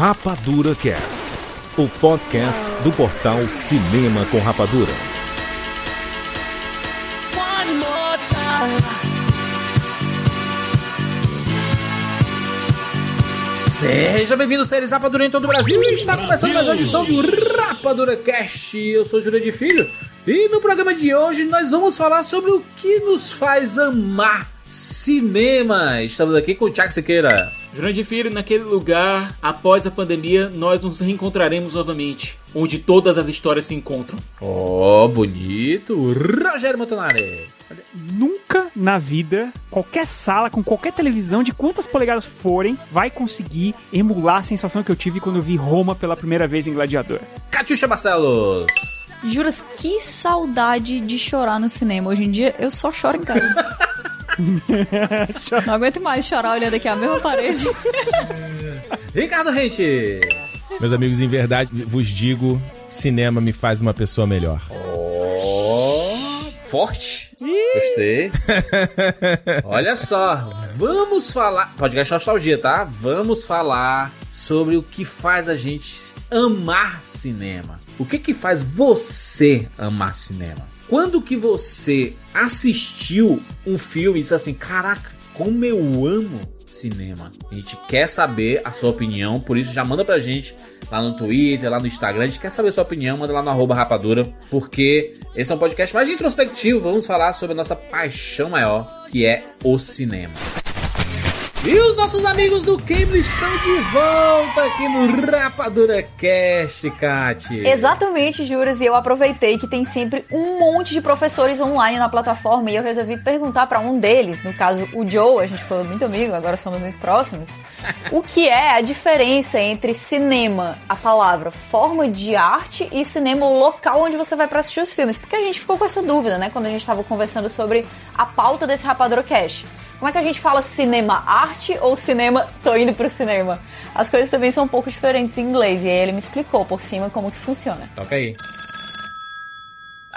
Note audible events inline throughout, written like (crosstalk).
Rapadura Cast, o podcast do portal Cinema com Rapadura. One more time. Seja bem-vindo, seres Rapadura em todo o Brasil. E está começando mais uma edição do Rapadura Cast. Eu sou Júlio de Filho. E no programa de hoje nós vamos falar sobre o que nos faz amar cinema. Estamos aqui com o Thiago Siqueira. Grande Filho, naquele lugar, após a pandemia, nós nos reencontraremos novamente, onde todas as histórias se encontram. Oh, bonito. Rogério Montanari. Nunca na vida, qualquer sala com qualquer televisão de quantas polegadas forem, vai conseguir emular a sensação que eu tive quando eu vi Roma pela primeira vez em Gladiador. Catiuxa Barcelos. Juras, que saudade de chorar no cinema. Hoje em dia eu só choro em casa. (laughs) (laughs) Não aguento mais chorar olhando aqui a mesma parede. (laughs) Ricardo Rente. Meus amigos, em verdade, vos digo, cinema me faz uma pessoa melhor. Oh, forte. Gostei. Olha só, vamos falar. Podcast Nostalgia, tá? Vamos falar sobre o que faz a gente amar cinema. O que que faz você amar cinema? Quando que você assistiu um filme e disse assim, caraca, como eu amo cinema. A gente quer saber a sua opinião, por isso já manda pra gente lá no Twitter, lá no Instagram. A gente quer saber a sua opinião, manda lá no rapadura, porque esse é um podcast mais introspectivo. Vamos falar sobre a nossa paixão maior, que é o cinema. E os nossos amigos do Cambridge estão de volta aqui no Rapadura Cast, Kat. Exatamente, Juras, e eu aproveitei que tem sempre um monte de professores online na plataforma e eu resolvi perguntar para um deles, no caso o Joe, a gente ficou muito amigo, agora somos muito próximos, (laughs) o que é a diferença entre cinema, a palavra forma de arte, e cinema, o local onde você vai para assistir os filmes, porque a gente ficou com essa dúvida, né, quando a gente estava conversando sobre a pauta desse Rapadura Cast. Como é que a gente fala cinema arte ou cinema tô indo pro cinema? As coisas também são um pouco diferentes em inglês, e aí ele me explicou por cima como que funciona. Toca aí.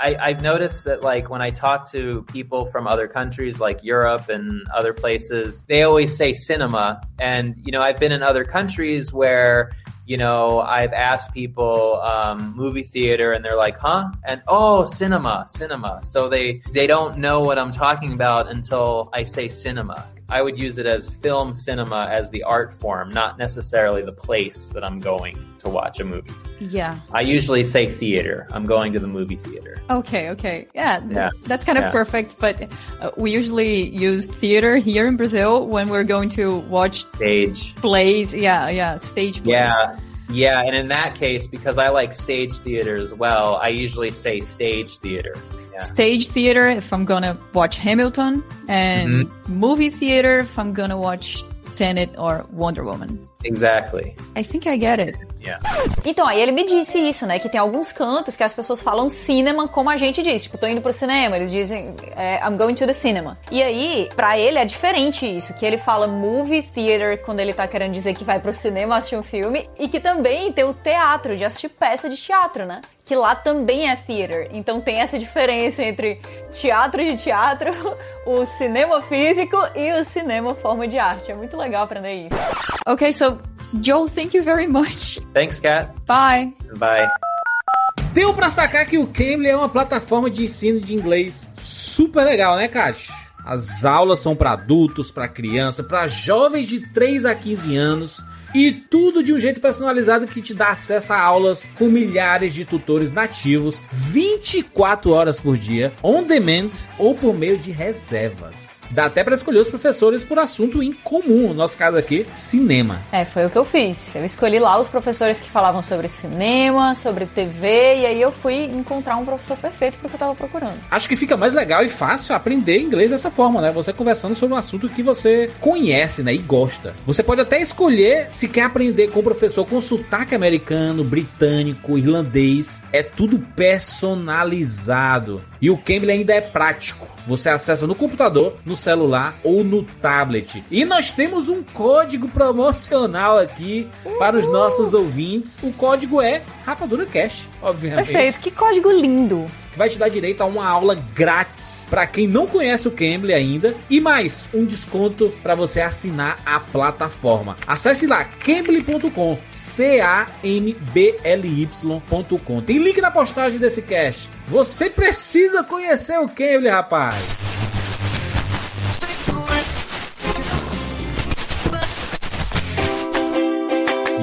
I, I've noticed that like when I talk to people from other countries like Europe and other places, they always say cinema. And you know, I've been in other countries where you know I've asked people um, movie theater, and they're like, "Huh?" and "Oh, cinema, cinema." So they they don't know what I'm talking about until I say cinema. I would use it as film cinema as the art form, not necessarily the place that I'm going to watch a movie. Yeah. I usually say theater. I'm going to the movie theater. Okay, okay. Yeah, th- Yeah. that's kind of Yeah. perfect. But uh, we usually use theater here in Brazil when we're going to watch Stage. plays. Yeah, yeah, stage plays. Yeah. Yeah, and in that case, because I like stage theater as well, I usually say stage theater. Yeah. Stage theater if I'm gonna watch Hamilton, and mm-hmm. movie theater if I'm gonna watch Tenet or Wonder Woman. Exactly. I think I get it. Yeah. Então, aí ele me disse isso, né? Que tem alguns cantos que as pessoas falam cinema como a gente diz. Tipo, tô indo pro cinema. Eles dizem, é, I'm going to the cinema. E aí, pra ele é diferente isso. Que ele fala movie theater quando ele tá querendo dizer que vai pro cinema assistir um filme. E que também tem o teatro, de assistir peça de teatro, né? Que lá também é theater. Então tem essa diferença entre teatro de teatro, (laughs) o cinema físico e o cinema forma de arte. É muito legal aprender isso. Ok, so Joe, thank you very much. Thanks, Kat. Bye. Bye. Deu pra sacar que o Cambly é uma plataforma de ensino de inglês super legal, né, Kat? As aulas são pra adultos, pra criança, pra jovens de 3 a 15 anos e tudo de um jeito personalizado que te dá acesso a aulas com milhares de tutores nativos 24 horas por dia, on demand ou por meio de reservas. Dá até pra escolher os professores por assunto em comum, no nosso caso aqui, cinema. É, foi o que eu fiz. Eu escolhi lá os professores que falavam sobre cinema, sobre TV, e aí eu fui encontrar um professor perfeito porque eu tava procurando. Acho que fica mais legal e fácil aprender inglês dessa forma, né? Você conversando sobre um assunto que você conhece, né? E gosta. Você pode até escolher se quer aprender com o professor com sotaque americano, britânico, irlandês. É tudo personalizado. E o Cambly ainda é prático. Você acessa no computador, no celular ou no tablet. E nós temos um código promocional aqui para os nossos ouvintes. O código é Rapadura Cash, obviamente. Perfeito, que código lindo. Que vai te dar direito a uma aula grátis para quem não conhece o Cambly ainda e mais um desconto para você assinar a plataforma. Acesse lá cambly.com, C A M B L Y.com. Tem link na postagem desse cast. Você precisa conhecer o Cambly, rapaz.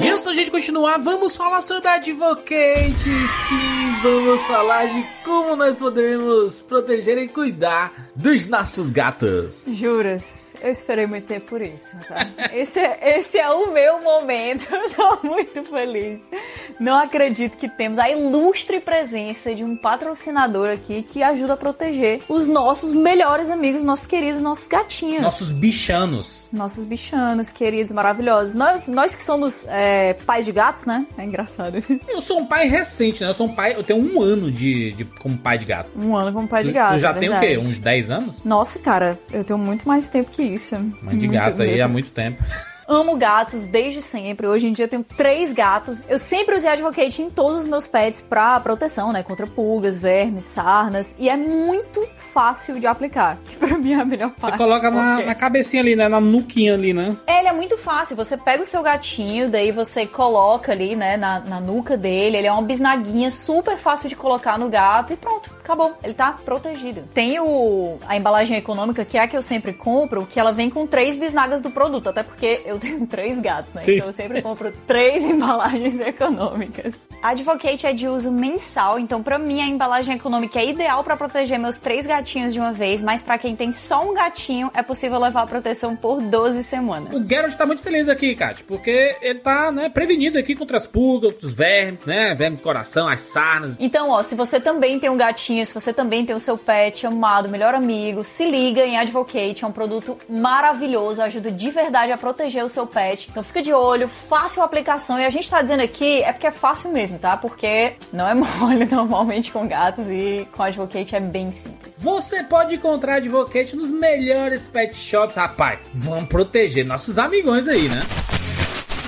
E antes da gente continuar, vamos falar sobre Advocate. Sim, vamos falar de como nós podemos proteger e cuidar dos nossos gatos. Juras, eu esperei muito tempo por isso, tá? Esse é, esse é o meu momento, (laughs) eu tô muito feliz. Não acredito que temos a ilustre presença de um patrocinador aqui que ajuda a proteger os nossos melhores amigos, nossos queridos, nossos gatinhos. Nossos bichanos. Nossos bichanos, queridos, maravilhosos. Nós, nós que somos é, pais de gatos, né? É engraçado. (laughs) Eu sou um pai recente, né? Eu sou um pai, eu tenho um ano de, de como pai de gato. Um ano como pai de gato. Tu já é tem o quê? Uns 10 anos? Nossa, cara, eu tenho muito mais tempo que isso. Mãe de Muito gato aí há muito tempo. Amo gatos desde sempre. Hoje em dia eu tenho três gatos. Eu sempre usei Advocate em todos os meus pets pra proteção, né? Contra pulgas, vermes, sarnas. E é muito fácil de aplicar. Que pra mim é a melhor parte. Você coloca na, na cabecinha ali, né? Na nuquinha ali, né? Ele é muito fácil. Você pega o seu gatinho, daí você coloca ali, né, na, na nuca dele. Ele é uma bisnaguinha super fácil de colocar no gato e pronto, acabou. Ele tá protegido. Tem o, a embalagem econômica, que é a que eu sempre compro, que ela vem com três bisnagas do produto. Até porque eu tenho três gatos, né? Sim. Então eu sempre compro três (laughs) embalagens econômicas. Advocate é de uso mensal, então pra mim a embalagem econômica é ideal pra proteger meus três gatinhos de uma vez, mas pra quem tem só um gatinho, é possível levar a proteção por 12 semanas. O Geralt tá muito feliz aqui, Kátia, porque ele tá, né, prevenido aqui contra as pulgas, os vermes, né? Verme do coração, as sarnas. Então, ó, se você também tem um gatinho, se você também tem o seu pet amado, melhor amigo, se liga em Advocate, é um produto maravilhoso, ajuda de verdade a proteger o seu pet. Então fica de olho, fácil a aplicação. E a gente tá dizendo aqui é porque é fácil mesmo, tá? Porque não é (laughs) mole normalmente com gatos e com Advocate é bem simples. Você pode encontrar Advocate nos melhores pet shops, rapaz. Vamos proteger nossos amigões aí, né?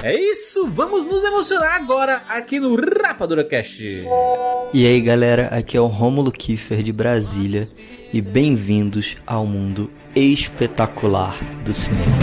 É isso, vamos nos emocionar agora aqui no Rapadura Cast. E aí galera, aqui é o Rômulo Kiefer de Brasília e bem-vindos ao mundo espetacular do cinema.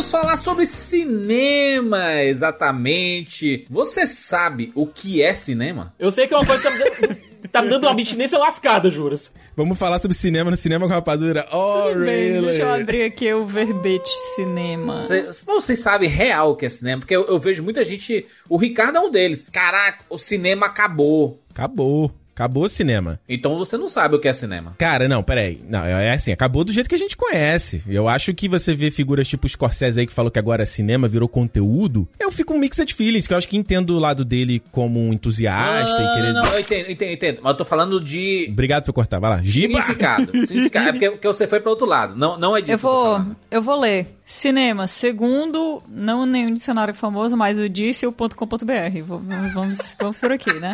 Vamos falar sobre cinema, exatamente. Você sabe o que é cinema? Eu sei que é uma coisa que tá me dando, (laughs) tá me dando uma abstinência lascada, juras. Vamos falar sobre cinema no Cinema com Rapadura. Oh, really? Deixa eu abrir aqui o verbete cinema. Vocês, vocês sabem real o que é cinema? Porque eu, eu vejo muita gente. O Ricardo é um deles. Caraca, o cinema acabou. Acabou. Acabou o cinema. Então você não sabe o que é cinema. Cara, não, peraí. Não, é assim, acabou do jeito que a gente conhece. Eu acho que você vê figuras tipo Scorsese aí que falou que agora cinema virou conteúdo. Eu fico um mixed feelings, que eu acho que entendo o lado dele como um entusiasta e querer. não, eu entendo, eu entendo, eu entendo. Mas eu tô falando de Obrigado por cortar, vai lá. Giba! significado. (laughs) significado. É porque, porque você foi pra outro lado. Não, não é disso Eu que eu tô vou, falando. eu vou ler. Cinema, segundo, não nenhum dicionário famoso, mas o disse.com.br. Vamos, vamos por aqui, né?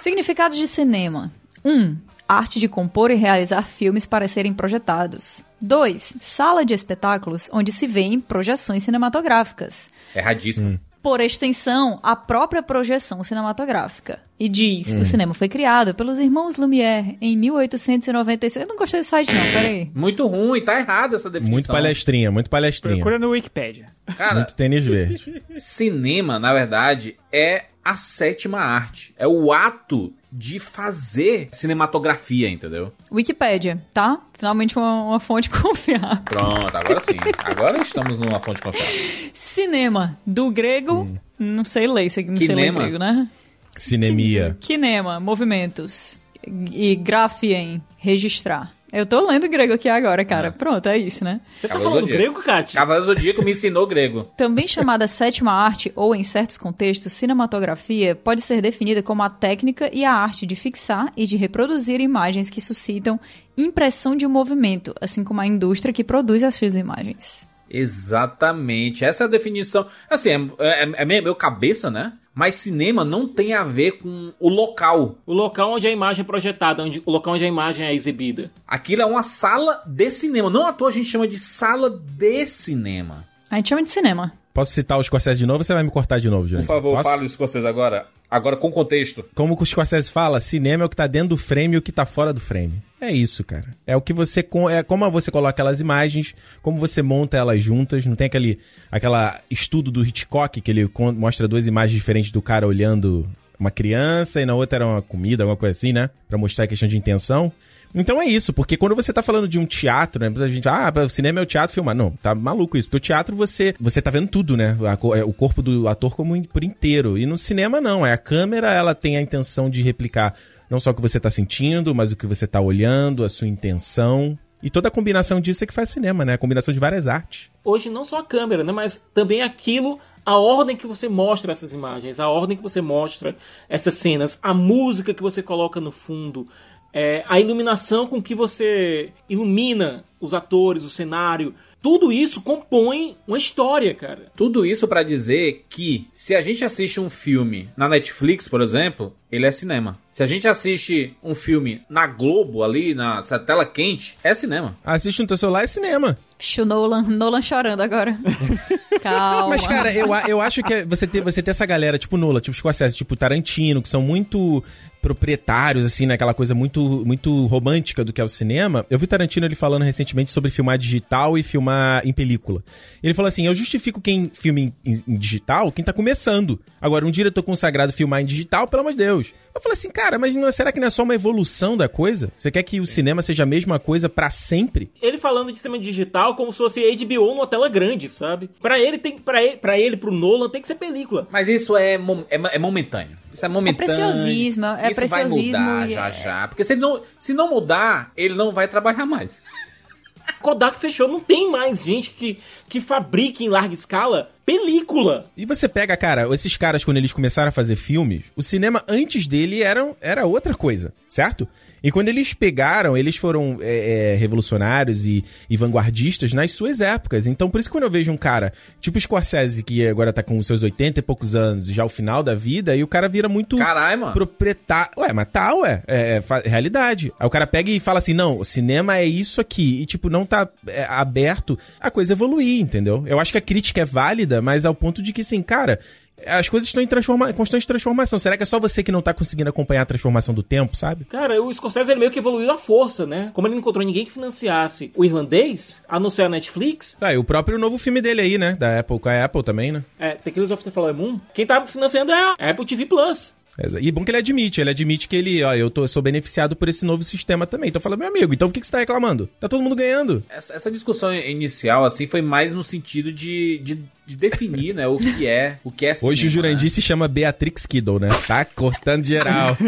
Significados de cinema. 1. Um, arte de compor e realizar filmes para serem projetados. 2. Sala de espetáculos onde se veem projeções cinematográficas. Erradíssimo. Por extensão, a própria projeção cinematográfica. E diz, o cinema foi criado pelos irmãos Lumière em 1896. Eu não gostei desse site não, peraí. Muito ruim, tá errada essa definição. Muito palestrinha, muito palestrinha. Procura no Wikipedia. Cara, Muito tênis verde. (laughs) cinema, na verdade, é a sétima arte. É o ato de fazer cinematografia, entendeu? Wikipédia, tá? Finalmente uma, uma fonte (laughs) confiável. Pronto, agora sim. Agora estamos numa fonte confiável. Cinema, do grego, não sei ler não sei ler grego, né? Cinemia. Kinema, movimentos. E grafiem, registrar. Eu tô lendo grego aqui agora, cara. Pronto, é isso, né? Você tá Cavaleiro falando Zodíaco. grego, Kátia? Cavaleiro Zodíaco me ensinou grego. Também chamada sétima arte, ou em certos contextos, cinematografia, pode ser definida como a técnica e a arte de fixar e de reproduzir imagens que suscitam impressão de movimento, assim como a indústria que produz essas imagens. Exatamente. Essa é a definição. Assim, é, é, é meio cabeça, né? Mas cinema não tem a ver com o local. O local onde a imagem é projetada, onde, o local onde a imagem é exibida. Aquilo é uma sala de cinema. Não à toa a gente chama de sala de cinema. A gente chama de cinema. Posso citar o Scorsese de novo ou você vai me cortar de novo, Por Jurandir? favor, Posso? isso com vocês agora. Agora com contexto. Como o Scorsese fala, cinema é o que tá dentro do frame e o que tá fora do frame. É isso, cara. É o que você é como você coloca aquelas imagens, como você monta elas juntas, não tem aquele aquela estudo do Hitchcock que ele mostra duas imagens diferentes do cara olhando uma criança e na outra era uma comida, alguma coisa assim, né? Pra mostrar a questão de intenção. Então é isso, porque quando você tá falando de um teatro, né? A gente, ah, o cinema é o teatro filmar. Não, tá maluco isso. Porque o teatro você você tá vendo tudo, né? É o corpo do ator como por inteiro. E no cinema não, é a câmera, ela tem a intenção de replicar não só o que você tá sentindo, mas o que você tá olhando, a sua intenção. E toda a combinação disso é que faz cinema, né? A combinação de várias artes. Hoje não só a câmera, né? Mas também aquilo, a ordem que você mostra essas imagens, a ordem que você mostra essas cenas, a música que você coloca no fundo, é, a iluminação com que você ilumina os atores, o cenário. Tudo isso compõe uma história, cara. Tudo isso pra dizer que se a gente assiste um filme na Netflix, por exemplo, ele é cinema. Se a gente assiste um filme na Globo ali, na essa tela quente, é cinema. Assiste no teu celular é cinema. Vixe, o Nolan, Nolan chorando agora. (laughs) Calma. Mas, cara, eu, eu acho que é você ter, você ter essa galera, tipo Nola, tipo Scorsese, tipo Tarantino, que são muito proprietários, assim, né? Aquela coisa muito, muito romântica do que é o cinema. Eu vi Tarantino ele falando recentemente sobre filmar digital e filmar em película. Ele falou assim: eu justifico quem filma em, em- em digital, quem tá começando. Agora, um diretor consagrado filmar em digital, pelo amor de Deus. Eu falei assim, cara, mas não, será que não é só uma evolução da coisa? Você quer que o cinema seja a mesma coisa pra sempre? Ele falando de cinema digital como se fosse HBO numa tela grande, sabe? Pra ele tem para ele, para ele pro Nolan tem que ser película. Mas isso é, é, é momentâneo. Isso é momentâneo. preciosismo, é isso vai preciosismo mudar e já é- já. Porque se, não, se não mudar, ele não vai trabalhar mais. Kodak fechou, não tem mais gente que que fabrique em larga escala película. E você pega, cara, esses caras, quando eles começaram a fazer filmes, o cinema antes dele era, era outra coisa, certo? E quando eles pegaram, eles foram é, é, revolucionários e, e vanguardistas nas suas épocas. Então, por isso que quando eu vejo um cara, tipo o Scorsese, que agora tá com os seus 80 e poucos anos, já o final da vida, e o cara vira muito Caralho, mano. proprietário. Ué, mas tá, ué. É, é realidade. Aí o cara pega e fala assim: não, o cinema é isso aqui. E, tipo, não tá é, aberto a coisa evoluir, entendeu? Eu acho que a crítica é válida, mas ao ponto de que, assim, cara. As coisas estão em transforma constante transformação. Será que é só você que não tá conseguindo acompanhar a transformação do tempo, sabe? Cara, o Scorsese ele meio que evoluiu à força, né? Como ele não encontrou ninguém que financiasse o irlandês, a não ser a Netflix, Ah, e o próprio novo filme dele aí, né? Da Apple, com a Apple também, né? é, The Killers of the Flower Moon, quem tá financiando é a Apple TV Plus. E bom que ele admite, ele admite que ele, ó, eu tô, sou beneficiado por esse novo sistema também. Então fala, meu amigo, então por que, que você tá reclamando? Tá todo mundo ganhando. Essa, essa discussão inicial, assim, foi mais no sentido de, de, de definir, né, o que é, o que é cinema, Hoje o Jurandir né? se chama Beatrix Kiddle, né? Tá cortando geral. (laughs)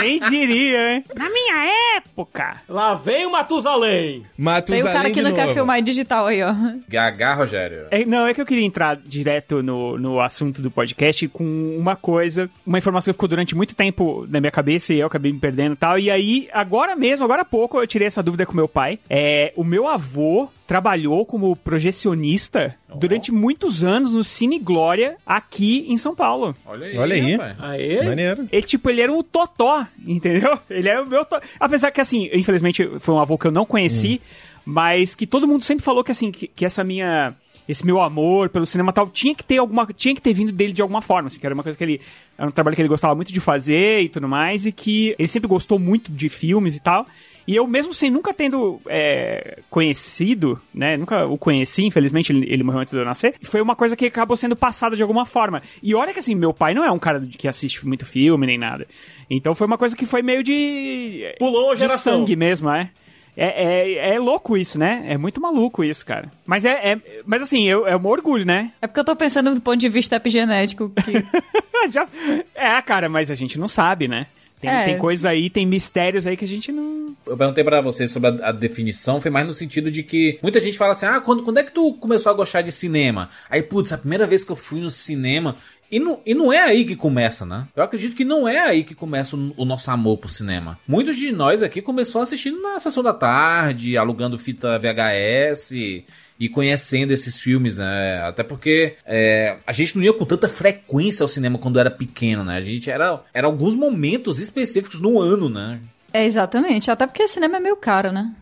Quem diria, hein? Na minha época. Lá vem o Matusalém. Matusalém Tem o cara que não quer filmar em digital aí, ó. Gagá, Rogério. É, não, é que eu queria entrar direto no, no assunto do podcast com uma coisa, uma informação que ficou durante muito tempo na minha cabeça e eu acabei me perdendo e tal. E aí, agora mesmo, agora há pouco, eu tirei essa dúvida com meu pai. É, o meu avô trabalhou como projecionista durante muitos anos no Cine Glória aqui em São Paulo. Olha aí, Olha aí. rapaz. Aê. Maneiro. Ele, tipo, ele era um totó, entendeu? Ele era o meu totó. Apesar que, assim, infelizmente foi um avô que eu não conheci, mas que todo mundo sempre falou que, assim, que, que essa minha... Esse meu amor pelo cinema tal tinha que ter alguma, tinha que ter vindo dele de alguma forma, assim, que era uma coisa que ele, era um trabalho que ele gostava muito de fazer e tudo mais, e que ele sempre gostou muito de filmes e tal. E eu, mesmo sem nunca tendo é, conhecido, né? Nunca o conheci, infelizmente, ele, ele morreu antes de eu nascer. Foi uma coisa que acabou sendo passada de alguma forma. E olha que assim, meu pai não é um cara que assiste muito filme nem nada. Então foi uma coisa que foi meio de. Pulou de geração. sangue mesmo, é. É, é, é louco isso, né? É muito maluco isso, cara. Mas é, é mas assim, eu, é o meu orgulho, né? É porque eu tô pensando do ponto de vista epigenético. Que... (laughs) Já, é, cara, mas a gente não sabe, né? Tem, É. tem coisas aí, tem mistérios aí que a gente não. Eu perguntei pra você sobre a, a definição, foi mais no sentido de que muita gente fala assim: ah, quando, quando é que tu começou a gostar de cinema? Aí, putz, a primeira vez que eu fui no cinema. E não, e não é aí que começa, né? Eu acredito que não é aí que começa o, o nosso amor pro cinema. Muitos de nós aqui começou assistindo na sessão da tarde, alugando fita VHS e conhecendo esses filmes, né? Até porque é, a gente não ia com tanta frequência ao cinema quando era pequeno, né? A gente era, era alguns momentos específicos no ano, né? É, exatamente. Até porque cinema é meio caro, né?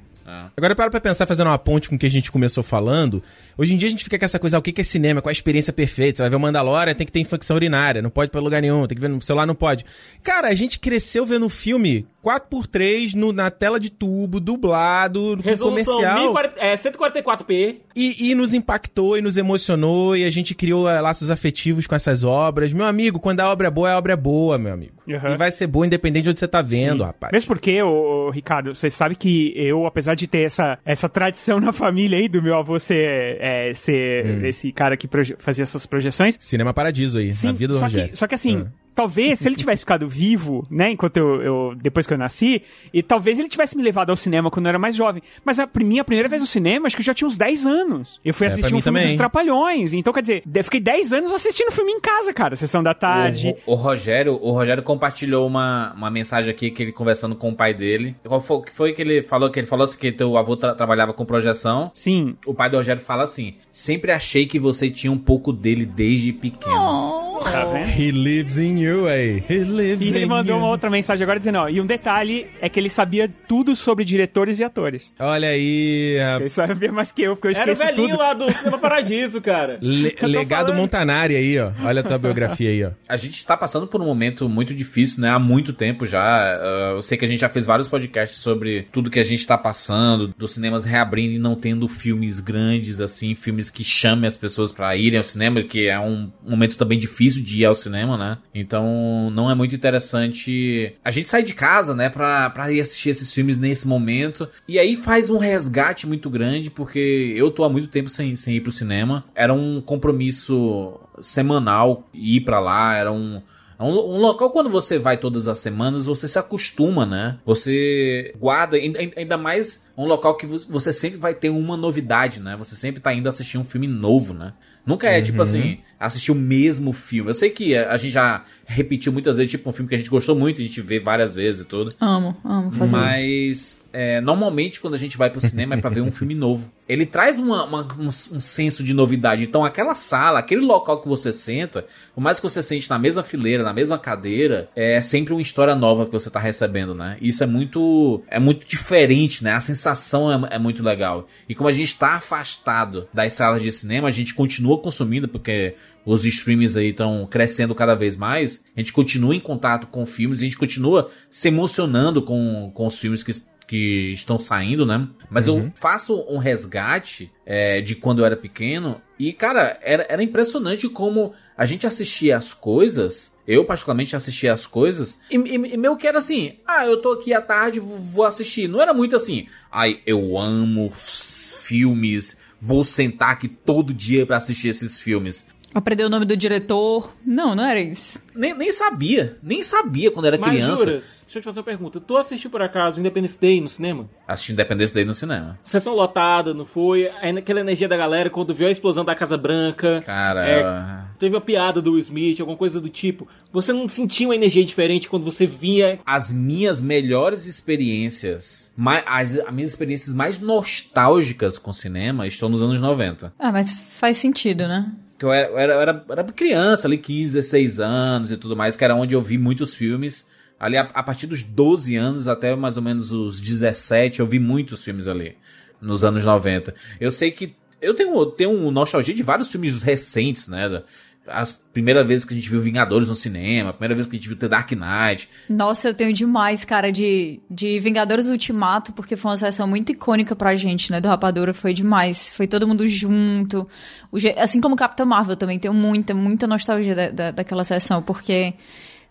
Agora para pra pensar, fazendo uma ponte com o que a gente começou falando. Hoje em dia a gente fica com essa coisa, ah, o que é cinema, qual a experiência perfeita? Você vai ver o Mandalorian, tem que ter infecção urinária, não pode ir pra lugar nenhum, tem que ver no celular, não pode. Cara, a gente cresceu vendo filme 4x3 no, na tela de tubo, dublado, com Resolução comercial. 1040 é, 144p. E, e nos impactou e nos emocionou e a gente criou eh, laços afetivos com essas obras. Meu amigo, quando a obra é boa, a obra é boa, meu amigo. Uhum. E vai ser boa independente de onde você tá vendo, rapaz. Mesmo porque, ô, ô, Ricardo, você sabe que eu, apesar de ter essa, essa tradição na família aí, do meu avô ser, é, ser Hum. esse cara que fazia essas projeções, Cinema Paradiso aí, na vida do só Rogério. Que, só que assim, Ah. Talvez se ele tivesse ficado vivo, né, enquanto eu, eu- depois que eu nasci, e talvez ele tivesse me levado ao cinema quando eu era mais jovem. Mas a minha primeira vez no cinema, acho que eu já tinha uns 10 anos. Eu fui É, assistir um filme também. dos Trapalhões. Então, quer dizer, eu fiquei 10 anos assistindo filme em casa, cara, sessão da tarde. O, Ro- o Rogério, o Rogério compartilhou uma, uma mensagem aqui que ele conversando com o pai dele. Qual foi, que foi que ele falou? Que ele falou assim que teu avô tra- trabalhava com projeção. Sim. O pai do Rogério fala assim: sempre achei que você tinha um pouco dele desde pequeno. Tá vendo? He lives in you, aí. He lives E ele mandou you. uma outra mensagem agora dizendo, ó, e um detalhe é que ele sabia tudo sobre diretores e atores. Olha aí, a- Ele sabia mais que eu, porque eu Era o esqueço velhinho tudo. lá do Cinema Paradiso, cara. le- legado falando. Montanari aí, ó. Olha a tua biografia aí, ó. A gente tá passando por um momento muito difícil, né? Há muito tempo já. Ah, eu sei que a gente já fez vários podcasts sobre tudo que a gente tá passando, dos cinemas reabrindo e não tendo filmes grandes, assim, filmes que chamem as pessoas pra irem ao cinema, que é um momento também difícil de ir ao cinema, né? Então não é muito interessante a gente sair de casa, né, pra, pra ir assistir esses filmes nesse momento. E aí faz um resgate muito grande, porque eu tô há muito tempo sem, sem ir pro cinema. Era um compromisso semanal ir pra lá, era um. é Um, um local, quando você vai todas as semanas, você se acostuma, né? Você guarda, ainda mais um local que vo- você sempre vai ter uma novidade, né? Você sempre tá indo assistir um filme novo, né? Nunca é tipo assim, assistir o mesmo filme. Eu sei que a gente já repetiu muitas vezes, tipo, um filme que a gente gostou muito, a gente vê várias vezes e tudo. Amo, amo fazer isso. Mas é, normalmente quando a gente vai pro cinema é pra ver um filme novo. Ele traz uma- uma- um, um senso de novidade. Então aquela sala, aquele local que você senta, por mais que você sente na mesma fileira, na mesma cadeira, é sempre uma história nova que você tá recebendo, né? Isso é muito é muito diferente, né? A sensação é, é muito legal. E como a gente tá afastado das salas de cinema, a gente continua consumindo porque os streams aí estão crescendo cada vez mais, a gente continua em contato com filmes, a gente continua se emocionando com, com os filmes que, que estão saindo, né? Mas eu faço um resgate é, de quando eu era pequeno e, cara, era, era impressionante como a gente assistia as coisas. Eu, particularmente, assistia as coisas. E, e, e meio que era assim: ah, eu tô aqui à tarde, vou assistir. Não era muito assim, ai, eu amo filmes, vou sentar aqui todo dia pra assistir esses filmes. Aprender o nome do diretor. Não, não era isso. Nem, nem sabia, nem sabia quando era Mas criança. juras, deixa eu te fazer uma pergunta. Tu assistiu por acaso Independence Day no cinema? Assisti Independência Day no cinema. Sessão lotada, não foi? Aquela energia da galera quando viu a explosão da Casa Branca. Cara, É, Teve a piada do Will Smith, alguma coisa do tipo. Você não sentiu uma energia diferente quando você via. as minhas melhores experiências, as, as minhas experiências mais nostálgicas com cinema estão nos anos 90. Ah, mas faz sentido, né? Que eu era, eu era, eu era, era criança, ali 15, 16 anos e tudo mais, que era onde eu vi muitos filmes. Ali, a, a partir dos 12 anos até mais ou menos os 17, eu vi muitos filmes ali, nos anos 90. Eu sei que eu tenho, tenho nostalgia de vários filmes recentes, né? As primeiras vezes que a gente viu Vingadores no cinema, a primeira vez que a gente viu The Dark Knight. Nossa, eu tenho demais, cara, de, de Vingadores Ultimato, porque foi uma sessão muito icônica pra gente, né? Do Rapadura foi demais. Foi todo mundo junto. Assim como Capitão Marvel também, tenho muita, muita nostalgia da, da- daquela sessão, porque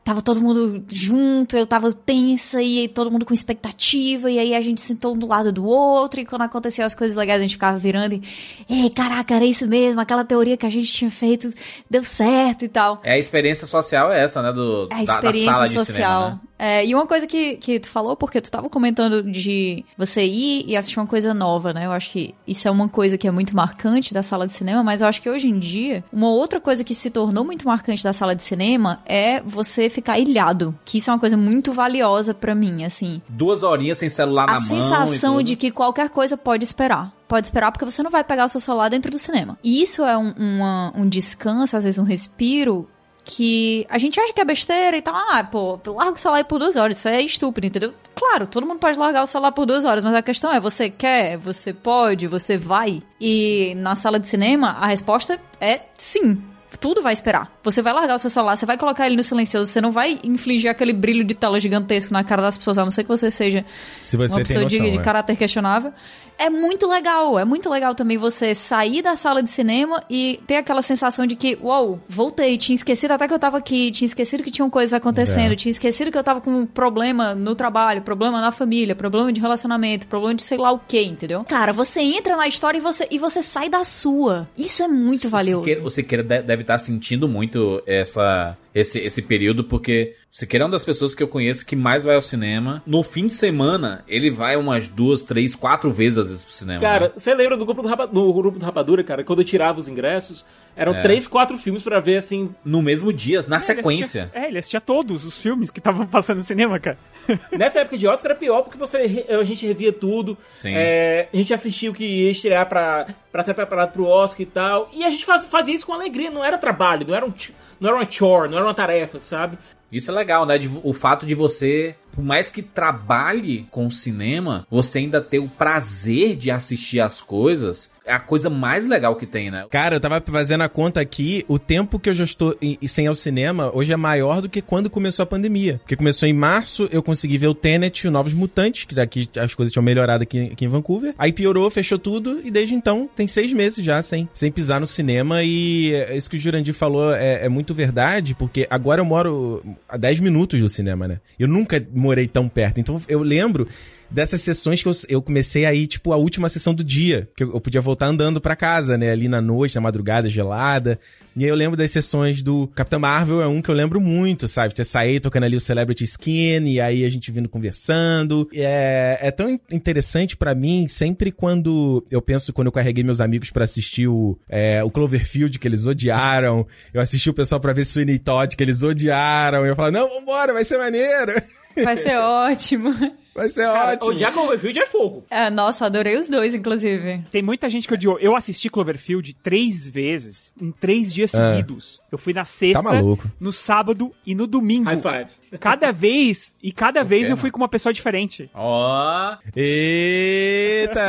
tava todo mundo junto, eu tava tensa e todo mundo com expectativa, e aí a gente sentou um do lado do outro, e quando aconteciam as coisas legais a gente ficava virando e, ei, caraca, era isso mesmo, aquela teoria que a gente tinha feito deu certo e tal. É a experiência social é essa, né? Do, a da- da, experiência sala de social. cinema, né? É, e uma coisa que, que tu falou, porque tu tava comentando de você ir e assistir uma coisa nova, né? Eu acho que isso é uma coisa que é muito marcante da sala de cinema, mas eu acho que hoje em dia, uma outra coisa que se tornou muito marcante da sala de cinema é você ficar ilhado. Que isso é uma coisa muito valiosa pra mim, assim. Duas horinhas sem celular A na mão. sensação e tudo. de que qualquer coisa pode esperar. Pode esperar porque você não vai pegar o seu celular dentro do cinema. E isso é um, uma- um descanso, às vezes um respiro, que a gente acha que é besteira e tal. Ah, pô, larga o celular aí por duas horas. Isso é estúpido, entendeu? Claro, todo mundo pode largar o celular por duas horas, mas a questão é: você quer, você pode, você vai. E na sala de cinema, a resposta é sim. Tudo vai esperar. Você vai largar o seu celular, você vai colocar ele no silencioso, você não vai infligir aquele brilho de tela gigantesco na cara das pessoas, a não ser que você seja Se você uma pessoa de, noção, de é. caráter questionável. É muito legal, é muito legal também você sair da sala de cinema e ter aquela sensação de que, uou, voltei, tinha esquecido até que eu tava aqui, tinha esquecido que tinham coisas acontecendo, É. tinha esquecido que eu tava com um problema no trabalho, problema na família, problema de relacionamento, problema de sei lá o que, entendeu? Cara, você entra na história e você, e você sai da sua. Isso é muito valioso. O Siqueira, o Siqueira de- deve estar sentindo muito essa, esse, esse período, porque Siqueira é uma das pessoas que eu conheço que mais vai ao cinema. No fim de semana, ele vai umas duas, três, quatro vezes às vezes pro cinema. Cara, né? você lembra do grupo do, Rapa- do grupo do Rapadura, cara? Quando eu tirava os ingressos, eram É. três, quatro filmes pra ver, assim... No mesmo dia, na É, ele sequência. assistia- é, ele assistia todos os filmes que estavam (laughs) passando no cinema, cara. (laughs) Nessa época de Oscar era pior, porque você, a gente revia tudo. Sim. É, a gente assistia o que ia estrear pra, pra estar preparado pro Oscar e tal. E a gente faz- fazia isso com alegria, não era trabalho, não era, um, não era uma chore, não era uma tarefa, sabe? Isso é legal, né? De- o fato de você, por mais que trabalhe com cinema, você ainda ter o prazer de assistir as coisas, é a coisa mais legal que tem, né? Cara, eu tava fazendo a conta aqui, o tempo que eu já estou em- em- sem ir ao cinema hoje é maior do que quando começou a pandemia. Porque começou em março, eu consegui ver o Tenet e o Novos Mutantes, que daqui as coisas tinham melhorado aqui, aqui em Vancouver. Aí piorou, fechou tudo, e desde então tem seis meses já sem, sem pisar no cinema. E é, isso que o Jurandir falou é, é muito verdade, porque agora eu moro a 10 minutos do cinema, né? Eu nunca morei tão perto. Então eu lembro dessas sessões que eu, eu comecei a ir, tipo, a última sessão do dia. Que eu, eu podia voltar andando pra casa, né? Ali na noite, na madrugada, gelada. E aí eu lembro das sessões do Capitão Marvel, é um que eu lembro muito, sabe? Ter saído tocando ali o Celebrity Skin, e aí a gente vindo conversando. É, é tão in- interessante pra mim, sempre quando eu penso, quando eu carreguei meus amigos pra assistir o, é, o Cloverfield, que eles odiaram. Eu assisti o pessoal pra ver Sweeney Todd, que eles odiaram. E eu falo, não, vambora, vai ser maneiro. Vai ser ótimo. Vai ser Cara, ótimo. odiar Cloverfield é fogo. É, nossa, adorei os dois, inclusive. Tem muita gente que odiou. Eu assisti Cloverfield três vezes, em três dias seguidos. Eu fui na sexta, Tá no sábado e no domingo. High five. Cada vez, e cada vez eu mano? fui com uma pessoa diferente. Ó, Eita!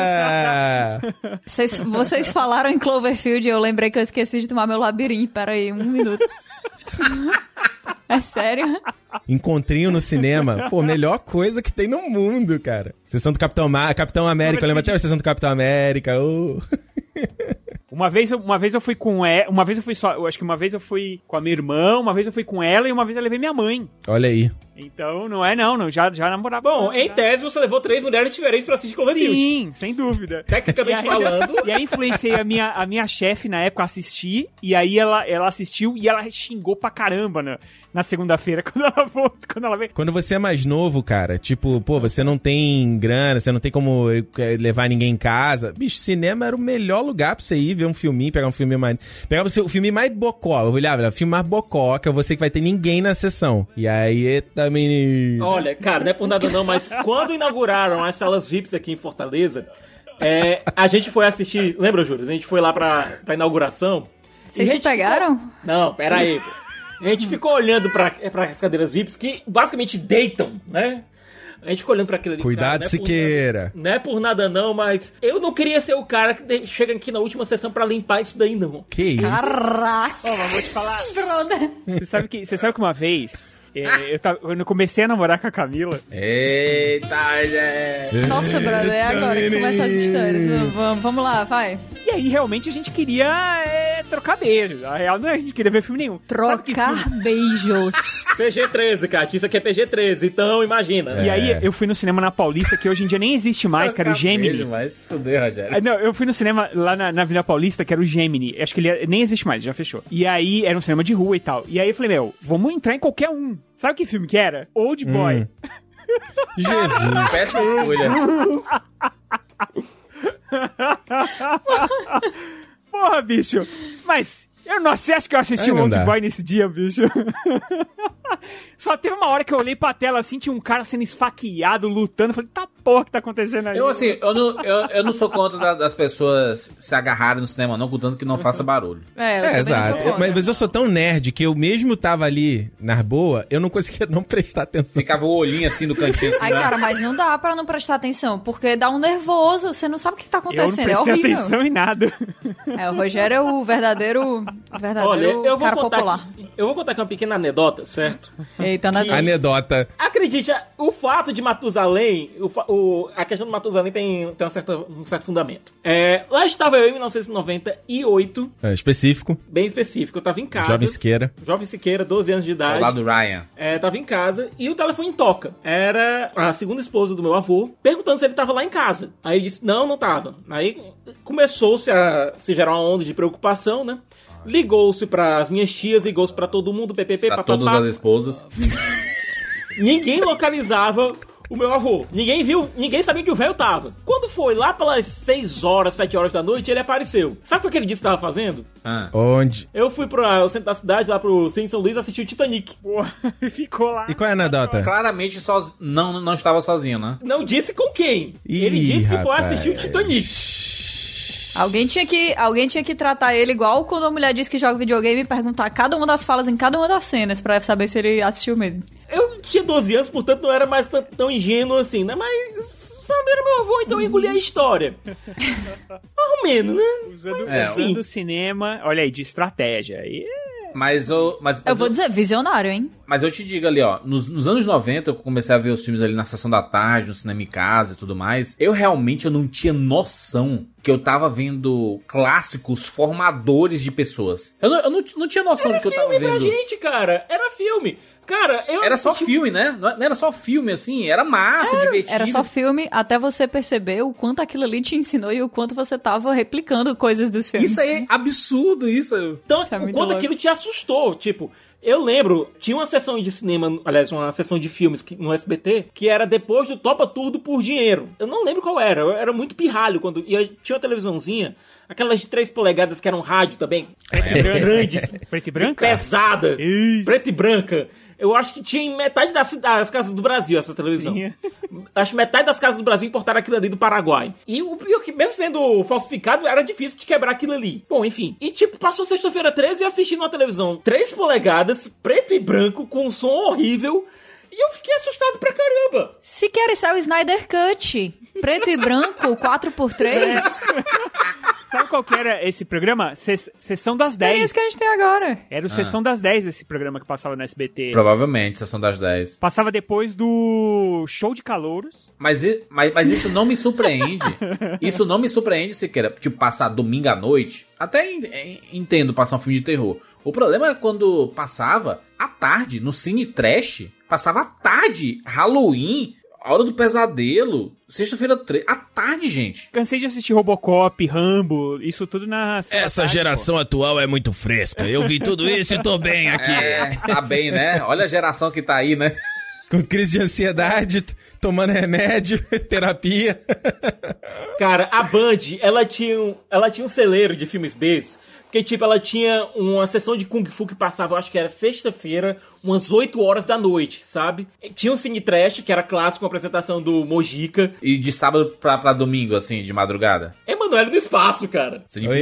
(laughs) Vocês, vocês falaram em Cloverfield e eu lembrei que eu esqueci de tomar meu labirinto. Pera aí, um minuto. (laughs) É sério? Encontrinho no cinema. Pô, melhor coisa que tem no mundo, cara. Sessão do Capitão, Ma Capitão América. Eu lembro até a sessão do Capitão América. ô. (laughs) Uma vez, eu- uma vez eu fui com ela, uma vez eu fui só, eu acho que uma vez eu fui com a minha irmã, uma vez eu fui com ela e uma vez eu levei minha mãe. Olha aí. Então, não é não, não já, já namorava. Bom, em tese você levou três mulheres diferentes pra assistir Cloverfield. Sim, sem dúvida. Tecnicamente E aí- falando... E aí influenciei a minha, a minha chefe na época a assistir, e aí ela, ela assistiu e ela xingou pra caramba na, na segunda-feira, (laughs) quando ela voltou, quando ela veio. Quando você é mais novo, cara, tipo, pô, você não tem grana, você não tem como eh, levar ninguém em casa. Bicho, cinema era o melhor lugar pra você ir ver um filminho, pegar um filme mais. Pegar você, o filme mais bocó. Eu olhava, filme mais bocó, que é você que vai ter ninguém na sessão. E aí, eita, menino. Olha, cara, não é por nada não, mas quando inauguraram as salas VIPs aqui em Fortaleza, é, a gente foi assistir... Lembra, Júlio? A gente foi lá pra, pra inauguração. Vocês se gente ficou- pegaram? Não, pera aí. A gente ficou olhando pra, pra as cadeiras VIPs que basicamente deitam, né? A gente ficou olhando pra aquilo ali. Cuidado, cara, não é por Siqueira. nada- Não é por nada não, mas eu não queria ser o cara que chega aqui na última sessão pra limpar isso daí, não. Que isso? Caraca! Ó, mas vou te falar. Você sabe que, você sabe que uma vez É, eu tava, quando eu comecei a namorar com a Camila, Eita, gente. Nossa, brother, é agora que começa as histórias. Vamos, vamos lá, vai. e aí realmente a gente queria é, trocar beijo. A real não é a gente queria ver filme nenhum. Trocar beijos. PG-13, Kátia, isso aqui é PG-13, então imagina. E aí eu fui no cinema na Paulista, que hoje em dia nem existe mais, que era o Gemini. Beijo, mas fuder, Rogério. Ah, Não, eu fui no cinema lá na, na Avenida Paulista, que era o Gemini. Acho que ele é- nem existe mais, já fechou. E aí era um cinema de rua e tal. E aí eu falei, meu, vamos entrar em qualquer um. Sabe que filme que era? Old Boy. (laughs) Jesus. Péssima escolha. (laughs) Porra, bicho. Mas eu não sei, acho que eu assisti o Old dá. Boy nesse dia, bicho. (laughs) Só teve uma hora que eu olhei pra tela assim, tinha um cara sendo esfaqueado, lutando. Eu falei, tá porra que tá acontecendo aí? Eu, assim, eu não, eu, eu não sou contra da- das pessoas se agarrarem no cinema, não, contanto que não faça barulho. É, eu É, exato. Mas, mas eu sou tão nerd que eu mesmo tava ali na boa, eu não conseguia não prestar atenção. Ficava o olhinho assim no cantinho. Assim, Ai, né? cara, mas não dá pra não prestar atenção, porque dá um nervoso, você não sabe o que tá eu não acontecendo, é prestei horrível. atenção em nada. É, o Rogério é o verdadeiro, Olha, verdadeiro eu vou cara popular. aqui, eu vou contar aqui uma pequena anedota, certo? Eita, né? Anedota. Acredite, o fato de Matusalém, o, o- a questão do Matusalém tem, tem certa- um certo fundamento. É, lá estava eu em 1998, É, específico. bem específico, eu tava em casa. Jovem Siqueira. Jovem Siqueira, 12 anos de idade. Soldado Ryan. É, tava em casa e o telefone toca. Era a segunda esposa do meu avô, perguntando se ele tava lá em casa. Aí ele disse, não, não tava. Aí começou-se a se gerar uma onda de preocupação, né? Ligou-se pras minhas tias, ligou-se pra todo mundo, ppp, Pra papapá. todas as esposas. (laughs) Ninguém localizava o meu avô. Ninguém viu, ninguém sabia onde o velho tava. Quando foi lá pelas 6 horas, 7 horas da noite, ele apareceu. Sabe o que aquele dia que tava fazendo? Ah. Onde? Eu fui pro centro da cidade, lá pro Cine São Luís, assistir o Titanic. Porra, (laughs) ficou lá. E qual é a anedota? Claramente soz... não, não estava sozinho, né? Não disse com quem. Ih, ele disse que foi rapaz. assistir o Titanic. Alguém tinha, que, alguém tinha que tratar ele igual quando a mulher diz que joga videogame e perguntar cada uma das falas em cada uma das cenas pra saber se ele assistiu mesmo. Eu tinha 12 anos, portanto não era mais tão, tão ingênuo assim, né? Mas sabe, era meu avô, então eu engoli a história. (laughs) Mais ou menos, né? Usando, É, usando o cinema, olha aí, de estratégia. E Mas eu. Mas, Eu mas vou dizer, visionário, hein? Mas eu te digo ali, ó, nos, nos anos 90 eu comecei a ver os filmes ali na sessão da tarde, no cinema em casa e tudo mais. Eu realmente eu não tinha noção que eu tava vendo clássicos formadores de pessoas. Eu não, eu não, não tinha noção de que eu tava Filme pra vendo. gente, cara. Era filme. Cara, eu Era só filme, né? Não era só filme, assim, era massa, divertido. Era só filme até você perceber o quanto aquilo ali te ensinou e o quanto você tava replicando coisas dos filmes. Isso aí é absurdo, isso. Então, Isso é o quanto louco. aquilo te assustou. Tipo, eu lembro, tinha uma sessão de cinema, aliás, uma sessão de filmes que- no SBT, que era depois do Topa Tudo por Dinheiro. Eu não lembro qual era, eu era muito pirralho quando. E eu tinha uma televisãozinha, aquelas de 3 polegadas que eram rádio também, (laughs) grandes, preto e branco? pesada, Isso. preta e branca. Eu acho que tinha em metade das, das casas do Brasil essa televisão. Tinha. (laughs) Acho que metade das casas do Brasil importaram aquilo ali do Paraguai. E o pior que, mesmo sendo falsificado, era difícil de quebrar aquilo ali. Bom, enfim. E tipo, passou sexta-feira 13 e eu assisti numa televisão 3 polegadas, preto e branco, com um som horrível. E eu fiquei assustado pra caramba. Se quer isso é o Snyder Cut. Preto e branco, 4x3. Sabe qual que era esse programa? Ses- Sessão das É 10. isso que a gente tem agora. Era o Sessão das 10 esse programa que passava no SBT. Provavelmente, sessão das 10. Passava depois do Show de Calouros. Mas, mas, mas isso não me surpreende. (laughs) Isso não me surpreende sequer. Tipo, passar domingo à noite. Até en- en- entendo passar um filme de terror. O problema era quando passava à tarde, no Cine Trash. Passava à tarde, Halloween, a Hora do Pesadelo, sexta-feira 3. À tarde, gente. Cansei de assistir Robocop, Rambo, isso tudo na. Essa geração atual é muito fresca. Eu vi tudo isso e tô bem aqui. É, tá bem, né? Olha a geração que tá aí, né? Com crise de ansiedade, tomando remédio, (laughs) terapia. Cara, a Band, ela tinha um, ela tinha um celeiro de filmes Bs. Porque, tipo, ela tinha uma sessão de Kung Fu que passava, eu acho que era sexta-feira, umas 8 horas da noite, sabe? E Tinha um Cine Trash, que era clássico, com a apresentação do Mojica. E de sábado pra, pra domingo, assim, de madrugada. Emanuele do Espaço, cara. Né?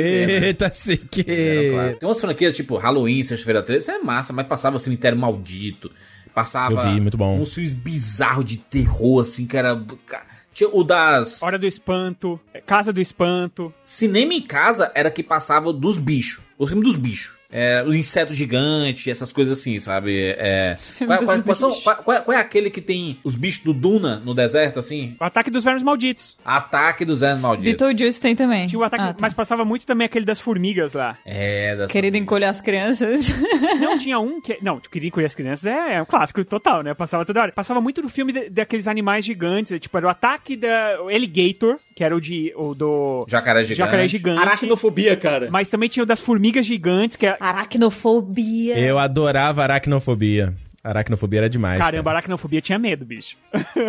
Eita, Siqueira. claro. Tem umas franquias tipo Halloween, sexta-feira 13, isso é massa, mas passava o Cemitério Maldito. Passava Eu vi, muito bom. uns filmes bizarros de terror, assim, que era. Tinha o das. Hora do Espanto, Casa do Espanto. Cinema em casa era que passava dos bichos. Os filmes dos bichos. É, os insetos gigantes, essas coisas assim, sabe? É, qual, qual- quais são- bichos. qual- qual é- qual é aquele que tem os bichos do Duna no deserto, assim? O Ataque dos Vermes Malditos. Ataque dos Vermes Malditos. Beetlejuice tem também. Tinha o ataque, Ah, tá. mas passava muito também aquele das formigas lá. É, das Querido encolher as crianças. (laughs) Não, tinha um que. Não, queria conhecer as crianças é, é um clássico total, né? Passava toda hora. Passava muito do filme de- daqueles animais gigantes. Tipo, era o ataque da o Alligator, que era o de. O do. Jacaré gigante. Jacaré gigante. Aracnofobia, cara. Mas também tinha o das formigas gigantes, que é. Aracnofobia. Eu adorava aracnofobia. Aracnofobia era demais. Caramba, cara. aracnofobia tinha medo, bicho.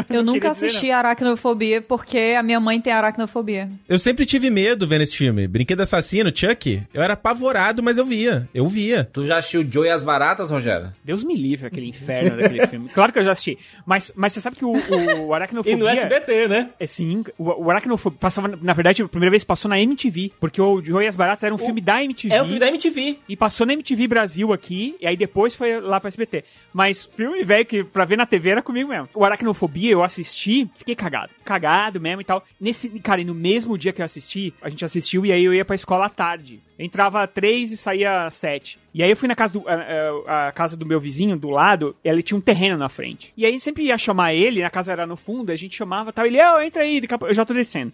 Eu (laughs) nunca queria dizer, assisti Aracnofobia porque a minha mãe tem aracnofobia. Eu sempre tive medo vendo esse filme. Brinquedo Assassino, Chuck, eu era apavorado, mas eu via. Eu via. Tu já assistiu Joe e as Baratas, Rogério? Deus me livre aquele inferno daquele (laughs) filme. Claro que eu já assisti. Mas, mas você sabe que o, o E aracnofobia. no SBT, né? É sim, o, o Aracnofobia passava, na verdade, a primeira vez passou na MTV, porque o Joey e as Baratas era um filme da MTV. É o filme da MTV. E passou na MTV Brasil aqui, e aí depois foi lá pra SBT. Mas filme velho que pra ver na TV era comigo mesmo. O Aracnofobia eu assisti, fiquei cagado. Cagado mesmo e tal. Nesse, cara, e no mesmo dia que eu assisti, a gente assistiu e aí eu ia pra escola à tarde. Entrava três e saía às sete. E aí eu fui na casa do, a, a- casa do meu vizinho, do lado, ele tinha um terreno na frente. E aí sempre ia chamar ele, a casa era no fundo, a gente chamava tal. Ele, ô, entra aí, eu já tô descendo.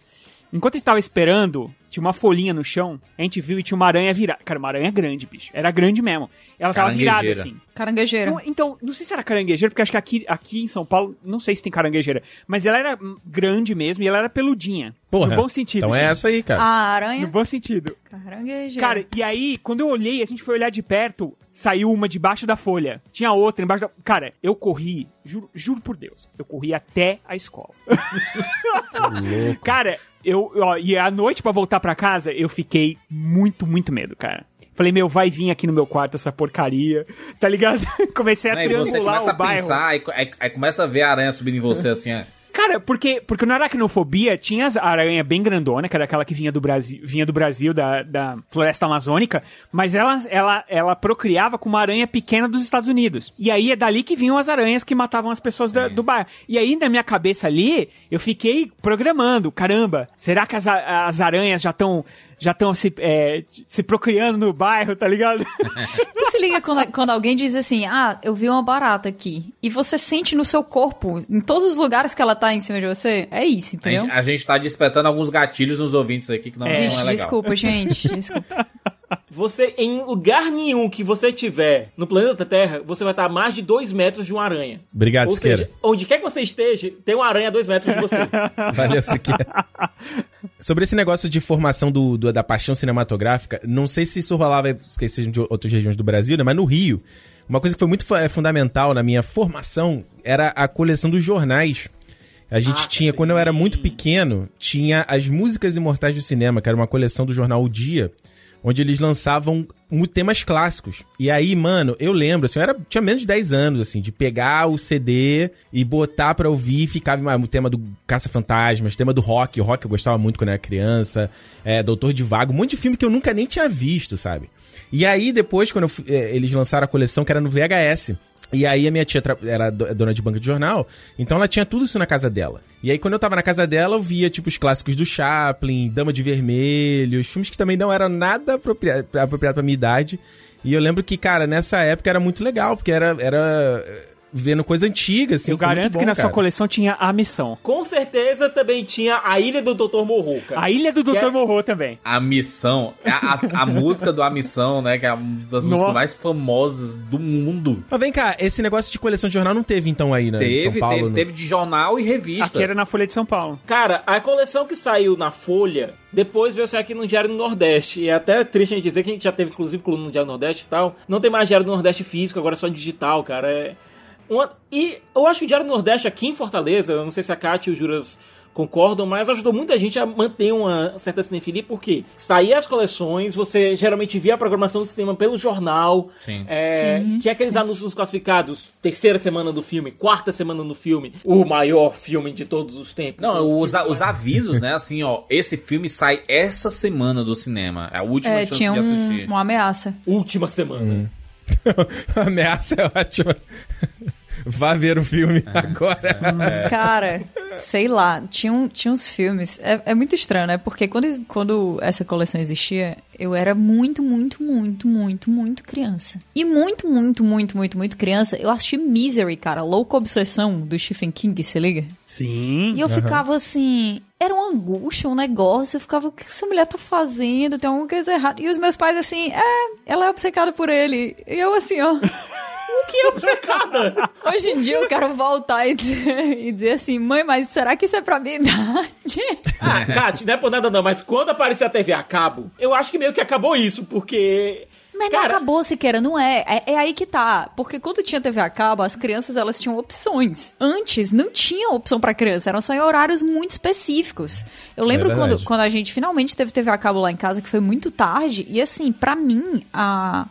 Enquanto gente tava esperando, tinha uma folhinha no chão, a gente viu e tinha uma aranha virada. Cara, uma aranha grande, bicho. Era grande mesmo. Ela tava virada assim. Caranguejeira. Não, então, não sei se era caranguejeira, porque acho que aqui, aqui em São Paulo, não sei se tem caranguejeira. Mas ela era grande mesmo e ela era peludinha. Porra. No bom sentido. Então é gente. essa aí, cara. A No aranha. bom sentido. Caranguejeira. Cara, e aí, quando eu olhei, a gente foi olhar de perto, saiu uma debaixo da folha. Tinha outra embaixo da. Cara, eu corri, juro, juro por Deus, eu corri até a escola. (laughs) Cara, eu, ó, e à noite pra voltar pra casa, eu fiquei muito, muito medo, cara. Falei, meu, vai vir aqui no meu quarto essa porcaria, tá ligado? (laughs) Comecei a Aí você triangular começa o a bairro. pensar, aí, aí- aí começa a ver a aranha subindo em você assim, é. Cara, porque, porque no Aracnofobia tinha as aranha bem grandona, que era aquela que vinha do Brasil, vinha do Brasil, da, da floresta amazônica, mas ela, ela, ela procriava com uma aranha pequena dos Estados Unidos. E aí é dali que vinham as aranhas que matavam as pessoas da- do bairro. E aí, na minha cabeça ali, eu fiquei programando, caramba, será que as, as aranhas já estão já estão se, é, se procriando no bairro, tá ligado? (laughs) Tu se liga quando, quando alguém diz assim, ah, eu vi uma barata aqui. E você sente no seu corpo, em todos os lugares que ela tá em cima de você. É isso, A entendeu? gente, a gente tá despertando alguns gatilhos nos ouvintes aqui que não, É. não é legal. desculpa, gente. Desculpa. (laughs) Você, em lugar nenhum que você tiver no planeta Terra, você vai estar a mais de 2 metros de uma aranha. Obrigado, Ou Siqueira. seja, onde quer que você esteja, tem uma aranha a 2 metros de você. (laughs) Valeu, Siqueira. Sobre esse negócio de formação do, do- da paixão cinematográfica, não sei se isso rolava esqueci de outras regiões do Brasil, né? Mas no Rio, uma coisa que foi muito é, fundamental na minha formação era a coleção dos jornais. A gente Ah, tinha, quando eu era muito pequeno, tinha as músicas imortais do cinema, que era uma coleção do jornal O Dia, onde eles lançavam temas clássicos. E aí, mano, eu lembro, assim, eu era, tinha menos de 10 anos, assim, de pegar o CD e botar pra ouvir, ficava ah, o tema do Caça-Fantasmas, tema do rock, o rock eu gostava muito quando era criança, é, Doutor de Vago, um monte de filme que eu nunca nem tinha visto, sabe? E aí, depois, quando eu é, eles lançaram a coleção, que era no VHS, e aí a minha tia era do- dona de banca de jornal, então ela tinha tudo isso na casa dela. E aí quando eu tava na casa dela, eu via tipo os clássicos do Chaplin, Dama de Vermelho, os filmes que também não eram nada apropria apropriado pra minha idade. E eu lembro que, cara, nessa época era muito legal, porque era, era vendo coisa antiga, assim. eu foi muito garanto bom, que na sua cara. coleção tinha a missão. Com certeza também tinha a Ilha do Dr. Morro, cara. A Ilha do Dr. é- Morro também. A missão, a, a, a (laughs) música do A Missão, né? Que é uma das Nossa. músicas mais famosas do mundo. Mas vem cá, esse negócio de coleção de jornal não teve então aí, né? em São Teve, Paulo, teve, né? teve de jornal e revista. Aqui era na Folha de São Paulo. Cara, a coleção que saiu na Folha, depois veio sair aqui no Diário do Nordeste. E é até triste a gente dizer que a gente já teve, inclusive, coluna no Diário do Nordeste e tal. Não tem mais Diário do Nordeste físico, agora é só digital, cara. É uma... E eu acho que o Diário do Nordeste aqui em Fortaleza, eu não sei se a Kátia e o Juras concordam, mas ajudou muita gente a manter uma certa cinefilia, porque saía as coleções, você geralmente via a programação do cinema pelo jornal, Sim. é, Sim, tinha aqueles anúncios classificados, terceira semana do filme, quarta semana do filme, o maior filme de todos os tempos. Não, os, a- os avisos, né? Assim, ó, esse filme sai essa semana do cinema. É a última É, chance tinha de um- assistir. uma ameaça. Última semana. A (laughs) ameaça é ótima. Vá ver o filme É. agora. Cara, sei lá, tinha, um- tinha uns filmes. É, é muito estranho, né? Porque quando, quando essa coleção existia, eu era muito, muito, muito, muito, muito criança. E muito, muito, muito, muito, muito criança, eu assisti Misery, cara, Louca Obsessão do Stephen King, se liga? Sim. E eu ficava assim. Era uma angústia, um negócio. Eu ficava, o que essa mulher tá fazendo? Tem alguma coisa errada. E os meus pais, assim, é, ela é obcecada por ele. E eu, assim, ó. Que é obcecada! Hoje em dia eu quero voltar e dizer, e dizer assim, mãe, mas será que isso é pra minha idade? Ah, Kat, não é por nada não, mas quando aparecer a TV a cabo, eu acho que meio que acabou isso, porque... Mas não Cara, acabou, Siqueira, não é. é. é aí que tá. Porque quando tinha TV a cabo, as crianças elas tinham opções. Antes não tinha opção pra criança, eram só em horários muito específicos. Eu lembro É quando, quando a gente finalmente teve TV a cabo lá em casa, que foi muito tarde, e assim, pra mim, a.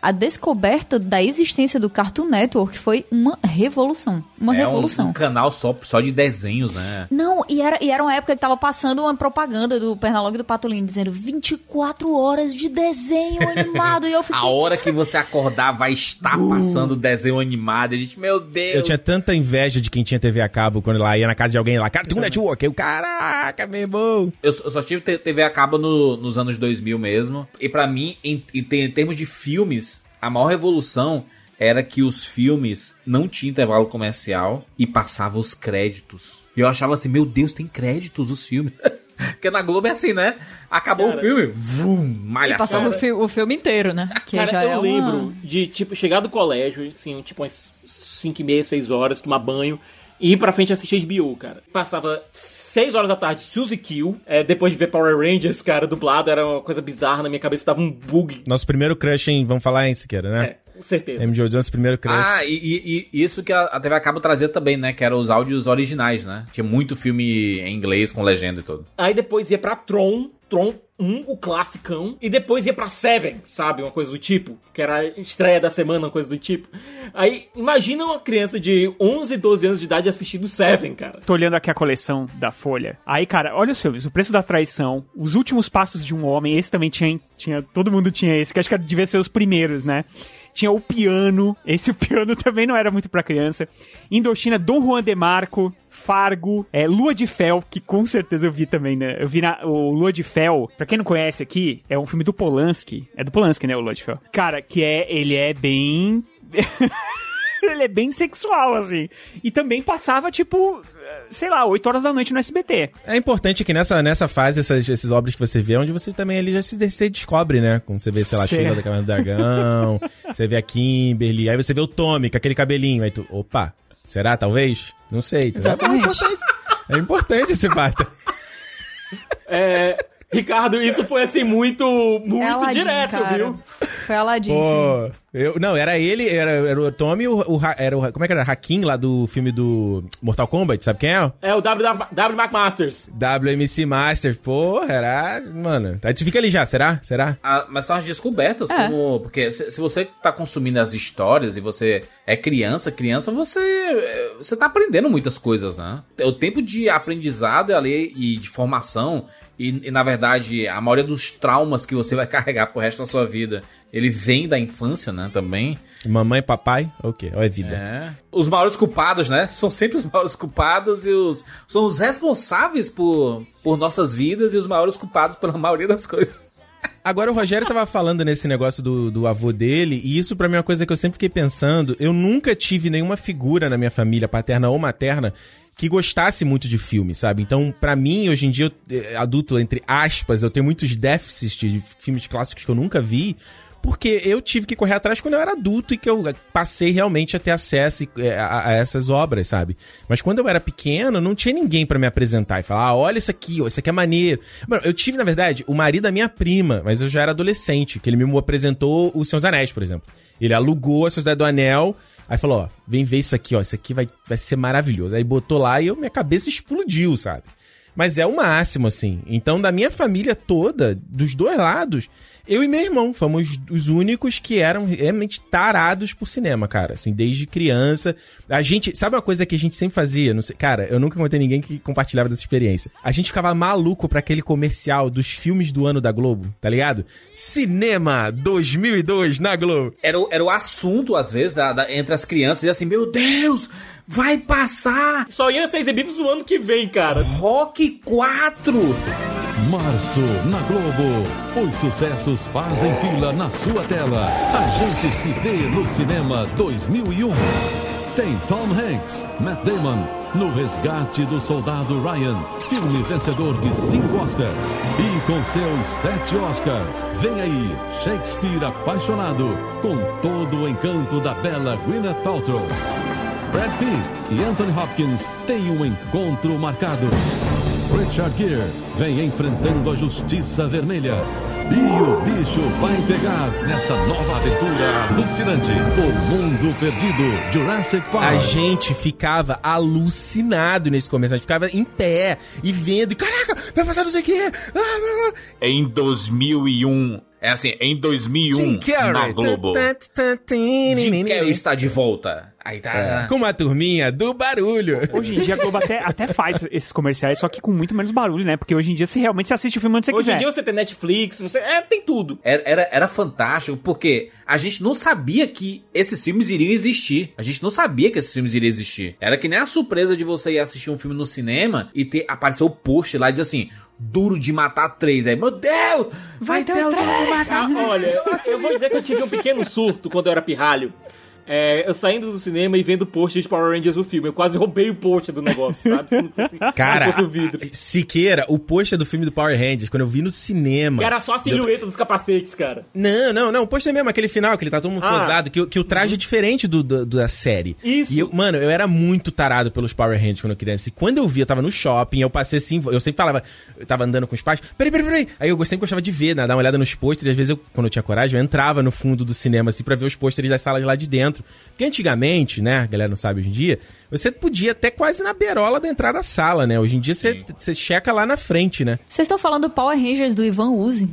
A descoberta da existência do Cartoon Network foi uma revolução. Uma é um- revolução. Um, canal só, só de desenhos, né? Não, e era, e era uma época que tava passando uma propaganda do Pernalonga e do Patolino dizendo 24 horas de desenho animado. e eu (laughs) fiquei. A hora que você acordar vai estar passando desenho animado. A gente, meu Deus. Eu tinha tanta inveja de quem tinha TV a cabo quando lá ia na casa de alguém lá, Cartoon Network. Eu, caraca, meu bom. Eu, eu só tive TV a cabo no- nos anos 2000 mesmo. E pra mim, em, em termos de filmes, a maior revolução era que os filmes não tinham intervalo comercial e passavam os créditos. E eu achava assim, meu Deus, tem créditos os filmes. (laughs) Porque na Globo é assim, né? Acabou o filme, vum, E malhação. passava o, fi- o filme inteiro, né? Que Cara, já eu é uma- lembro de, tipo, chegar do colégio, assim, tipo, umas 5 e meia, 6 horas, tomar banho e ir pra frente assistir HBO, cara. Passava 6 horas da tarde, Suzy Kill, é, depois de ver Power Rangers, cara, dublado, era uma coisa bizarra, na minha cabeça dava um bug. Nosso primeiro crush em, vamos falar em Siqueira, né? É, com certeza. MJ Jones, primeiro crush. Ah, e, e- e isso que a, TV a cabo trazia também, né? Que eram os áudios originais, né? Tinha muito filme em inglês com legenda e tudo. Aí depois ia pra Tron, Tron 1, o classicão, e depois ia pra Seven, sabe? Uma coisa do tipo, que era a estreia da semana, uma coisa do tipo. Aí, imagina uma criança de 11, 12 anos de idade assistindo Seven, cara. Tô olhando aqui a coleção da Folha. Aí, cara, olha os filmes. O Preço da Traição, Os Últimos Passos de um Homem. Esse também tinha, tinha todo mundo tinha esse, que acho que devia ser os primeiros, né? Tinha o Piano. Esse (laughs) Piano também não era muito pra criança. Indochina, Dom Juan de Marco, Fargo, é, Lua de Fel, que com certeza eu vi também, né? Eu vi na, o Lua de Fel, pra quem não conhece aqui, é um filme do Polanski. É do Polanski, né, o Lua de Fel. Cara, que é, ele é bem... (laughs) ele é bem sexual, assim. E também passava, tipo, sei lá, 8 horas da noite no SBT. É importante que nessa, nessa fase, essas, esses obras que você vê, é onde você também ali já se, se descobre, né? Quando você vê, sei lá, a Certo. Sheila da Caverna do Dragão, você vê a Kimberly, aí você vê o Tommy com aquele cabelinho, aí tu, opa, será, talvez? Não sei. entendeu? Exatamente. É importante esse fato. É, Ricardo, isso foi assim muito, muito É Aladdin, direto, cara. viu? Foi Aladdin, sim. Pô, eu, não, era ele, era, era o Tommy, o, o, era o, como é que era? Hakim lá do filme do Mortal Kombat, sabe quem é? É o W, w McMasters. WMC Master, porra, era, mano, a gente fica ali já, será? Será? Ah, mas são as descobertas, É. como. Porque se, se você tá consumindo as histórias e você é criança, criança, você. Você tá aprendendo muitas coisas, né? O tempo de aprendizado ali e de formação. E, e, na verdade, a maioria dos traumas que você vai (laughs) carregar pro resto da sua vida, ele vem da infância, né? Também. Mamãe, papai, o quê? Ou é vida? É. Os maiores culpados, né? (laughs) São sempre os maiores culpados e os. São os responsáveis por, por nossas vidas e os maiores culpados pela (laughs) maioria das coisas. Agora o Rogério tava falando nesse negócio do, do avô dele, e isso pra mim é uma coisa que eu sempre fiquei pensando. Eu nunca tive nenhuma figura na minha família, paterna ou materna, que gostasse muito de filme, sabe? Então, pra mim, hoje em dia, eu, eh, adulto, entre aspas, eu tenho muitos déficits de filmes clássicos que eu nunca vi. Porque eu tive que correr atrás quando eu era adulto e que eu passei realmente a ter acesso eh, a, a essas obras, sabe? Mas quando eu era pequeno, não tinha ninguém pra me apresentar e falar: ah, olha isso aqui, isso aqui é maneiro. Mano, eu tive, na verdade, o marido da minha prima, mas eu já era adolescente, que ele me apresentou o Senhor dos Anéis, por exemplo. Ele alugou a Sociedade do Anel, aí falou: ó, vem ver isso aqui, ó, isso aqui vai, vai ser maravilhoso. Aí botou lá e eu, minha cabeça explodiu, sabe? Mas é o máximo, assim. Então, da minha família toda, dos dois lados, eu e meu irmão fomos os únicos que eram realmente tarados por cinema, cara. Assim, desde criança. A gente. Sabe uma coisa que a gente sempre fazia? Não sei, cara, eu nunca encontrei ninguém que compartilhava dessa experiência. A gente ficava maluco pra aquele comercial dos filmes do ano da Globo, tá ligado? Cinema 2002 na Globo. Era, o- era o assunto, às vezes, da, da- entre as crianças, e assim, meu Deus, vai passar Só ia ser exibido no ano que vem, cara. Rock 4! Março na Globo. Os sucessos fazem fila na sua tela. A gente se vê no cinema 2001. Tem Tom Hanks, Matt Damon, no Resgate do Soldado Ryan, filme vencedor de cinco Oscars. E com seus sete Oscars, vem aí Shakespeare apaixonado, com todo o encanto da bela Gwyneth Paltrow. Brad Pitt e Anthony Hopkins têm um encontro marcado. Richard Gere vem enfrentando a Justiça Vermelha. E o bicho vai pegar nessa nova aventura alucinante. O Mundo Perdido, Jurassic Park. A gente ficava alucinado nesse comercial. A gente ficava em pé e vendo. E, Caraca, vai passar não sei o quê. Ah, ah, ah. Em 2001. É assim, em 2001 Jim Carrey. na Globo. Jim Carrey está de volta. Aí tá. É, Com uma turminha do barulho. Hoje em dia a Globo até, até faz esses comerciais, só que com muito menos barulho, né? Porque hoje em dia você realmente se assiste o filme onde você Hoje quiser. em dia você tem Netflix, você. É, tem tudo. Era, era, era fantástico porque a gente não sabia que esses filmes iriam existir. A gente não sabia que esses filmes iriam existir. Era que nem a surpresa de você ir assistir um filme no cinema e ter apareceu o post lá e diz assim: Duro de matar três. Aí, meu Deus! Vai, ter o Duro de matar Ah, olha, eu vou dizer que eu tive um pequeno surto quando eu era pirralho. É, eu saindo do cinema e vendo post de Power Rangers no filme. Eu quase roubei o post do negócio, sabe? Se não fosse, (laughs) Cara, não fosse o vidro. Siqueira, o pôster do filme do Power Rangers, quando eu vi no cinema. Que era só a silhueta dos capacetes, cara. Não, não, não. O pôster mesmo, aquele final, que ele tá todo mundo Ah. posado, que, o- que o traje é diferente do, do- da série. Isso. E eu, mano, eu era muito tarado pelos Power Rangers quando eu criança. E quando eu vi, eu tava no shopping, eu passei assim, eu sempre falava, eu tava andando com os pais, peraí, peraí, peraí. Aí eu sempre gostava de ver, né, dar uma olhada nos pôsteres. Às vezes, eu, quando eu tinha coragem, eu entrava no fundo do cinema, assim, pra ver os pôsteres das salas lá de dentro. Porque antigamente, né, a galera não sabe hoje em dia, você podia até quase na berola da entrada da sala, né? Hoje em dia você, você checa lá na frente, né? Vocês estão falando do Power Rangers do Ivan Uzi?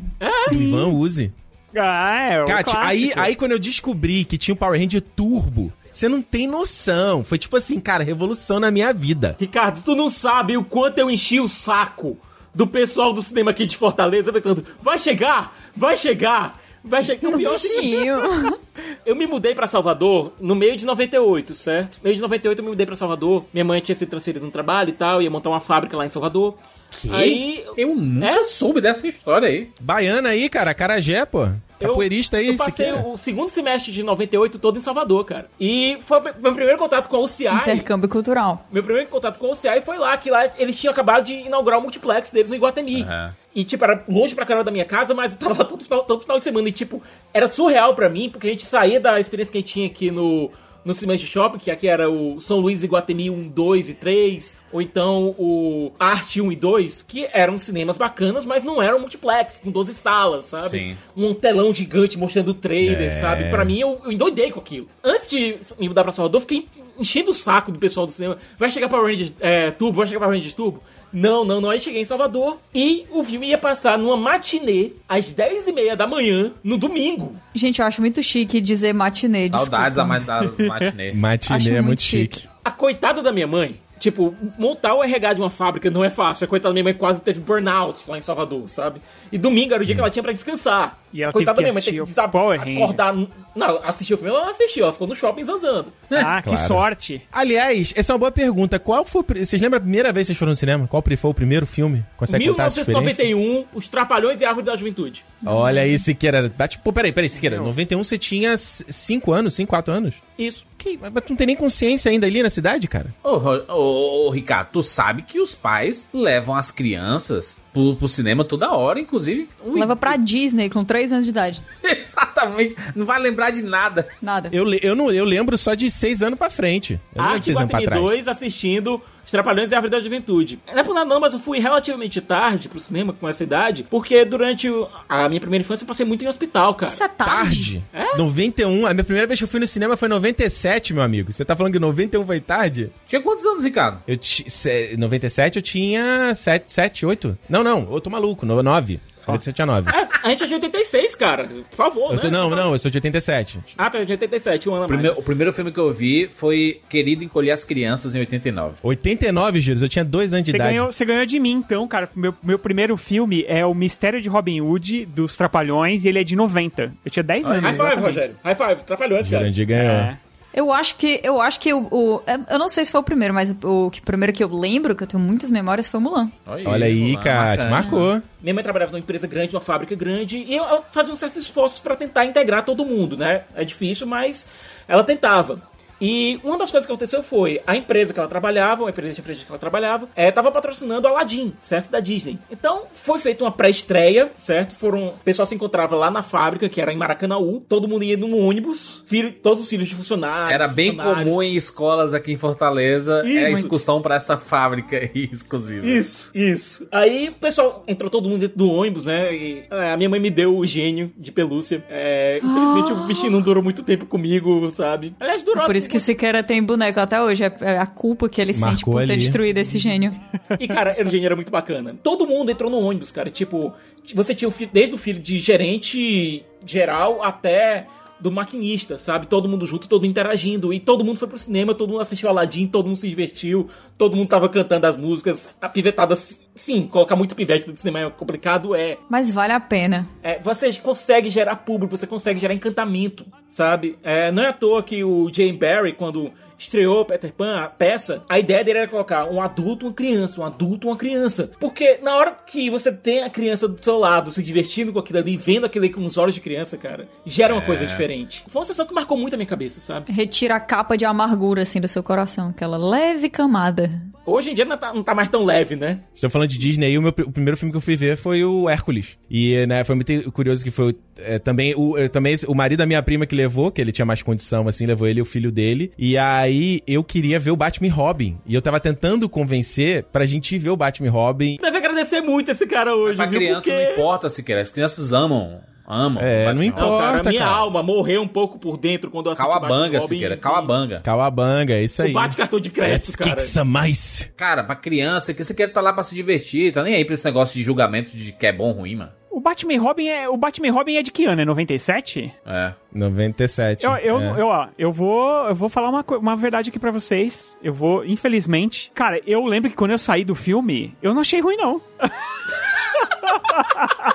O Ivan use. Ah, é, o Kat, aí, clássico. aí quando eu descobri que tinha o Power Ranger Turbo, você não tem noção. Foi tipo assim, cara, revolução na minha vida. Ricardo, tu não sabe o quanto eu enchi o saco do pessoal do cinema aqui de Fortaleza perguntando: vai chegar? Vai chegar? Vai chegar? O pior é Bichinho. (laughs) Eu me mudei pra Salvador no meio de 98, certo? No meio de 98 eu me mudei pra Salvador. Minha mãe tinha sido transferida no trabalho e tal, ia montar uma fábrica lá em Salvador. Que? Aí Eu nunca É? soube dessa história aí. Baiana aí, cara, Carajé, pô. Eu- Capoeirista aí, Eu passei Siqueira. o segundo semestre de 98 todo em Salvador, cara. E foi o meu primeiro contato com a UCI. Intercâmbio cultural. Meu primeiro contato com a UCI foi lá, que lá eles tinham acabado de inaugurar o multiplex deles no Iguatemi. E, tipo, era longe pra caramba da minha casa, mas eu tava lá todo final, todo final de semana. E, tipo, era surreal pra mim, porque a gente saía da experiência que a gente tinha aqui no, no cinema de shopping, que aqui era o São Luís Iguatemi 1, 2 e 3, ou então o Arte 1 e 2, que eram cinemas bacanas, mas não eram multiplex, com 12 salas, sabe? Sim. Um telão gigante mostrando o trailer, É. sabe? Pra mim, eu, eu endoidei com aquilo. Antes de me mudar pra Salvador, eu fiquei enchendo o saco do pessoal do cinema. Vai chegar Power Rangers é, Turbo, vai chegar Power Rangers Turbo. Não, não, não. Aí cheguei em Salvador e o filme ia passar numa matinê às 10h30 da manhã, no domingo. Gente, eu acho muito chique dizer matinê. Saudades da desculpa. das matinê. (laughs) Matinê Acho é muito muito chique. chique. A coitada da minha mãe, tipo, montar o RH de uma fábrica não é fácil. A coitada da minha mãe quase teve burnout lá em Salvador, sabe? E domingo era o dia que ela tinha pra descansar. E ela coitada teve da que minha mãe desab- Power acordar. Não, assistiu o filme, ela não assistiu, ela ficou no shopping zanzando. Ah, que Claro. sorte. Aliás, essa é uma boa pergunta. Qual foi. Vocês lembram a primeira vez que vocês foram no cinema? Qual foi o primeiro filme? Consegue contar essa experiência? 1991, Os Trapalhões e a Árvore da Juventude. Olha aí, Siqueira. Bate... Pô, peraí, peraí, Siqueira. 91 você tinha 5 anos, 5, 4 anos? Isso. Que... Mas tu não tem nem consciência ainda ali na cidade, cara? Ô, ô, ô, Ricardo, tu sabe que os pais levam as crianças pro, pro cinema toda hora, inclusive. um- Leva pra Disney com 3 anos de idade. (laughs) Exatamente. Não vai lembrar de nada. Nada. Eu, eu, não, eu lembro só de 6 anos pra frente. Eu não lembro de Arte 6 anos pra trás. 2 assistindo Os Trapalhões e a Árvore da Juventude. Não é por nada não, mas eu fui relativamente tarde pro cinema com essa idade, porque durante a minha primeira infância eu passei muito em hospital, cara. Isso é tarde. Tarde? 91. A minha primeira vez que eu fui no cinema foi em 97, meu amigo. Você tá falando que 91 foi tarde? Tinha quantos anos, Ricardo? Eu se- 97 eu tinha 7, 7 8. Não, não, eu tô maluco, no- 9. 97 tinha 9. É, a gente é de 86, cara. Por favor, Eu né? tô- não, não, eu sou de 87. Ah, tá de 87, um ano O mais. primeiro, o primeiro filme que eu vi foi Querido Encolher as Crianças, em 89. 89, Gilles, eu tinha 2 anos de Você idade. ganhou, você ganhou de mim, então, cara. Meu, meu primeiro filme é O Mistério de Robin Hood, dos Trapalhões, e ele é de 90. Eu tinha 10 anos. High five, exatamente. Rogério. High five. Trapalhões, cara. Jurandir ganhou. É. Eu acho que eu acho que o, o- eu não sei se foi o primeiro, mas o, o que primeiro que eu lembro, que eu tenho muitas memórias, foi Mulan. Olha aí, cara, te marcou. Minha mãe trabalhava numa empresa grande, numa fábrica grande, e eu, eu fazia um certo esforço pra tentar integrar todo mundo, né? É difícil, mas ela tentava. E uma das coisas que aconteceu foi a empresa que ela trabalhava, a empresa de frente que ela trabalhava, estava patrocinando Aladdin, certo? Da Disney. Então foi feita uma pré-estreia, certo? Foram. O pessoal se encontrava lá na fábrica, que era em Maracanãú. Todo mundo ia num ônibus, filho, todos os filhos de funcionários. Era bem funcionários. comum em escolas aqui em Fortaleza é a Isso. excursão pra essa fábrica aí (laughs) exclusiva. Isso, isso. Aí o pessoal entrou todo mundo dentro do ônibus, né? E é, a minha mãe me deu o gênio de pelúcia. É, infelizmente o bichinho não durou muito tempo comigo, sabe? Aliás, durou. É isso que o Siqueira tem boneco até hoje. É é a culpa que ele sente Marcou por ter destruído esse gênio. E, cara, o gênio era muito bacana. Todo mundo entrou no ônibus, cara. Tipo, você tinha o filho, desde o filho de gerente geral até do maquinista, sabe? Todo mundo junto, todo mundo interagindo. E todo mundo foi pro cinema, todo mundo assistiu Aladdin, todo mundo se divertiu, todo mundo tava cantando as músicas. A pivetada, sim, colocar muito pivete no cinema é complicado, é. Mas vale a pena. É, você consegue gerar público, você consegue gerar encantamento, sabe? É, não é à toa que o Jane Barry, quando estreou Peter Pan, a peça, a ideia dele era colocar um adulto, uma criança, um adulto, uma criança. Porque na hora que você tem a criança do seu lado, se divertindo com aquilo ali, vendo aquilo ali com os olhos de criança, cara, gera uma coisa diferente. Foi uma sessão que marcou muito a minha cabeça, sabe? Retira a capa de amargura, assim, do seu coração. Aquela leve camada. Hoje em dia não tá, não tá mais tão leve, né? Estou falando de Disney aí, o, meu, o primeiro filme que eu fui ver foi o Hércules. E, né, foi muito curioso que foi é, também, o, é, também o marido da minha prima que levou, que ele tinha mais condição, assim, levou ele e o filho dele. E aí eu queria ver o Batman e Robin. E eu tava tentando convencer pra gente ir ver o Batman e Robin. Deve agradecer muito esse cara hoje, Pra viu? criança Porque... não importa se quer, as crianças amam. Amam. É, não Robin. Não, cara, Importa, minha cara. alma morreu um pouco por dentro quando eu assisti Calabanga, e- calabanga. Calabanga, é isso aí. O bate cartão de crédito, Let's cara. kick some ice. Cara, pra criança, que você quer estar lá pra se divertir, tá nem aí pra esse negócio de julgamento de que é bom ou ruim, mano. O Batman Robin é, o Batman Robin é de que ano? É 97? É. 97. Eu, eu, é. eu, ó, eu vou, eu vou falar uma, uma verdade aqui pra vocês. Eu vou, infelizmente. Cara, eu lembro que quando eu saí do filme, eu não achei ruim, não. (laughs)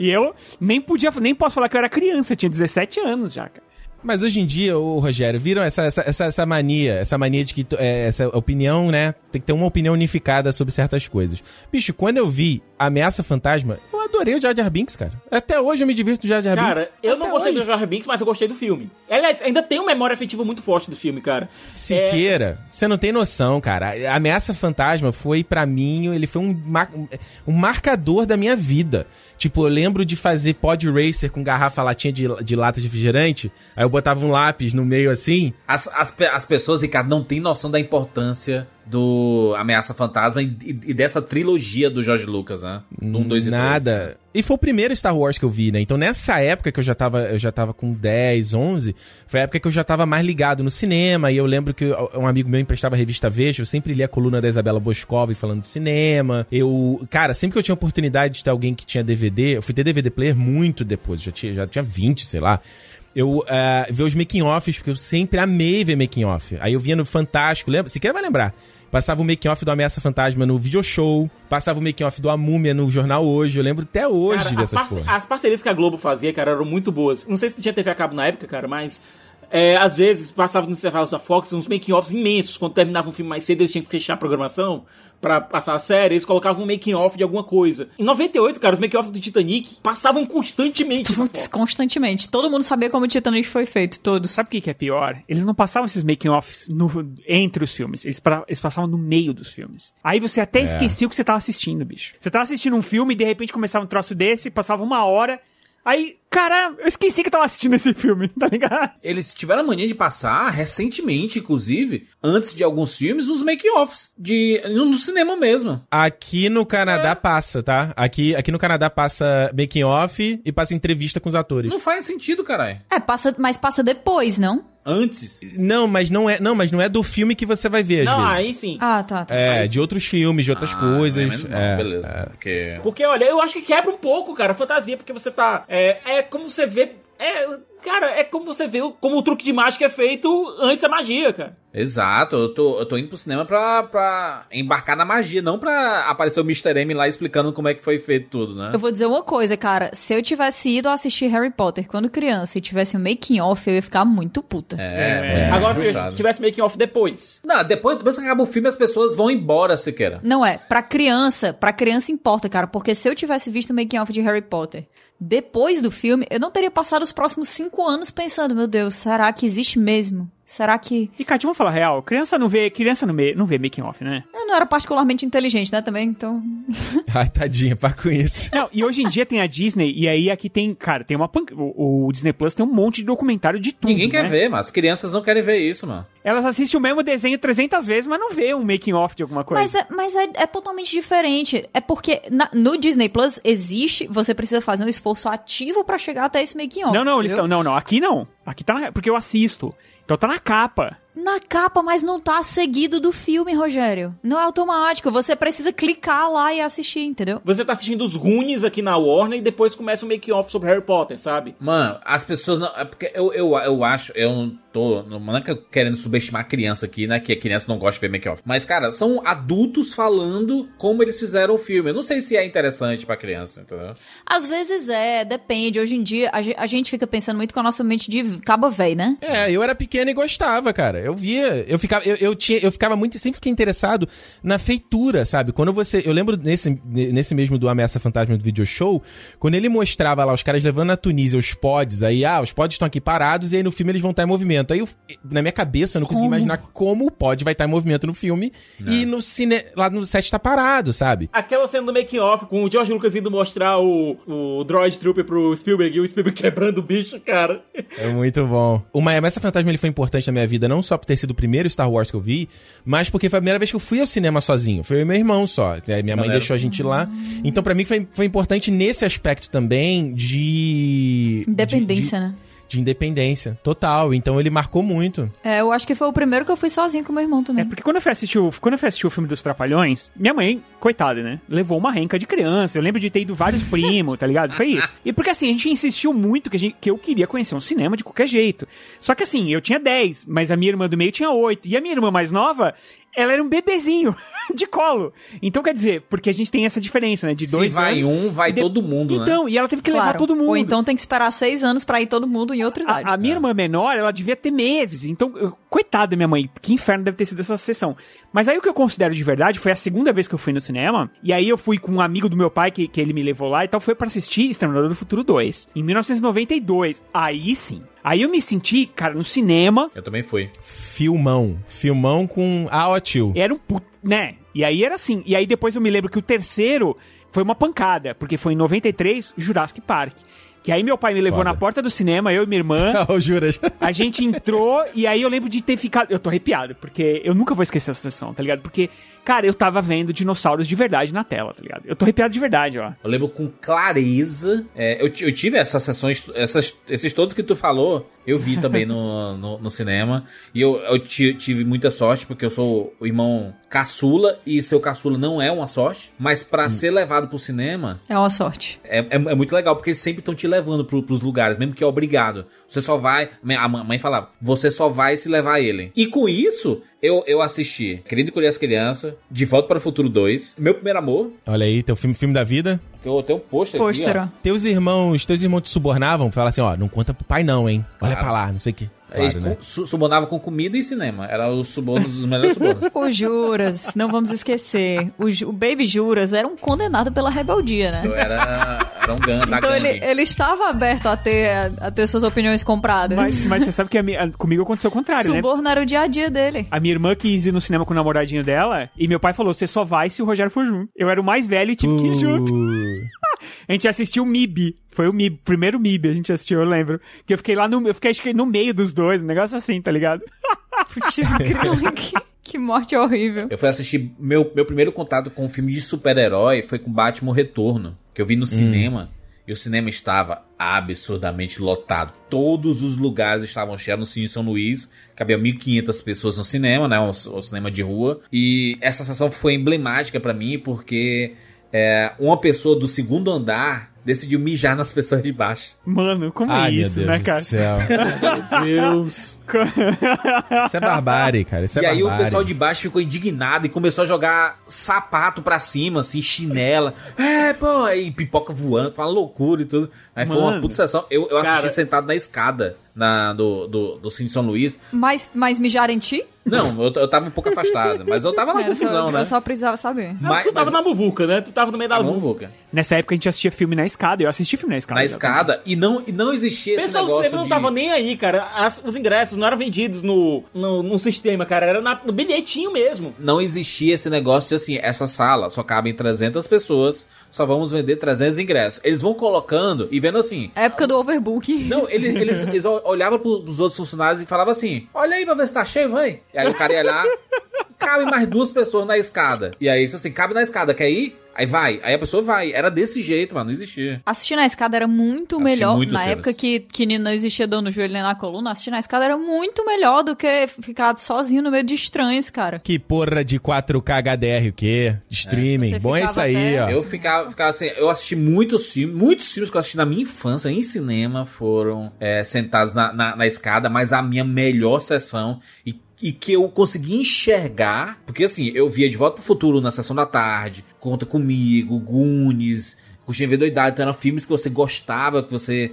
e eu nem podia, nem posso falar que eu era criança, eu tinha 17 anos já, cara. Mas hoje em dia, ô Rogério, viram essa, essa, essa, essa mania, essa mania de que é, essa opinião, né? Tem que ter uma opinião unificada sobre certas coisas. Bicho, quando eu vi Ameaça Fantasma, adorei o Jar Jar Binks, cara. Até hoje eu me divirto do Jar Jar Binks. Cara, eu não Até gostei hoje. do Jar Jar Binks, mas eu gostei do filme. Aliás, ainda tem uma memória afetiva muito forte do filme, cara. Siqueira, você não tem noção, cara. A Ameaça Fantasma foi, pra mim, ele foi um, mar- um marcador da minha vida. Tipo, eu lembro de fazer pod racer com garrafa latinha de, de lata de refrigerante. Aí eu botava um lápis no meio assim. As, as, as pessoas, Ricardo, não têm noção da importância do Ameaça Fantasma e, e- dessa trilogia do George Lucas, né? Do 1, 2 e 3. Nada. E foi o primeiro Star Wars que eu vi, né? Então nessa época que eu já tava, eu já tava com 10, 11, foi a época que eu já tava mais ligado no cinema. E eu lembro que um amigo meu emprestava a revista Veja, eu sempre lia a coluna da Isabela Boscov falando de cinema. Eu, cara, sempre que eu tinha oportunidade de ter alguém que tinha DVD, eu fui ter DVD player muito depois, já tinha, já tinha 20, sei lá. Eu eh, ver os making-offs, porque eu sempre amei ver making-off. Aí eu via no Fantástico, lembra? Se quer vai lembrar. Passava o making-off do Ameaça Fantasma no video show. Passava o making-off do A Múmia no Jornal Hoje. Eu lembro até hoje Cara, de ver as, essas parce- porra. as parcerias que a Globo fazia, cara, eram muito boas. Não sei se tinha TV a cabo na época, cara, mas. é, às vezes passava nos intervalos da Fox uns making-offs imensos. Quando terminava um filme mais cedo, eles tinham que fechar a programação pra passar a série. Eles colocavam um making-off de alguma coisa. Em 98, cara, os making-offs do Titanic passavam constantemente. Putz, constantemente. Todo mundo sabia como o Titanic foi feito, todos. Sabe o que, que é pior? Eles não passavam esses making-offs no- entre os filmes. Eles, pra- eles passavam no meio dos filmes. Aí você até esquecia o que você tava assistindo, bicho. Você tava assistindo um filme e de repente começava um troço desse, passava uma hora. Aí Cara, eu esqueci que eu tava assistindo esse filme, (laughs) tá ligado? Eles tiveram a mania de passar, recentemente, inclusive, antes de alguns filmes, uns make-offs. De. no cinema mesmo. Aqui no Canadá passa, tá? Aqui, aqui no Canadá passa making off e passa entrevista com os atores. Não faz sentido, caralho. É, passa, mas passa depois, não? Antes. Não, mas não é, não, mas não é do filme que você vai ver às Não, vezes. aí sim. Ah, tá. tá. É, de outros filmes, de outras Ah, coisas. não, é, beleza. é. Porque. Porque, olha, eu acho que quebra um pouco, cara, a fantasia, porque você tá. É, é como você vê. É, cara, é como você vê como o truque de mágica é feito antes da magia, cara. Exato, eu tô, eu tô indo pro cinema pra, pra embarcar na magia, não pra aparecer o Mr. M lá explicando como é que foi feito tudo, né? Eu vou dizer uma coisa, cara. Se eu tivesse ido assistir Harry Potter quando criança e tivesse um making off, eu ia ficar muito puta. É, é, Agora, se frustrado. tivesse making off depois. Não, depois, depois que acaba o filme, as pessoas vão embora, sequer. Não é, pra criança, pra criança importa, cara, porque se eu tivesse visto o making off de Harry Potter depois do filme, eu não teria passado os próximos cinco anos pensando, meu Deus, será que existe mesmo? Será que. E, Kátia, vamos falar a real. Criança não vê, criança não vê, não vê making off, né? Eu não era particularmente inteligente, né, também, então. (laughs) Ai, tadinha, para com isso. Não, e hoje em dia tem a Disney, e aí aqui tem, cara, tem uma panca... o, o Disney Plus tem um monte de documentário de tudo, Ninguém quer né? ver, mas as crianças não querem ver isso, mano. Elas assistem o mesmo desenho 300 vezes, mas não vê um making off de alguma coisa. Mas, é, mas é, é totalmente diferente. É porque na- no Disney Plus existe, você precisa fazer um esforço ativo pra chegar até esse making off. não, não, eles estão, não, não, aqui não. Aqui tá na, porque eu assisto. Então tá na capa. Na capa, mas não tá seguido do filme, Rogério. Não é automático. Você precisa clicar lá e assistir, entendeu? Você tá assistindo os Goonies aqui na Warner e depois começa o making off sobre Harry Potter, sabe? Mano, as pessoas não. É porque eu, eu, eu acho, eu não tô. Não é que eu querendo subestimar a criança aqui, né? Que a criança não gosta de ver make-off. Mas, cara, são adultos falando como eles fizeram o filme. Eu não sei se é interessante pra criança, entendeu? Às vezes é, depende. Hoje em dia, a, ge- a gente fica pensando muito com a nossa mente de caba véi, né? É, eu era pequeno e gostava, cara. Eu via, eu ficava, eu, eu tinha, eu ficava muito, sempre fiquei interessado na feitura, sabe? Quando você, eu lembro nesse, nesse mesmo do Ameaça Fantasma do Video Show, quando ele mostrava lá os caras levando na Tunísia os pods, aí, ah, os pods estão aqui parados e aí no filme eles vão estar em movimento. Aí, eu, na minha cabeça, eu não conseguia Como? imaginar como o pod vai estar em movimento no filme e no cine, lá no set tá parado, sabe? Aquela cena do making off com o George Lucas indo mostrar o, o Droid Trooper pro Spielberg e o Spielberg (laughs) quebrando o bicho, cara. É muito bom. O Ameaça Fantasma ele foi importante na minha vida, não só por ter sido o primeiro Star Wars que eu vi, mas porque foi a primeira vez que eu fui ao cinema sozinho. Foi eu e meu irmão só. É, Minha mãe Maneiro. deixou a gente lá. Então, pra mim, foi, foi importante nesse aspecto também de. Independência, de, né? De- de independência, total. Então ele marcou muito. É, eu acho que foi o primeiro que eu fui sozinho com meu irmão também. É, porque quando eu fui assistir o, quando eu fui assistir o filme dos Trapalhões, minha mãe, coitada, né? Levou uma renca de criança. Eu lembro de ter ido vários (laughs) primos, tá ligado? Foi isso. E porque assim, a gente insistiu muito que, a gente, que eu queria conhecer um cinema de qualquer jeito. Só que assim, eu tinha 10, mas a minha irmã do meio tinha 8. E a minha irmã mais nova, ela era um bebezinho (laughs) de colo. Então quer dizer, porque a gente tem essa diferença, né? De Se dois vai anos. um, vai de- todo mundo, né? Então, e ela teve que levar Claro. todo mundo. Ou então tem que esperar seis anos pra ir todo mundo em outra idade. A, a minha irmã menor, ela devia ter meses. Então, eu- coitada da minha mãe, que inferno deve ter sido essa sessão. Mas aí o que eu considero de verdade foi a segunda vez que eu fui no cinema. E aí eu fui com um amigo do meu pai, que, que ele me levou lá e tal. Foi pra assistir Exterminador do Futuro 2, em 1992. Aí sim. Aí eu me senti, cara, no cinema. Eu também fui. Filmão. Filmão com a ó Era um put... né? E aí era assim. E aí depois eu me lembro que o terceiro foi uma pancada, porque foi em 93, Jurassic Park. Que aí meu pai me levou Foda. na porta do cinema, eu e minha irmã. (laughs) Ô, juras. A gente entrou e aí eu lembro de ter ficado. Eu tô arrepiado, porque eu nunca vou esquecer essa sessão, tá ligado? Porque, cara, eu tava vendo dinossauros de verdade na tela, tá ligado? Eu tô arrepiado de verdade, ó. Eu lembro com clareza. é, eu, eu tive essas sessões, essas, esses todos que tu falou, eu vi também no, no, no cinema. E eu, eu ti- tive muita sorte, porque eu sou o irmão caçula, e seu caçula não é uma sorte. Mas pra ser levado pro cinema, É uma sorte. é, é, é muito legal, porque eles sempre estão te levando pro, pros lugares, mesmo que é obrigado. Você só vai. A mãe falava, você só vai se levar ele. E com isso, eu, eu assisti Querendo Encolher as Crianças, De Volta para o Futuro 2, Meu Primeiro Amor, Olha aí, teu filme, filme da vida. eu tenho um pôster aqui, Pôster, ó. Teus irmãos, teus irmãos te subornavam? Fala assim, ó, não conta pro pai não, hein? Olha Claro. pra lá, não sei o que. Claro, né? subornava com comida e cinema. Era os subornos, os melhores subornos. (laughs) O Juras, não vamos esquecer. O, Ju- o Baby Juras era um condenado pela rebeldia, né? Eu era, era um gan da Então ele, gangue. ele estava aberto a ter, a ter suas opiniões compradas. Mas, mas você sabe que a a- comigo aconteceu o contrário, né? Suborno era o dia a dia dele. A minha irmã quis ir no cinema com o namoradinho dela e meu pai falou: você só vai se o Rogério for junto. Eu era o mais velho e tive que ir junto. A gente assistiu o MIB. Foi o MIB, primeiro MIB a gente assistiu, eu lembro. Que eu fiquei lá no. Eu fiquei acho que no meio dos dois, um negócio assim, tá ligado? (laughs) Putz, (laughs) que, morte horrível. Eu fui assistir. Meu, meu primeiro contato com um filme de super-herói foi com Batman Retorno, que eu vi no cinema. E o cinema estava absurdamente lotado. Todos os lugares estavam cheios no Cine São Luís. Cabia 1.500 pessoas no cinema, né? O, o cinema de rua. E essa sessão foi emblemática pra mim porque é, uma pessoa do segundo andar decidiu mijar nas pessoas de baixo. Mano, como Ai, é meu isso, Deus né, do cara? céu. (laughs) Deus. Isso é barbárie, cara. Isso é e aí barbárie. o pessoal de baixo ficou indignado e começou a jogar sapato pra cima, assim, chinela. É, pô, aí pipoca voando, fala loucura e tudo. Aí foi uma Mano. puta sessão. Eu, eu assisti Cara. sentado na escada na, do, do, do Cine São Luís. Mas, mas mijar em ti? Não, eu, eu tava um pouco afastado, mas eu tava na só- confusão, né? Eu só precisava saber. Mas- tu tava mas- na muvuca, né? Tu tava no meio da muvuca. Nessa época a gente assistia filme na escada. Eu assisti filme na escada. Na escada. E não, e não existia esse Pessoal do negócio cinema não tava nem aí, cara. As- os ingressos não eram vendidos no, no, no sistema, cara. Era na- no bilhetinho mesmo. Não existia esse negócio de assim, essa sala só cabem 300 pessoas, só vamos vender 300 ingressos. Eles vão colocando e vendo assim, Época do overbook. Não, ele- eles, eles (laughs) olhavam pros outros funcionários e falavam assim: Olha aí pra ver se tá cheio, vai. E aí o cara ia lá, cabe mais duas pessoas na escada. E aí, isso assim, cabe na escada, quer ir? Aí vai. Aí a pessoa vai. Era desse jeito, mano, não existia. Assistir na escada era muito Assisti melhor. muitos na época que, que não existia dor no joelho nem na coluna, assistir na escada era muito melhor do que ficar sozinho no meio de estranhos, cara. Que porra de 4K HDR o quê? De streaming. Você Bom é isso aí, até- ó. Eu ficava, ficava assim, eu assisti muitos filmes, muitos filmes que eu assisti na minha infância em cinema foram é, sentados na, na, na escada, mas a minha melhor sessão e, e que eu consegui enxergar, porque assim, eu via De Volta pro Futuro na sessão da tarde, Conta Comigo, Goonies, Curtindo Ver Doidado, então eram filmes que você gostava, que você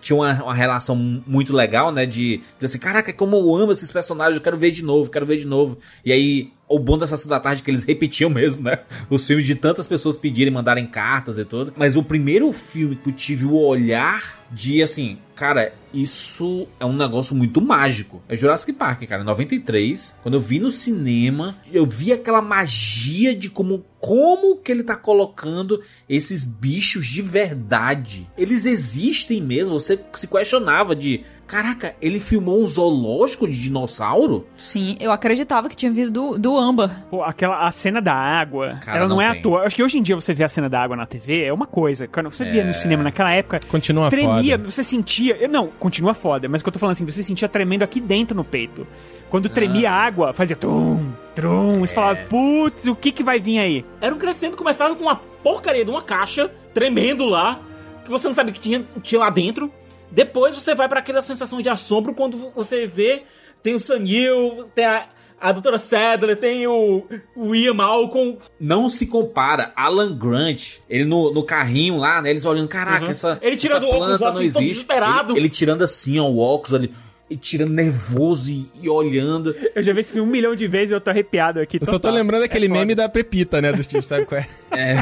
tinha uma, uma relação muito legal, né, de dizer assim, caraca, como eu amo esses personagens, eu quero ver de novo, quero ver de novo. E aí, o bom da Sessão da Tarde é que eles repetiam mesmo, né? Os filmes de tantas pessoas pedirem, mandarem cartas e tudo. Mas o primeiro filme que eu tive o olhar de, assim, cara, isso é um negócio muito mágico. É Jurassic Park, cara, em 93. Quando eu vi no cinema, eu vi aquela magia de como, como que ele tá colocando esses bichos de verdade. Eles existem mesmo. Você se questionava de... Caraca, ele filmou um zoológico de dinossauro? Sim, eu acreditava que tinha vindo do, do Amba. Pô, aquela a cena da água, Cara, ela não, não é tem. à toa. Acho que hoje em dia você vê a cena da água na TV é uma coisa. Quando você via É. no cinema naquela época, Continua tremia, foda. você sentia. eu- Não, continua foda, mas o que eu tô falando assim, você sentia tremendo aqui dentro no peito. Quando Ah. tremia a água, fazia trum, trum. Você É. falava, putz, o que que vai vir aí? Era um crescendo, começava com uma porcaria de uma caixa tremendo lá, que você não sabe o que tinha, tinha lá dentro. Depois você vai pra aquela sensação de assombro quando você vê, tem o Sanil, tem a, a Doutora Sadler, tem o, o Ian Malcolm. não se compara. Alan Grant, ele no, no carrinho lá, né? Eles olhando, caraca, Uhum. essa, Ele tirando essa o óculos planta lá, não assim, existe. Ele, ele tirando assim, ó, o óculos ali. E tirando nervoso e, e olhando. Eu já vi esse filme um milhão de vezes e eu tô arrepiado aqui. Eu só tô lembrando É foda. meme da Pepita, né? Do Steve, sabe qual é? (laughs) É.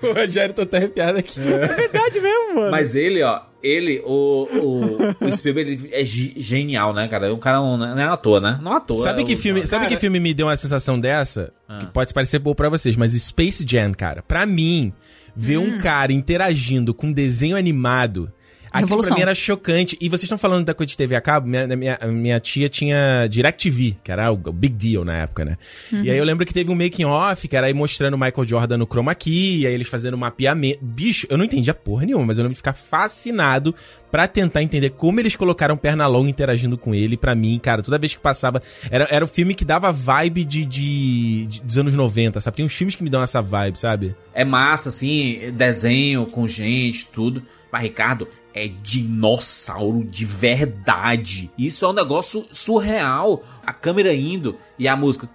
(laughs) o Rogério tô até arrepiado aqui. É verdade mesmo, mano. Mas ele, ó, ele, o, o, o Spielberg ele é ge- genial, né, cara? O cara não, não é à toa, né? Não é à toa. Sabe é que o- filme, sabe que filme me deu uma sensação dessa? Ah. Que pode parecer boa pra vocês, mas Space Jam, cara. Pra mim, ver Hum. um cara interagindo com desenho animado, aquilo pra Revolução. mim era chocante. E vocês estão falando da coisa de TV a cabo? Minha, minha, minha tia tinha DirecTV, que era o, o big deal na época, né? E aí eu lembro que teve um making off, que era aí mostrando o Michael Jordan no chroma key, e aí eles fazendo mapeamento. Bicho, eu não entendia porra nenhuma, mas eu lembro de ficar fascinado pra tentar entender como eles colocaram perna longa interagindo com ele. Pra mim, cara, toda vez que passava. Era, era o filme que dava vibe de, de, de- dos anos 90, sabe? Tem uns filmes que me dão essa vibe, sabe? É massa, assim, desenho com gente, tudo. Mas, Ricardo, é dinossauro de verdade. Isso é um negócio surreal. A câmera indo e a música.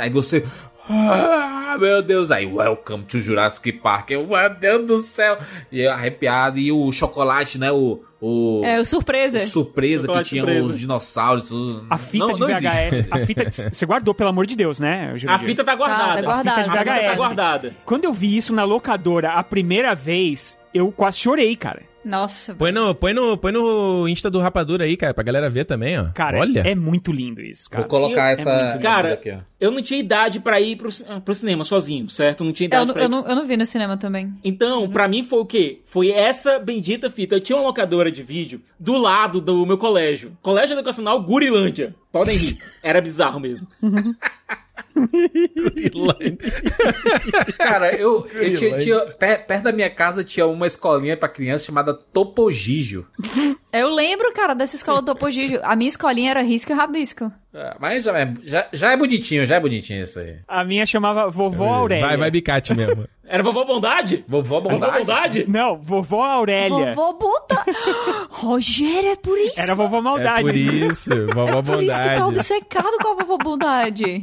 Aí você. Ah, meu Deus, aí, welcome to Jurassic Park. Eu, meu Deus do céu. E eu arrepiado. E o chocolate, né? O. o É, o surpresa. surpresa que Chocolate tinha surpresa. os dinossauros. Tudo. A fita Não- de não VHS. existe. A fita. (laughs) Você guardou, pelo amor de Deus, né? A fita tá guardada. Tá, tá guardada. A fita tá VHS. guardada. Quando eu vi isso na locadora a primeira vez, eu quase chorei, cara. Nossa. Põe no, põe, no, põe no Insta do Rapadura aí, cara, pra galera ver também, ó. Cara, Olha. é muito lindo isso, cara. Vou colocar Eu- essa. é muito- Cara, aqui, ó. eu não tinha idade pra ir pro, pro cinema sozinho, certo? Não tinha Eu, idade não- pra eu ir não, eu não vi no cinema também. Então, pra mim foi o quê? Foi essa bendita fita. Eu tinha uma locadora de vídeo do lado do meu colégio. Colégio Educacional Gurilândia. Podem rir. (laughs) Era bizarro mesmo. Cara, eu, eu tinha, tinha- per- perto da minha casa tinha uma escolinha pra criança chamada Topogijo. Eu lembro, cara, dessa escola do Topo Gigio. A minha escolinha era risco e rabisco. Ah, Mas já é, já, já é bonitinho, já é bonitinho isso aí. A minha chamava Vovó Aurélia. Vai, vai bicate mesmo. Era vovó Bondade? Vovó Vovó Bondade. Bondade? Não, Vovó Aurélia. Vovô Buta. Rogério, é por isso. Era Vovó É Maldade. por isso, vovó É por isso que tá bondade. obcecado com a vovó Bondade.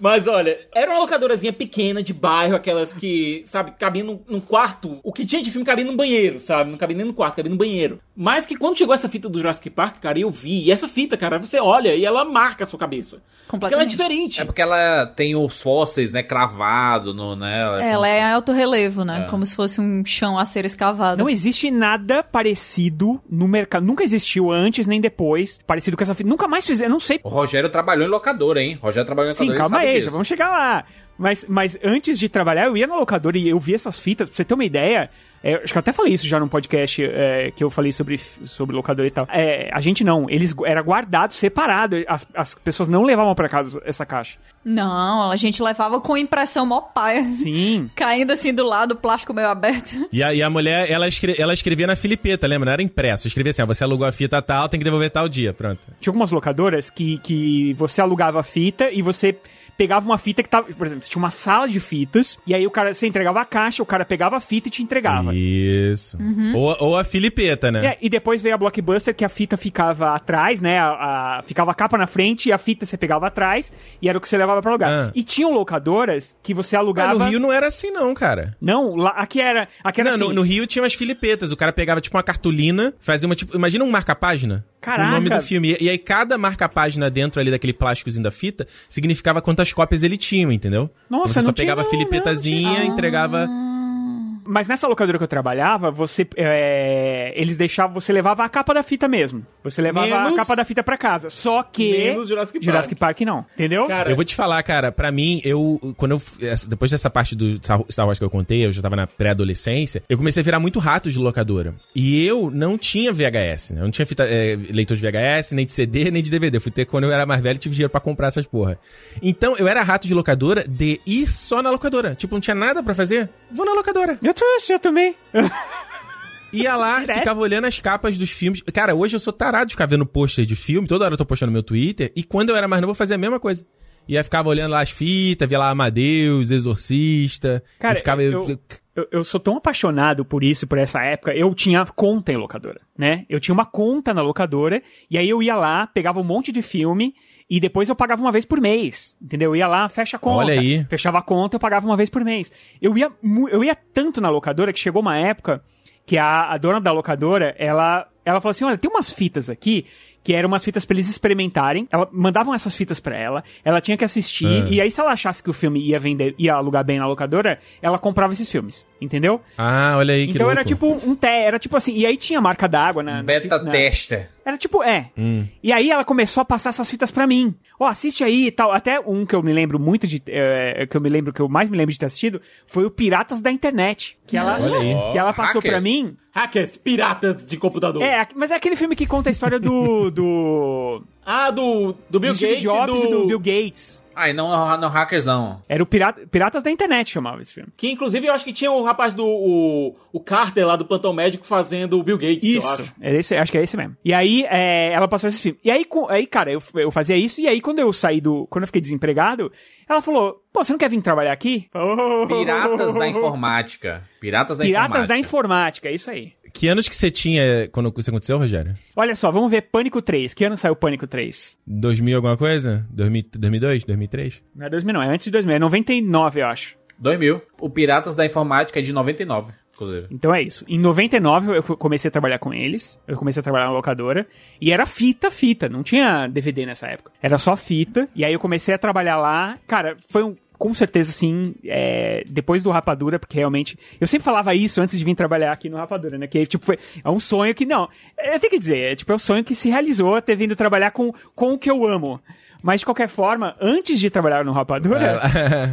Mas olha, era uma locadorazinha pequena de bairro, aquelas que, sabe, cabia num, num quarto. O que tinha de filme cabia num banheiro, sabe? Não cabia nem no quarto, cabia no banheiro. Mas que quando chegou essa fita do Jurassic Park, cara, eu vi. E essa fita, cara, você olha e ela marca a sua cabeça. Porque ela é Completamente. diferente. É porque ela tem os fósseis, né, cravado no, né? Ela, Ela é alto relevo, né? É. Como se fosse um chão a ser escavado. Não existe nada parecido no mercado. Nunca existiu antes nem depois. Parecido com essa fita. Nunca mais fizeram. Eu não sei. O Rogério trabalhou em locadora, hein? O Rogério trabalhou em Sim, locadora. ele calma sabe disso. vamos chegar lá. Mas, mas antes de trabalhar, eu ia na locadora e eu vi essas fitas. Pra você ter uma ideia, é, acho que eu até falei isso já num podcast é, que eu falei sobre, sobre locadora e tal. É, a gente não, eles era guardado, separado. As, as pessoas não levavam pra casa essa caixa. Não, a gente levava com impressão mó paia. Sim. (laughs) Caindo assim do lado, o plástico meio aberto. E a, e a mulher, ela, escre- ela escrevia na filipeta, lembra? Não era impresso. Escrevia assim, ó, você alugou a fita tal, tem que devolver tal dia, pronto. Tinha algumas locadoras que, que você alugava a fita e você pegava uma fita que tava. Por exemplo, você tinha uma sala de fitas, e aí o cara, você entregava a caixa, o cara pegava a fita e te entregava. Isso. Ou, ou a filipeta, né? É, e depois veio a Blockbuster, que a fita ficava atrás, né? A, a- ficava a capa na frente e a fita você pegava atrás, e era o que você levava pra alugar. Ah. E tinham locadoras que você Ah, alugava. no Rio não era assim não, cara. Não, lá, aqui era. Aqui era Não, assim. no, no Rio tinha umas filipetas. O cara pegava, tipo, uma cartolina, fazia uma, tipo... Imagina um marca-página. Caraca. O nome do filme. E, e aí, cada marca-página dentro ali daquele plásticozinho da fita significava quantas cópias ele tinha, entendeu? Nossa, Então você só não tinha pegava a não, filipetazinha, não tinha. entregava... Mas nessa locadora que eu trabalhava, você. é, eles deixavam. Você levava a capa da fita mesmo. Você levava Menos- a capa da fita pra casa. Só que. Menos Jurassic Park. Jurassic Park não. Entendeu? Cara, Eu vou te falar, cara, pra mim, eu. Quando eu. Depois dessa parte do Star Wars que eu contei, eu já tava na pré-adolescência, eu comecei a virar muito rato de locadora. E eu não tinha VHS, né? Eu não tinha fita, é, leitor de VHS, nem de CD, nem de DVD. Eu fui ter quando eu era mais velho e tive dinheiro pra comprar essas porra. Então, eu era rato de locadora de ir só na locadora. Tipo, não tinha nada pra fazer? Vou na locadora. Eu trouxe, eu também. Ia lá, Direto. ficava olhando as capas dos filmes. Cara, hoje eu sou tarado de ficar vendo pôster de filme, toda hora eu tô postando no meu Twitter, e quando eu era mais novo eu fazia a mesma coisa. Ia ficava olhando lá as fitas, via lá Amadeus, Exorcista. Cara, e ficava. eu, eu, eu sou tão apaixonado por isso, por essa época. Eu tinha conta em locadora, né? Eu tinha uma conta na locadora, e aí eu ia lá, pegava um monte de filme, e depois eu pagava uma vez por mês, entendeu? Eu ia lá, fecha a conta. Olha aí. Fechava a conta, eu pagava uma vez por mês. Eu ia, eu ia tanto na locadora que chegou uma época que a, a dona da locadora, ela, ela falou assim, olha, tem umas fitas aqui que eram umas fitas pra eles experimentarem. Ela mandavam essas fitas pra ela, ela tinha que assistir Ah. e aí se ela achasse que o filme ia vender, ia alugar bem na locadora, ela comprava esses filmes, entendeu? Ah, olha aí que então louco. era tipo um te, era tipo assim, e aí tinha marca d'água na na Beta na- tester. era tipo, é. Hum. E aí ela começou a passar essas fitas pra mim. Ó, assiste aí e tal. Até um que eu me lembro muito de. é, que eu me lembro, que eu mais me lembro de ter assistido, foi o Piratas da Internet. Que ela, Olha aí. que ela passou pra mim. hackers, piratas de computador. É, mas é aquele filme que conta a história do. do. Ah, do, do Bill do Gates Jobs e e do... do Bill Gates. Ah, e não, não hackers não. Era o Pirata, Piratas da Internet chamava esse filme. Que inclusive eu acho que tinha o rapaz do... O, o Carter lá do Plantão Médico fazendo o Bill Gates, eu Isso, acho. é esse, acho que é esse mesmo. E aí, é, ela passou esse filme. E aí, com- aí cara, eu, eu fazia isso, e aí quando eu saí do. Quando eu fiquei desempregado, ela falou: pô, você não quer vir trabalhar aqui? Piratas da informática. Piratas da Piratas informática. da Informática, é isso aí. Que anos que você tinha quando isso aconteceu, Rogério? Olha só, vamos ver Pânico 3. Que ano saiu Pânico 3? 2000 alguma coisa? 2000, 2002? 2003? Não é 2000, não, é antes de 2000, é 99, eu acho. 2000. O Piratas da Informática é de 99, inclusive. Então é isso. Em 99 eu comecei a trabalhar com eles. Eu comecei a trabalhar na locadora. E era fita, fita. Não tinha DVD nessa época. Era só fita. E aí eu comecei a trabalhar lá. Cara, foi um. Com certeza, sim, é, depois do Rapadura, porque realmente. Eu sempre falava isso antes de vir trabalhar aqui no Rapadura, né? Que tipo, foi, é um sonho que não. Eu tenho que dizer, é, tipo, é um sonho que se realizou ter vindo trabalhar com, com o que eu amo. Mas de qualquer forma, antes de trabalhar no Rapadura,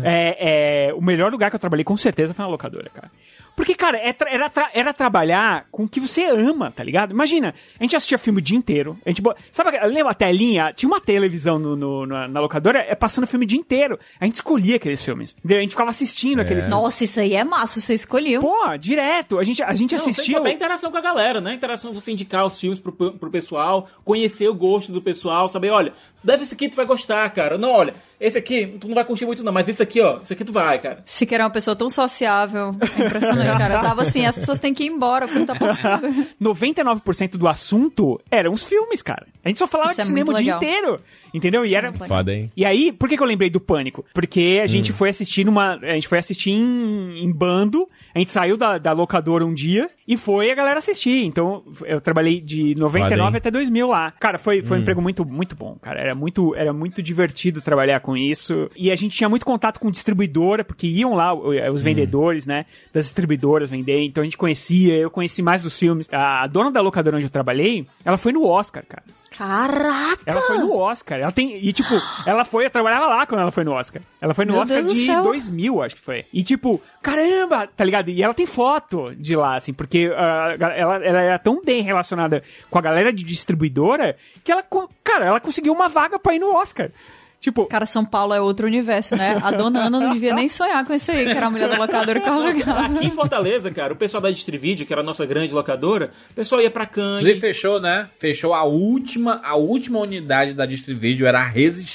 é, (laughs) é, o melhor lugar que eu trabalhei com certeza foi na locadora, cara. Porque, cara, é tra- era, tra- era trabalhar com o que você ama, tá ligado? Imagina, a gente assistia filme o dia inteiro. A gente, sabe, aquela- lembra a telinha? Tinha uma televisão no, no- na, na locadora é, passando filme o dia inteiro. A gente escolhia aqueles filmes. entendeu? A gente ficava assistindo aqueles filmes. Nossa, isso aí é massa, você escolheu. Pô, direto. A gente, a gente Não, botar interação com a galera, né? Interação, você indicar os filmes pro, pro pessoal, conhecer o gosto do pessoal, saber, olha, deve esse aqui tu vai gostar, cara. Não, olha, esse aqui tu não vai curtir muito não, mas esse aqui, ó, esse aqui tu vai, cara. Se quer uma pessoa tão sociável. É impressionante, (laughs) cara. Eu tava assim, as pessoas têm que ir embora, como tá passando. (laughs) 99% do assunto eram os filmes, cara. A gente só falava Isso de é cinema o dia inteiro. Entendeu? E Isso é era. Foda, hein? E aí, por que, que eu lembrei do Pânico? Porque a Hum. gente foi assistir numa. A gente foi assistir em, em bando. A gente saiu da, da locadora um dia e foi a galera assistir. Então, eu trabalhei de 99 Foda, hein? até 2000 lá. Cara, foi, Hum. foi um emprego muito, muito bom, cara. Era muito, era muito divertido trabalhar com isso. E a gente tinha muito contato com distribuidora, porque iam lá Hum. os vendedores, né? Das distribuidoras vender. Então a gente conhecia, eu conheci mais dos filmes. A dona da locadora onde eu trabalhei, ela foi no Oscar, cara. Caraca! Ela foi no Oscar. Ela tem. E, tipo, ela foi. Eu trabalhava lá quando ela foi no Oscar. Ela foi no Meu Oscar Deus de céu. 2000, acho que foi. E, tipo, caramba, tá ligado? E ela tem foto de lá, assim, porque ah, ela, ela era tão bem relacionada com a galera de distribuidora que ela, cara, ela conseguiu uma vaga pra ir no Oscar. Tipo, Cara, São Paulo é outro universo, né? A dona Ana não devia nem sonhar com isso aí, que era a mulher da locadora que ela alugava. Aqui em Fortaleza, cara, o pessoal da Distrivídeo, que era a nossa grande locadora, o pessoal ia pra Inclusive Cannes. fechou, né? Fechou a última, a última unidade da Distrivídeo, era a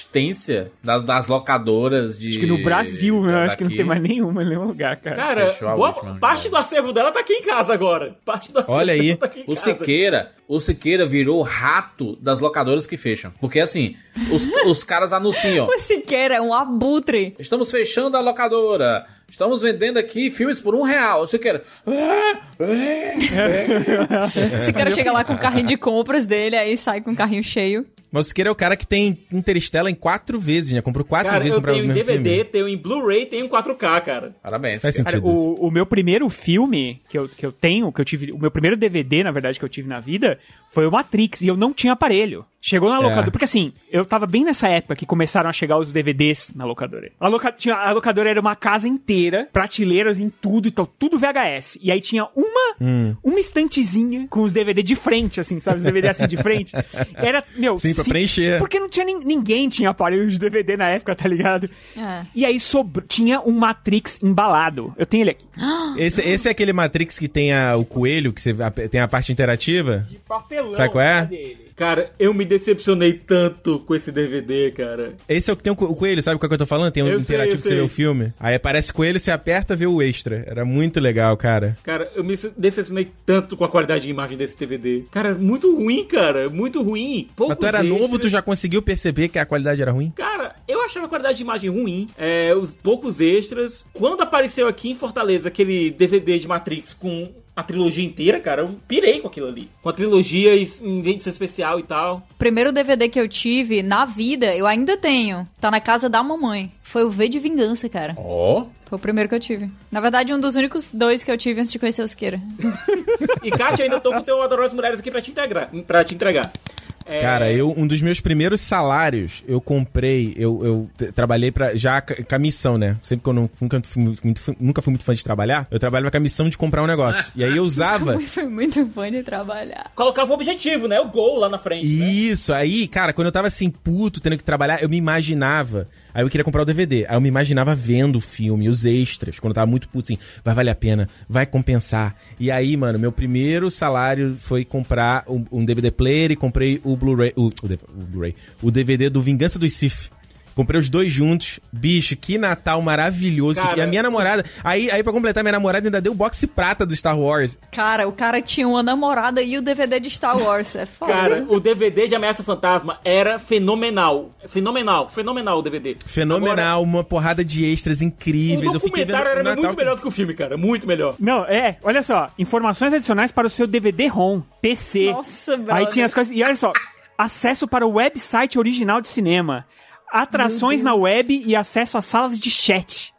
resistência das, das locadoras de... acho que no Brasil, né? Acho que não tem mais nenhuma em nenhum lugar, cara. Cara, Fechou a boa- última, parte do acervo dela tá aqui em casa agora. Parte do acervo Olha aí. dela tá aqui em O casa. Siqueira, o Siqueira virou o rato das locadoras que fecham. Porque assim, os, os caras anunciam. O Siqueira é um abutre. Estamos fechando a locadora. Estamos vendendo aqui filmes por um real. O Siqueira. O Siqueira chega lá com o carrinho de compras dele, aí sai com o carrinho cheio. Mas o Siqueira é o cara que tem Interstellar em quatro vezes, né? Comprou quatro Cara, vezes eu pra tenho em DVD, filme. tenho em Blu-ray, tenho em 4K, cara. Parabéns. Faz sentido isso. O, o meu primeiro filme que eu, que eu tenho, que eu tive. O meu primeiro DVD, na verdade, que eu tive na vida, foi o Matrix, e eu não tinha aparelho. Chegou na locadora. Porque assim, eu tava bem nessa época que começaram a chegar os DVDs na locadora. A, loca, tinha, a locadora era uma casa inteira, prateleiras em tudo, então tudo VHS. E aí tinha uma, Hum. uma estantezinha com os DVD de frente, assim, sabe? Os DVD assim de frente. (laughs) Era, meu. Sim, pra preencher. Porque não tinha nin- ninguém tinha aparelho de DVD na época, tá ligado? É. E aí sobrou, tinha um Matrix embalado. Eu tenho ele aqui. (gasps) Esse, esse é aquele Matrix que tem a- o coelho, que você, a- tem a parte interativa? Papelão. Sabe qual é? cadê ele? Cara, eu me decepcionei tanto com esse DVD, cara. Esse é o que tem o co- o coelho, sabe qual que eu tô falando? Tem um Eu sei, interativo eu que você vê sei. o filme. Aí aparece coelho, você aperta, vê o extra. Era muito legal, cara. Cara, eu me decepcionei tanto com a qualidade de imagem desse DVD. Cara, muito ruim, cara. Muito ruim. Mas Poucos tu era novo, extras. tu já conseguiu perceber que a qualidade era ruim? Cara, eu achava a qualidade de imagem ruim, é, os poucos extras. Quando apareceu aqui em Fortaleza aquele DVD de Matrix com a trilogia inteira, cara, eu pirei com aquilo ali. Com a trilogia e edição especial e tal. Primeiro DVD que eu tive na vida, eu ainda tenho. Tá na casa da mamãe. Foi o V de Vingança, cara. Ó. Foi o primeiro que eu tive. Na verdade, um dos únicos dois que eu tive antes de conhecer o Siqueira. (laughs) E, Kátia, eu ainda tô com o teu Adorosas Mulheres aqui pra te entregar. Pra te entregar. É, Cara, eu, um dos meus primeiros salários, eu comprei, eu, eu trabalhei pra, já com a missão, né? Sempre que eu não, nunca, fui muito, fui- nunca fui muito fã de trabalhar, eu trabalhava com a missão de comprar um negócio. E aí eu usava. (laughs) Foi muito fã de trabalhar. Colocava o objetivo, né? O gol lá na frente. né? Isso, aí, cara, quando eu tava assim, puto, tendo que trabalhar, eu me imaginava. Aí eu queria comprar o DVD. Aí eu me imaginava vendo o filme, os extras, quando eu tava muito puto, assim, vai valer a pena, vai compensar. E aí, mano, meu primeiro salário foi comprar um, um DVD player e comprei o Blu-ray. O, o, o Blu-ray. O DVD do Vingança dos Sith. Comprei os dois juntos. Bicho, que Natal maravilhoso. Cara, e a minha namorada. Aí, aí, pra completar, minha namorada ainda deu o boxe prata do Star Wars. Cara, o cara tinha uma namorada e o DVD de Star Wars. É foda. Cara, o DVD de Ameaça Fantasma era fenomenal. Fenomenal, fenomenal o DVD. Fenomenal, uma porrada de extras incríveis. o eu fiquei vendo documentário era no Natal. muito melhor do que o filme, cara. Muito melhor. Não, é, olha só, informações adicionais para o seu DVD-ROM, PC. Nossa, brother. Aí tinha as coisas. E olha só, acesso para o website original de cinema. Atrações na web e acesso a salas de chat.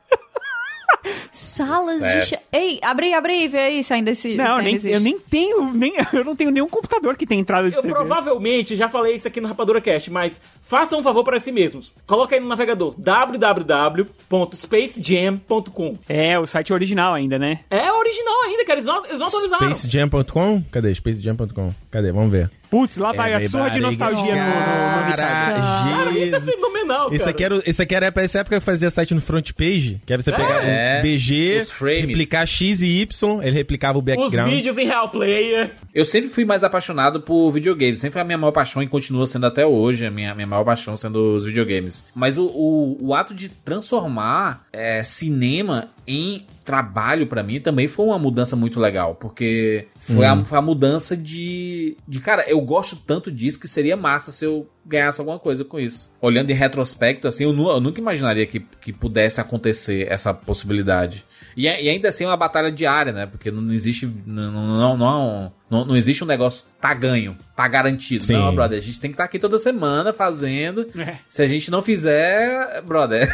Salas de chat. Ei, abre aí, abre aí, vê aí se ainda existe. se Não, ainda nem, existe. eu nem tenho, nem, (laughs) eu não tenho nenhum computador que tenha entrada de Eu CD. provavelmente já falei isso aqui no Rapadura Cast, mas façam um favor para si mesmos. Coloca aí no navegador www.spacejam.com. É, o site original ainda, né? É original ainda, cara. Eles não, eles não atualizaram. Spacejam.com? Cadê? Spacejam.com. Cadê? Vamos ver. Putz, lá vai a surra de nostalgia no, no. Cara, isso é fenomenal, cara. Isso aqui, era, isso aqui era pra essa época que fazia site no front page, que aí você pegava É. um BG, Os frames. replicar X e Y, ele replicava o Os background. vídeos em Real Player. Eu sempre fui mais apaixonado por videogames. Sempre foi a minha maior paixão e continua sendo até hoje a minha, minha maior paixão sendo os videogames. Mas o, o, o ato de transformar é, cinema em trabalho pra mim também foi uma mudança muito legal. Porque foi, a, foi a mudança de, de. Cara, eu gosto tanto disso que seria massa se eu ganhasse alguma coisa com isso. Olhando em retrospecto, assim, eu, nu- eu nunca imaginaria que, que pudesse acontecer essa possibilidade. E, e ainda assim é uma batalha diária, né? Porque não, não existe. Não, não, não, não, não existe um negócio tá ganho, tá garantido. Sim. Não, brother, a gente tem que estar aqui toda semana fazendo. É. Se a gente não fizer, brother.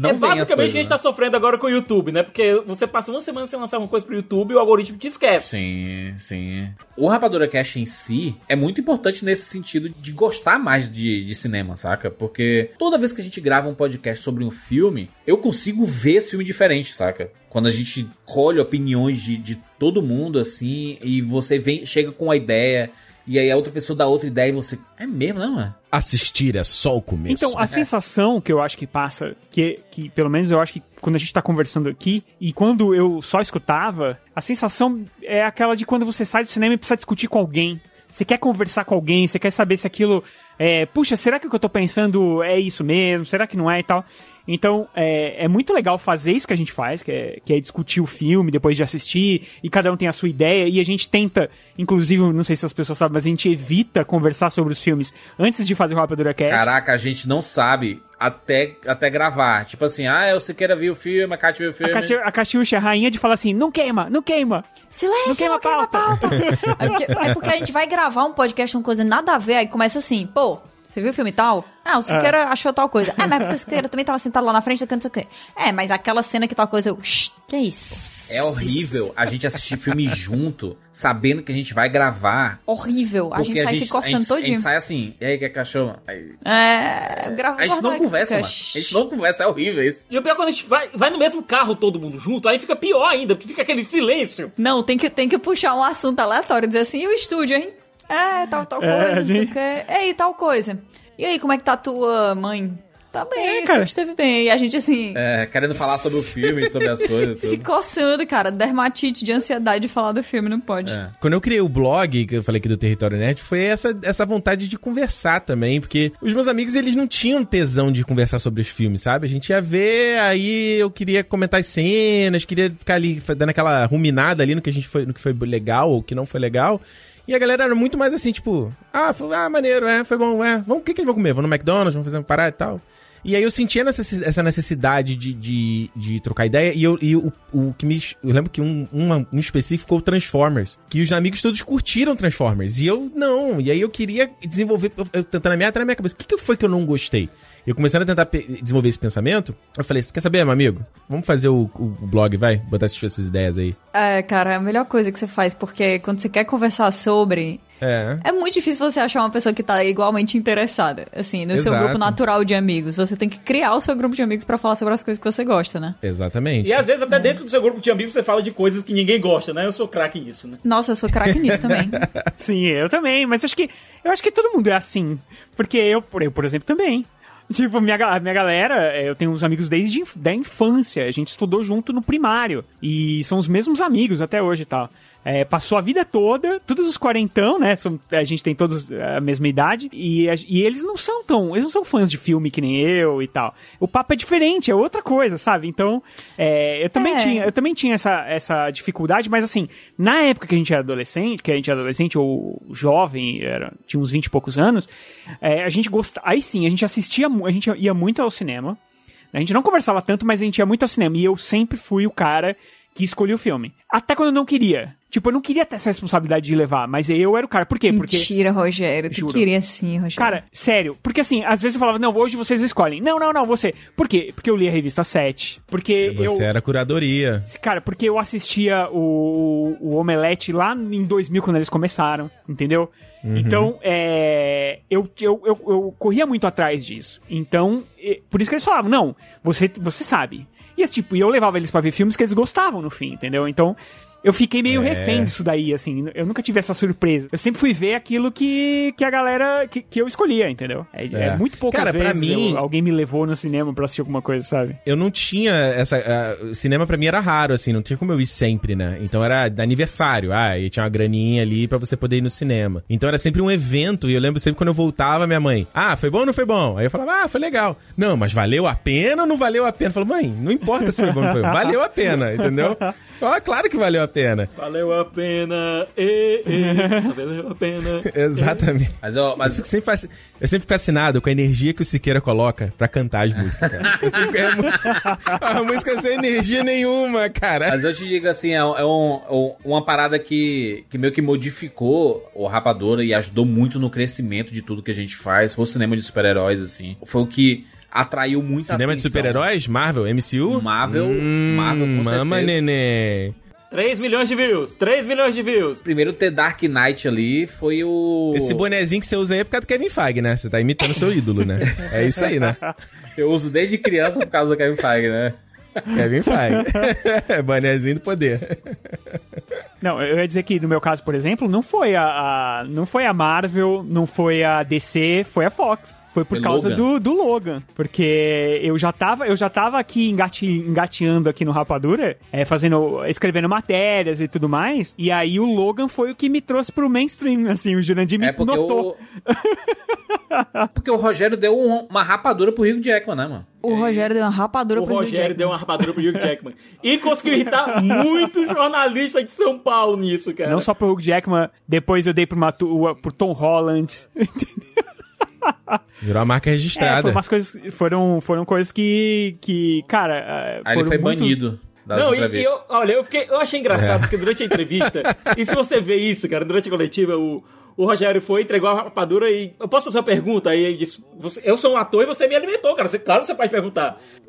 Não é basicamente o que a gente né? tá sofrendo agora com o YouTube, né? Porque você passa uma semana sem lançar uma coisa pro YouTube e o algoritmo te esquece. Sim, sim. O Rapadura Cash em si é muito importante nesse sentido de gostar mais de, de cinema, saca? Porque toda vez que a gente grava um podcast sobre um filme, eu consigo ver esse filme diferente, saca? Quando a gente colhe opiniões de, de todo mundo, assim, e você vem, chega com uma ideia, e aí a outra pessoa dá outra ideia e você. É mesmo, não é? Assistir é só o começo. Então, a sensação que eu acho que passa, que, que pelo menos eu acho que quando a gente tá conversando aqui, e quando eu só escutava, a sensação é aquela de quando você sai do cinema e precisa discutir com alguém. Você quer conversar com alguém, você quer saber se aquilo é, puxa, será que o que eu tô pensando é isso mesmo? Será que não é e tal? Então, é, é muito legal fazer isso que a gente faz, que é, que é discutir o filme depois de assistir, e cada um tem a sua ideia, e a gente tenta, inclusive, não sei se as pessoas sabem, mas a gente evita conversar sobre os filmes antes de fazer o Rapadura Cast. Caraca, a gente não sabe até, até gravar. Tipo assim, ah, eu você queira ver o filme, a Kátia viu o A, filme. A Catiuxa é a rainha de falar assim, não queima, não queima. Silêncio, Não queima não queima a pauta. (laughs) é, porque, é porque a gente vai gravar um podcast, uma coisa nada a ver, aí começa assim, pô, você viu o filme tal? Ah, o Siqueira achou tal coisa. É, mas é porque o (laughs) Siqueira também tava sentado lá na frente, não sei o quê. É, mas aquela cena que tal coisa, eu, shh, que é isso? É horrível a gente assistir filme junto, sabendo que a gente vai gravar. Horrível. A gente sai se a coçando gente, a todinho. gente sai assim, e aí, que é cachorro? Aí- É, grava A gente não conversa, mano. A gente não conversa, é horrível isso. E o pior é quando a gente vai, vai no mesmo carro todo mundo junto, aí fica pior ainda, porque fica aquele silêncio. Não, tem que, tem que puxar um assunto aleatório, dizer assim, e o estúdio, hein? É, tal, tal É, coisa, não sei o gente- quê. Ei, tal coisa. E aí, como é que tá tua mãe? Tá bem, É, sempre cara. esteve bem. E a gente, assim, É, querendo falar sobre o filme, sobre as coisas. (laughs) se coçando, cara. Dermatite de ansiedade de falar do filme, não pode. É. Quando eu criei o blog, que eu falei aqui do Território Nerd, foi essa, essa vontade de conversar também, porque os meus amigos, eles não tinham tesão de conversar sobre os filmes, sabe? A gente ia ver, aí eu queria comentar as cenas, queria ficar ali dando aquela ruminada ali no que a gente foi, no que foi legal ou que não foi legal. E a galera era muito mais assim, tipo, ah, foi, ah maneiro, é, foi bom, é, vamos, o que que eles vão comer? Vão no McDonald's, vamos fazer uma parada e tal. E aí eu sentia essa necessidade de, de, de trocar ideia. E, eu, e o, o que me. Eu lembro que um, uma- um específico foi o Transformers. Que os amigos todos curtiram Transformers. E eu não. E aí eu queria desenvolver. Eu, tentando até na minha cabeça. O que, que foi que eu não gostei? Eu começando a tentar desenvolver esse pensamento. Eu falei: Você quer saber, meu amigo? Vamos fazer o, o- o blog, vai? Botar essas, essas ideias aí. É, cara, é a melhor coisa que você faz, porque quando você quer conversar sobre. É. É muito difícil você achar uma pessoa que tá igualmente interessada, assim, no seu Exato. grupo natural de amigos. Você tem que criar o seu grupo de amigos pra falar sobre as coisas que você gosta, né? Exatamente. E às vezes até dentro do seu grupo de amigos você fala de coisas que ninguém gosta, né? Eu sou craque nisso, né? Nossa, eu sou craque (laughs) nisso também. Sim, eu também, mas acho que eu acho que todo mundo é assim. Porque eu, por- eu por exemplo, também. Tipo, minha, minha galera, eh, eu tenho uns amigos desde da infância. A gente estudou junto no primário. E são os mesmos amigos até hoje e tal. É, passou a vida toda, todos os quarentão, né? são- a gente tem todos a mesma idade. E, a- e eles não são tão. Eles não são fãs de filme que nem eu e tal. O papo é diferente, é outra coisa, sabe? Então, é, eu também É. tinha eu também tinha essa, essa dificuldade, mas assim, na época que a gente era adolescente, que a gente era adolescente ou jovem, era, tinha uns 20 e poucos anos, é, a gente gostava. Aí sim, a gente assistia, a gente ia muito ao cinema. A gente não conversava tanto, mas a gente ia muito ao cinema. E eu sempre fui o cara que escolhia o filme. Até quando eu não queria. Tipo, eu não queria ter essa responsabilidade de levar, mas eu era o cara. Por quê? Porque. Mentira, Rogério. Tu Juro. queria sim, Rogério. Cara, sério, porque assim, às vezes eu falava, não, hoje vocês escolhem. Não, não, não, você. Por quê? Porque eu li a revista 7. Porque Você eu. era curadoria. Cara, porque eu assistia o, o Omelete lá em 2000, quando eles começaram, entendeu? Então, é, eu, eu, eu, eu corria muito atrás disso. Então, por isso que eles falavam, não, você, você sabe. E tipo, e eu levava eles pra ver filmes que eles gostavam no fim, entendeu? Então, eu fiquei meio É. refém disso daí, assim. Eu nunca tive essa surpresa. Eu sempre fui ver aquilo que, que a galera, que, que eu escolhia, entendeu? É, é É. muito poucas Cara, pra vezes mim- eu- alguém me levou no cinema pra assistir alguma coisa, sabe? Eu não tinha essa. ah, cinema pra mim era raro, assim, não tinha como eu ir sempre, né? Então era de aniversário. Ah, e tinha uma graninha ali pra você poder ir no cinema. Então era sempre um evento, e eu lembro sempre quando eu voltava, minha mãe, ah, foi bom ou não foi bom? Aí eu falava, ah, foi legal. Não, mas valeu a pena ou não valeu a pena? Eu falo, mãe, não importa se foi bom ou não foi bom. Valeu a pena, entendeu? (laughs) Ó, claro que valeu a pena. Valeu a pena, e, e, valeu a pena. (laughs) Exatamente. Mas, ó, Eu, mas fico sempre fasc- eu sempre fico fascinado com a energia que o Siqueira coloca pra cantar as músicas, cara. Eu sempre- é (laughs) a música sem energia nenhuma, cara. Mas eu te digo assim, é, um- é um- um- uma parada que, que meio que modificou o Rapadura e ajudou muito no crescimento de tudo que a gente faz. Foi o cinema de super-heróis, assim. Foi o que atraiu muita Cinema de atenção. super-heróis? Marvel? MCU? Marvel, Hum, Marvel, com Mama certeza. nenê. 3 milhões de views, 3 milhões de views. Primeiro ter Dark Knight ali foi o... Esse bonezinho que você usa aí é por causa do Kevin Feige, né? Você tá imitando seu ídolo, né? (laughs) É isso aí, né? Eu uso desde criança por causa do Kevin Feige, né? Kevin Feige. (laughs) bonezinho do poder. Não, eu ia dizer que no meu caso, por exemplo, não foi a, a- não foi a Marvel, não foi a DC, foi a Fox. Foi por Foi causa Logan. do, do Logan. Porque eu já tava, eu já tava aqui engate, engateando aqui no Rapadura, é, fazendo, escrevendo matérias e tudo mais. E aí o Logan foi o que me trouxe pro mainstream, assim, o Jurandir me É porque notou. o... (laughs) porque o Rogério deu um- uma rapadura pro Hugh Jackman, né, mano? O Rogério deu uma rapadura O pro Hugh Rogério Jackman. deu uma rapadura pro Hugh Jackman. E conseguiu irritar muitos jornalistas de São Paulo nisso, cara. Não só pro Hugh Jackman, depois eu dei pro, Matu, pro Tom Holland. (laughs) Virou a marca É, registrada. foram umas coisas, foram, foram coisas que, que cara... é, Aí ele foi muito- banido das Não, e, e eu, olha, eu, fiquei, eu achei É. engraçado, porque durante a entrevista, (laughs) e se você vê isso, cara, durante a coletiva, o, o Rogério foi, entregou a rapadura e. Eu posso fazer uma pergunta? Aí ele disse: você, Eu sou um ator e você me alimentou, cara. Você, claro, você pode perguntar. (laughs)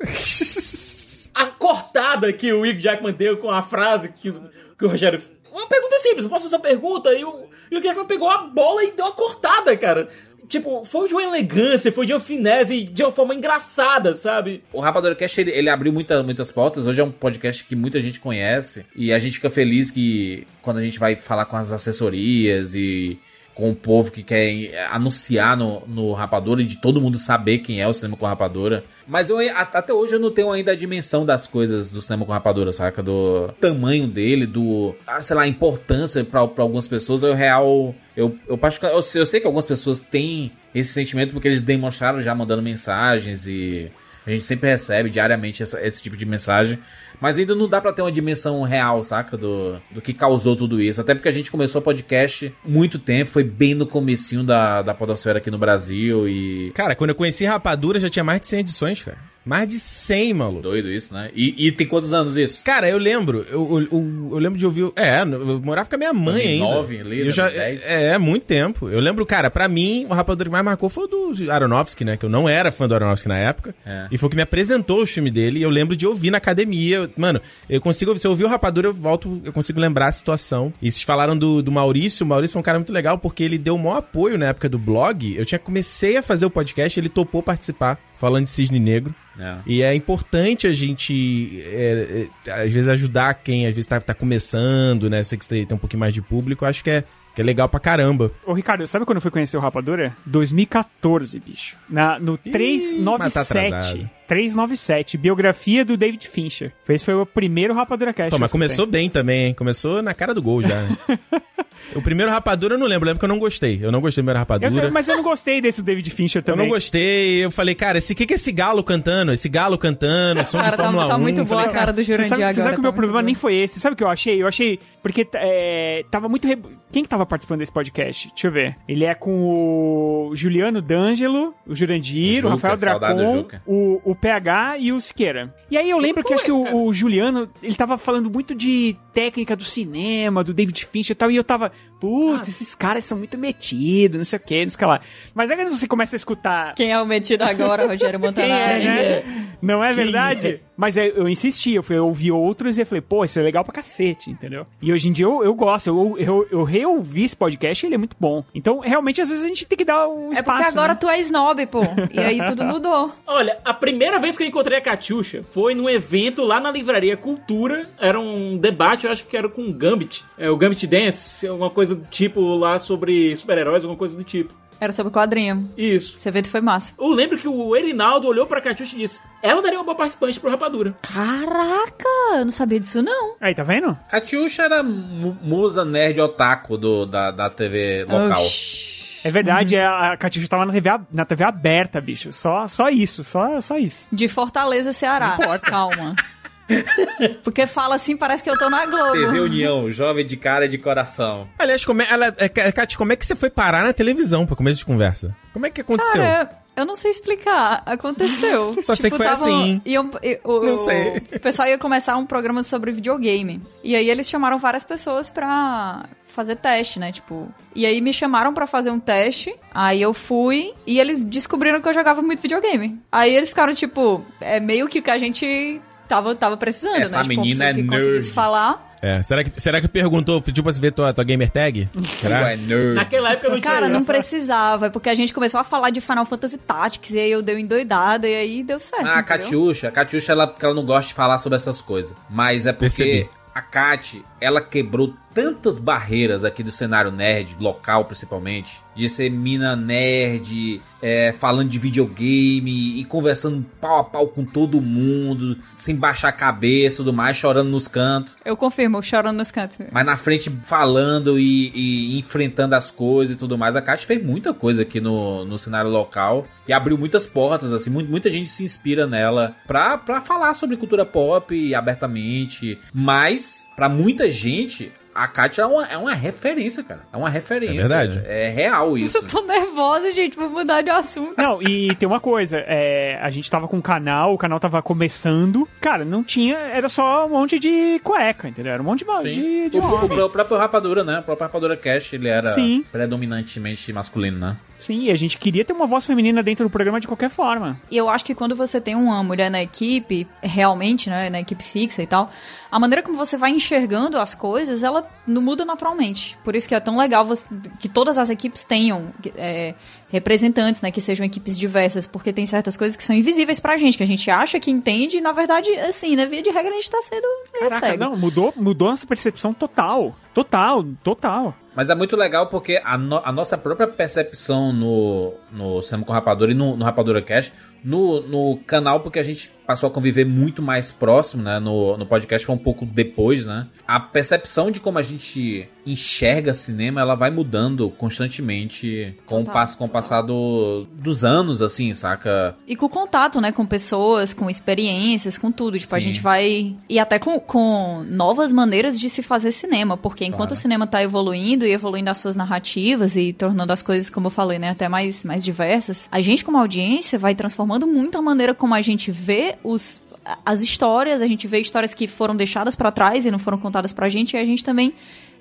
a cortada que o Hugh Jackman deu com a frase que, que o Rogério. Uma pergunta simples, posso fazer uma pergunta? E o Hugh Jackman pegou a bola e deu uma cortada, cara. Tipo, foi de uma elegância, foi de uma finesse, de uma forma engraçada, sabe? O Rapadura Cast, ele, ele abriu muita, muitas portas. Hoje é um podcast que muita gente conhece. E a gente fica feliz que quando a gente vai falar com as assessorias e com o povo que quer anunciar no, no Rapadura e de todo mundo saber quem é o cinema com Rapadura. Mas eu, até hoje eu não tenho ainda a dimensão das coisas do cinema com Rapadura, saca? Do tamanho dele, do, ah, sei lá, importância pra algumas pessoas. Eu, real, eu, eu, eu, sei- eu sei que algumas pessoas têm esse sentimento porque eles demonstraram já mandando mensagens e a gente sempre recebe diariamente essa- esse tipo de mensagem. Mas ainda não dá pra ter uma dimensão real, saca? Do, do que causou tudo isso. Até porque a gente começou o podcast muito tempo, foi bem no comecinho da, da podosfera aqui no Brasil e... Cara, quando eu conheci Rapadura já tinha mais de 100 edições, cara. Mais de 100, maluco. Doido isso, né? E, e tem quantos anos isso? Cara, eu lembro, eu, eu, eu- lembro de ouvir. É, eu morava com a minha mãe ainda. 2009 ali, eu já, 2010. é, é, muito tempo. Eu lembro, cara, pra mim, o Rapadura que mais marcou foi o do Aronofsky, né? Que eu não era fã do Aronofsky na época. É. E foi o que me apresentou o filme dele. E eu lembro de ouvir na academia. Mano, eu consigo. Se eu ouvir o Rapadura, eu volto, eu consigo lembrar a situação. E vocês falaram do, do Maurício. O Maurício foi um cara muito legal porque ele deu o maior apoio na época do blog. Eu tinha comecei a fazer o podcast, ele topou participar, falando de Cisne Negro. É. E é importante a gente, é, é, às vezes, ajudar quem às vezes tá, tá começando, né? Sei que você tem um pouquinho mais de público. Acho que é, que é legal pra caramba. Ô, Ricardo, sabe quando eu fui conhecer o Rapadura? 2014, bicho. Na, no tá 397. atrasado. 397, biografia do David Fincher. Esse foi o primeiro Rapadura Cast. Pô, mas que eu começou bem também, hein? Começou na cara do gol já. (laughs) o primeiro Rapadura eu não lembro. Eu lembro que eu não gostei. Eu não gostei do primeiro. Rapadura. Eu- mas eu não gostei desse David Fincher Eu também. não gostei, eu falei, cara, esse que que é esse galo cantando? Esse galo cantando, (laughs) som Cara, de tá- Fórmula tá 1. muito Eu boa falei, a cara do Você Jurandir sabe, você agora. sabe que o meu tá problema muito nem bom. foi esse. Sabe o que eu achei? Eu achei. Porque é, tava muito. re- Quem que tava participando desse podcast? Deixa eu ver. Ele é com o Juliano D'Angelo, o Jurandir, O o, Juca, Rafael Dracon, Juca. o, o PH e o Siqueira. E aí eu lembro que acho que o, o Juliano, ele tava falando muito de técnica do cinema, do David Fincher e tal, e eu tava, putz, esses caras são muito metidos, não sei o que, não sei o que lá. Mas aí quando você começa a escutar Quem é o metido agora, Rogério (laughs) quem Montanari? é, né? Não é verdade? Mas é, eu insisti, eu, fui, eu ouvi outros e eu falei, pô, isso é legal pra cacete, entendeu? E hoje em dia eu, eu gosto, eu, eu, eu reouvi esse podcast e ele é muito bom. Então, realmente, às vezes a gente tem que dar o É espaço. porque agora né? tu é snob, pô. E aí tudo (laughs) mudou. Olha, a primeira vez que eu encontrei a Catiuxa foi num evento lá na livraria Cultura. Era um debate, eu acho que era com o Gambit. É, o Gambit Dance, alguma coisa do tipo lá sobre super-heróis, alguma coisa do tipo. Era sobre quadrinho. Isso. Esse evento foi massa. Eu lembro que o Erinaldo olhou pra Catiuxa e disse: Ela daria uma boa participante pro Rapadura. Caraca, eu não sabia disso não. Aí, tá vendo? Catiuxa era mu- musa nerd otaku do, da, da TV local. Oxi. É verdade, é, a Catiuxa tava na TV, na TV aberta, bicho. Só, só isso, só, só isso. De Fortaleza, Ceará. Calma. (laughs) (laughs) Porque fala assim, parece que eu tô na Globo. TV União, jovem de cara e de coração. Aliás, como é, ela, é, Kat, como é que você foi parar na televisão pra começo de conversa? Como é que aconteceu? Cara, eu não sei explicar. Aconteceu. (laughs) Só sei que foi tavam- assim. iam- o, Não o- sei. O pessoal ia começar um programa sobre videogame. E aí eles chamaram várias pessoas pra fazer teste, né? Tipo. E aí me chamaram pra fazer um teste. Aí eu fui e eles descobriram que eu jogava muito videogame. Aí eles ficaram, tipo, é meio que o que a gente tava, tava precisando, Essa né? Tipo, uma menina é nerd. falar. É, será que, será que perguntou, pediu pra você ver tua, tua gamer tag? Será? Ué, nerd. Naquela época eu não tinha. Cara, não essa- precisava, porque a gente começou a falar de Final Fantasy Tactics, e aí eu dei uma endoidada, e aí deu certo. Ah, a? Catiuxa, a Catiuxa, ela, ela não gosta de falar sobre essas coisas. Mas é porque Percebi. a Kat, ela quebrou tantas barreiras aqui do cenário nerd, local principalmente, de ser mina nerd, é, falando de videogame e conversando pau a pau com todo mundo, sem baixar a cabeça e tudo mais, chorando nos cantos. Eu confirmo, chorando nos cantos. Mas na frente falando e, e enfrentando as coisas e tudo mais. A Kat fez muita coisa aqui no, no cenário local e abriu muitas portas, assim. mu- Muita gente se inspira nela pra, pra falar sobre cultura pop abertamente. Mas, pra muita gente, a Kat é uma, é uma referência, cara. É uma referência. É verdade. É real isso. Eu tô nervosa, gente, vou mudar de assunto. Não, e tem uma coisa, é, a gente tava com o canal, o canal tava começando. Cara, não tinha, era só um monte de cueca, entendeu? Era um monte de, Sim. de, de o, homem. o, o próprio Rapadura, né? O próprio Rapadura Cash, ele era Sim. predominantemente masculino, né? Sim, e a gente queria ter uma voz feminina dentro do programa de qualquer forma. E eu acho que quando você tem uma mulher na equipe, realmente, né, na equipe fixa e tal, a maneira como você vai enxergando as coisas, ela não muda naturalmente. Por isso que é tão legal você- que todas as equipes tenham é, representantes, né, que sejam equipes diversas, porque tem certas coisas que são invisíveis pra gente, que a gente acha que entende, e na verdade, assim, na via de regra a gente tá sendo meio Caraca, cego. não, mudou, mudou nossa percepção total. Total, total. Mas é muito legal porque a, no- a nossa própria percepção no, no Cinema com Rapadura e no, no Rapadura Cash, no, no canal, porque a gente passou a conviver muito mais próximo, né? No, no podcast foi um pouco depois, né? A percepção de como a gente enxerga cinema, ela vai mudando constantemente com, o, Total, passo, com o passar do- dos anos, assim, saca? E com contato, né, com pessoas, com experiências, com tudo. Tipo, a Sim. gente vai. E até com, com novas maneiras de se fazer cinema. Porque enquanto Claro. o cinema tá evoluindo e evoluindo as suas narrativas e tornando as coisas, como eu falei, né, até mais, mais diversas, a gente, como audiência, vai transformando muito a maneira como a gente vê os. As histórias, a gente vê histórias que foram deixadas pra trás e não foram contadas pra gente, e a gente também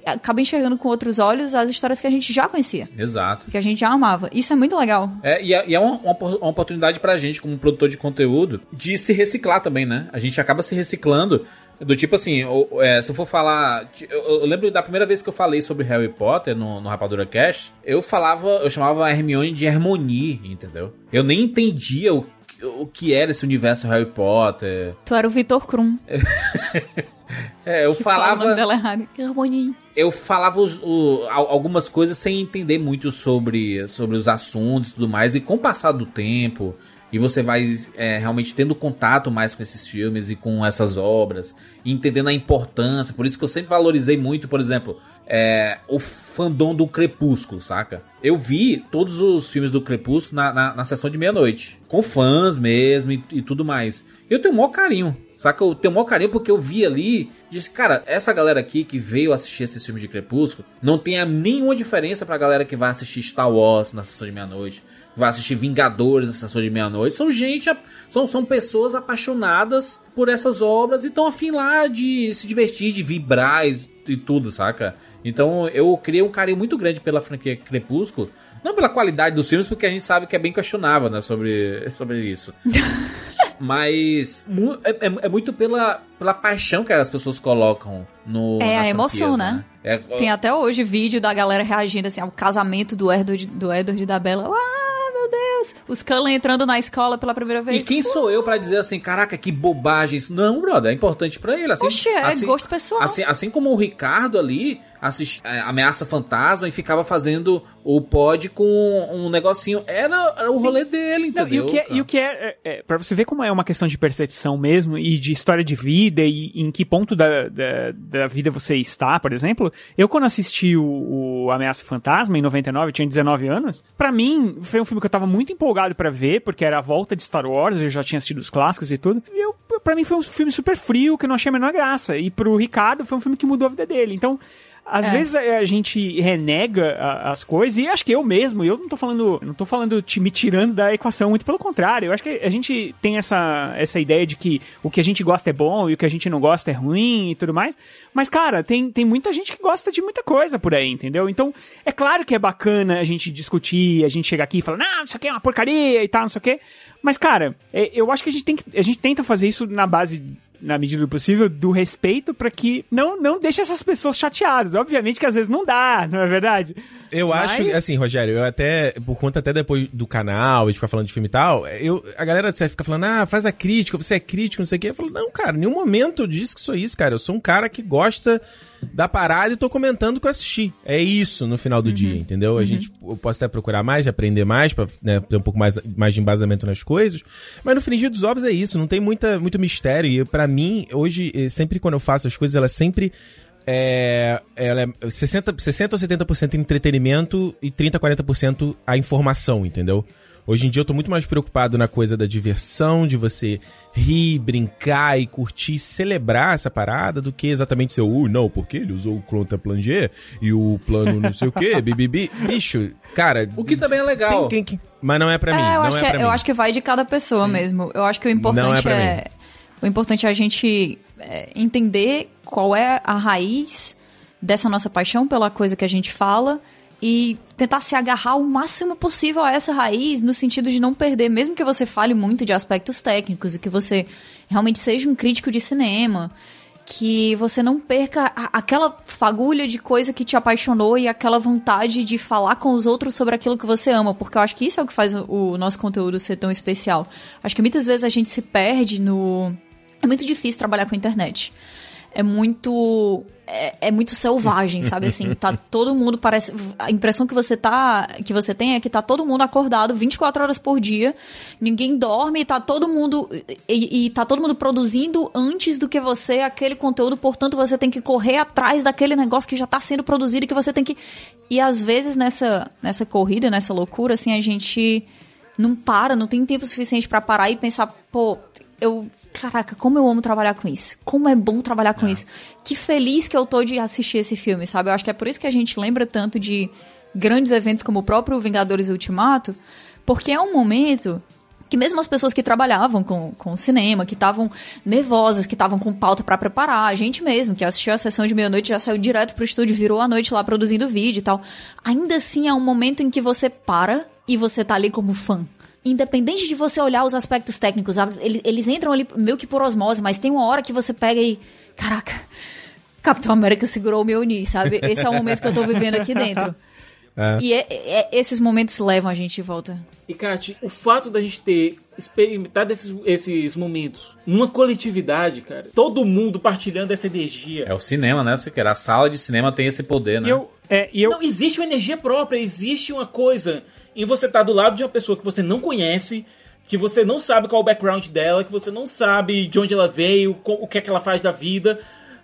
acaba enxergando com outros olhos as histórias que a gente já conhecia, Exato. que a gente já amava. Isso é muito legal. É, e é, e é uma, uma uma oportunidade pra gente, como produtor de conteúdo, de se reciclar também, né? A gente acaba se reciclando. Do tipo assim, ou- é, se eu for falar. Eu, eu lembro da primeira vez que eu falei sobre Harry Potter no, no Rapadura Cash, eu falava, eu chamava a Hermione de Hermione, entendeu? Eu nem entendia o, o que era esse universo Harry Potter. Tu era o Vitor Krum. (laughs) É, eu que fala o falava. nome dela errado. Harmonie. eu falava os- o- al- algumas coisas sem entender muito sobre, sobre os assuntos e tudo mais, e com o passar do tempo, e você vai é, realmente tendo contato mais com esses filmes e com essas obras, e entendendo a importância, por isso que eu sempre valorizei muito, por exemplo, é, o fandom do Crepúsculo, saca? Eu vi todos os filmes do Crepúsculo na, na, na sessão de meia-noite, com fãs mesmo e, e tudo mais. Eu tenho o maior carinho, Saca? Eu tenho o maior carinho porque eu vi ali. Disse, cara, essa galera aqui que veio assistir esses filmes de Crepúsculo não tem nenhuma diferença pra galera que vai assistir Star Wars na sessão de meia-noite, vai assistir Vingadores na sessão de meia-noite. São gente, são, são pessoas apaixonadas por essas obras e estão afim lá de se divertir, de vibrar e, e tudo, saca? Então eu criei um carinho muito grande pela franquia Crepúsculo. Não pela qualidade dos filmes, porque a gente sabe que é bem questionável, né, sobre, sobre isso. (laughs) Mas mu- é, é- é muito pela, pela paixão que as pessoas colocam no. É a emoção, franquias, né? É- Tem até hoje vídeo da galera reagindo assim ao casamento do Edward, do Edward e da Bella. Ah, meu Deus! Os Cullen entrando na escola pela primeira E vez. quem sou eu pra dizer assim, caraca, que bobagem isso? Não, brother, é importante pra ele. Assim, Oxe, é assim, gosto pessoal. Assim, assim como o Ricardo ali assist, é, Ameaça Fantasma e ficava fazendo o pod com um negocinho. Era, era o rolê dele, Não, entendeu? e o que é, e o que é, é, é, pra você ver como é uma questão de percepção mesmo e de história de vida e em que ponto da, da, da vida você está, por exemplo, eu quando assisti o, o Ameaça Fantasma em 99, eu tinha 19 anos, pra mim foi um filme que eu tava muito empolgado pra ver, porque era a volta de Star Wars, eu já tinha assistido os clássicos e tudo, e eu, pra mim foi um filme super frio, que eu não achei a menor graça, e pro Ricardo foi um filme que mudou a vida dele, então... Às É. vezes a gente renega a- as coisas, e acho que eu mesmo, eu não tô falando, não tô falando te, me tirando da equação, muito pelo contrário. Eu acho que a gente tem essa, essa ideia de que o que a gente gosta é bom e o que a gente não gosta é ruim e tudo mais. Mas, cara, tem, tem muita gente que gosta de muita coisa por aí, entendeu? Então, é claro que é bacana a gente discutir, a gente chegar aqui e falar, não, isso aqui é uma porcaria e tal, não sei o quê. Mas, cara, é- eu acho que a gente tem que. A gente tenta fazer isso na base na medida do possível, do respeito pra que não, não deixe essas pessoas chateadas. Obviamente que às vezes não dá, não é verdade? Eu Mas- acho, assim, Rogério, eu até, por conta até depois do canal e de ficar falando de filme e tal, eu, a galera fica falando, ah, faz a crítica, você é crítico, não sei o quê. Eu falo, não, cara, em nenhum momento eu disse que sou isso, cara. Eu sou um cara que gosta da parada e tô comentando que eu assisti. É isso no final do dia, entendeu? A gente, eu posso até procurar mais, aprender mais, pra né, ter um pouco mais, mais de embasamento nas coisas, mas no frigir dos ovos é isso, não tem muita, muito mistério. E pra mim, hoje, eh, sempre quando eu faço as coisas, elas sempre é, ela é 60, 60 ou 70% entretenimento e 30, 40% a informação, entendeu? Hoje em dia eu tô muito mais preocupado na coisa da diversão, de você rir, brincar e curtir, celebrar essa parada, do que exatamente seu, uh, não, porque ele usou o contemplanger e o plano não sei o quê, (laughs) bibibi. Bicho, cara. O que também é legal. Tem quem que... Mas não é pra mim. É, eu, não acho, é que, pra eu mim. acho que vai de cada pessoa mesmo. Eu acho que o é importante é, mim. o importante é a gente é, entender qual é a raiz dessa nossa paixão pela coisa que a gente fala e tentar se agarrar o máximo possível a essa raiz no sentido de não perder, mesmo que você fale muito de aspectos técnicos e que você realmente seja um crítico de cinema, que você não perca a- aquela fagulha de coisa que te apaixonou e aquela vontade de falar com os outros sobre aquilo que você ama, porque eu acho que isso é o que faz o, o nosso conteúdo ser tão especial. Acho que muitas vezes a gente se perde no. É muito difícil trabalhar com a internet. É muito. É, é muito selvagem, sabe assim? Tá todo mundo parece. A impressão que você tá. Que você tem é que tá todo mundo acordado 24 horas por dia. Ninguém dorme, tá todo mundo. E, e tá todo mundo produzindo antes do que você aquele conteúdo, portanto, você tem que correr atrás daquele negócio que já tá sendo produzido e que você tem que. E às vezes nessa, nessa corrida, nessa loucura, assim, a gente não para, não tem tempo suficiente pra parar e pensar, pô, eu. Caraca, como eu amo trabalhar com isso. Como é bom trabalhar com isso. Que feliz que eu tô de assistir esse filme, sabe? Eu acho que é por isso que a gente lembra tanto de grandes eventos como o próprio Vingadores Ultimato, porque é um momento que mesmo as pessoas que trabalhavam com, com cinema, que estavam nervosas, que estavam com pauta pra preparar, a gente mesmo, que assistiu a sessão de meia-noite, já saiu direto pro estúdio, virou a noite lá produzindo vídeo e tal. Ainda assim é um momento em que você para e você tá ali como fã. Independente de você olhar os aspectos técnicos, eles, eles entram ali meio que por osmose, mas tem uma hora que você pega e. Caraca, Capitão América segurou o meu Uni, sabe? Esse é o momento que eu tô vivendo aqui dentro. (laughs) É. E é- é- esses momentos levam a gente de volta. E, Kat, o fato da gente ter experimentado esses, esses momentos numa coletividade, cara, todo mundo partilhando essa energia. É o cinema, né? Você quer. A sala de cinema tem esse poder, né? E eu, é, e eu, Não existe uma energia própria, existe uma coisa em você estar do lado de uma pessoa que você não conhece, que você não sabe qual é o background dela, que você não sabe de onde ela veio, o que é que ela faz da vida,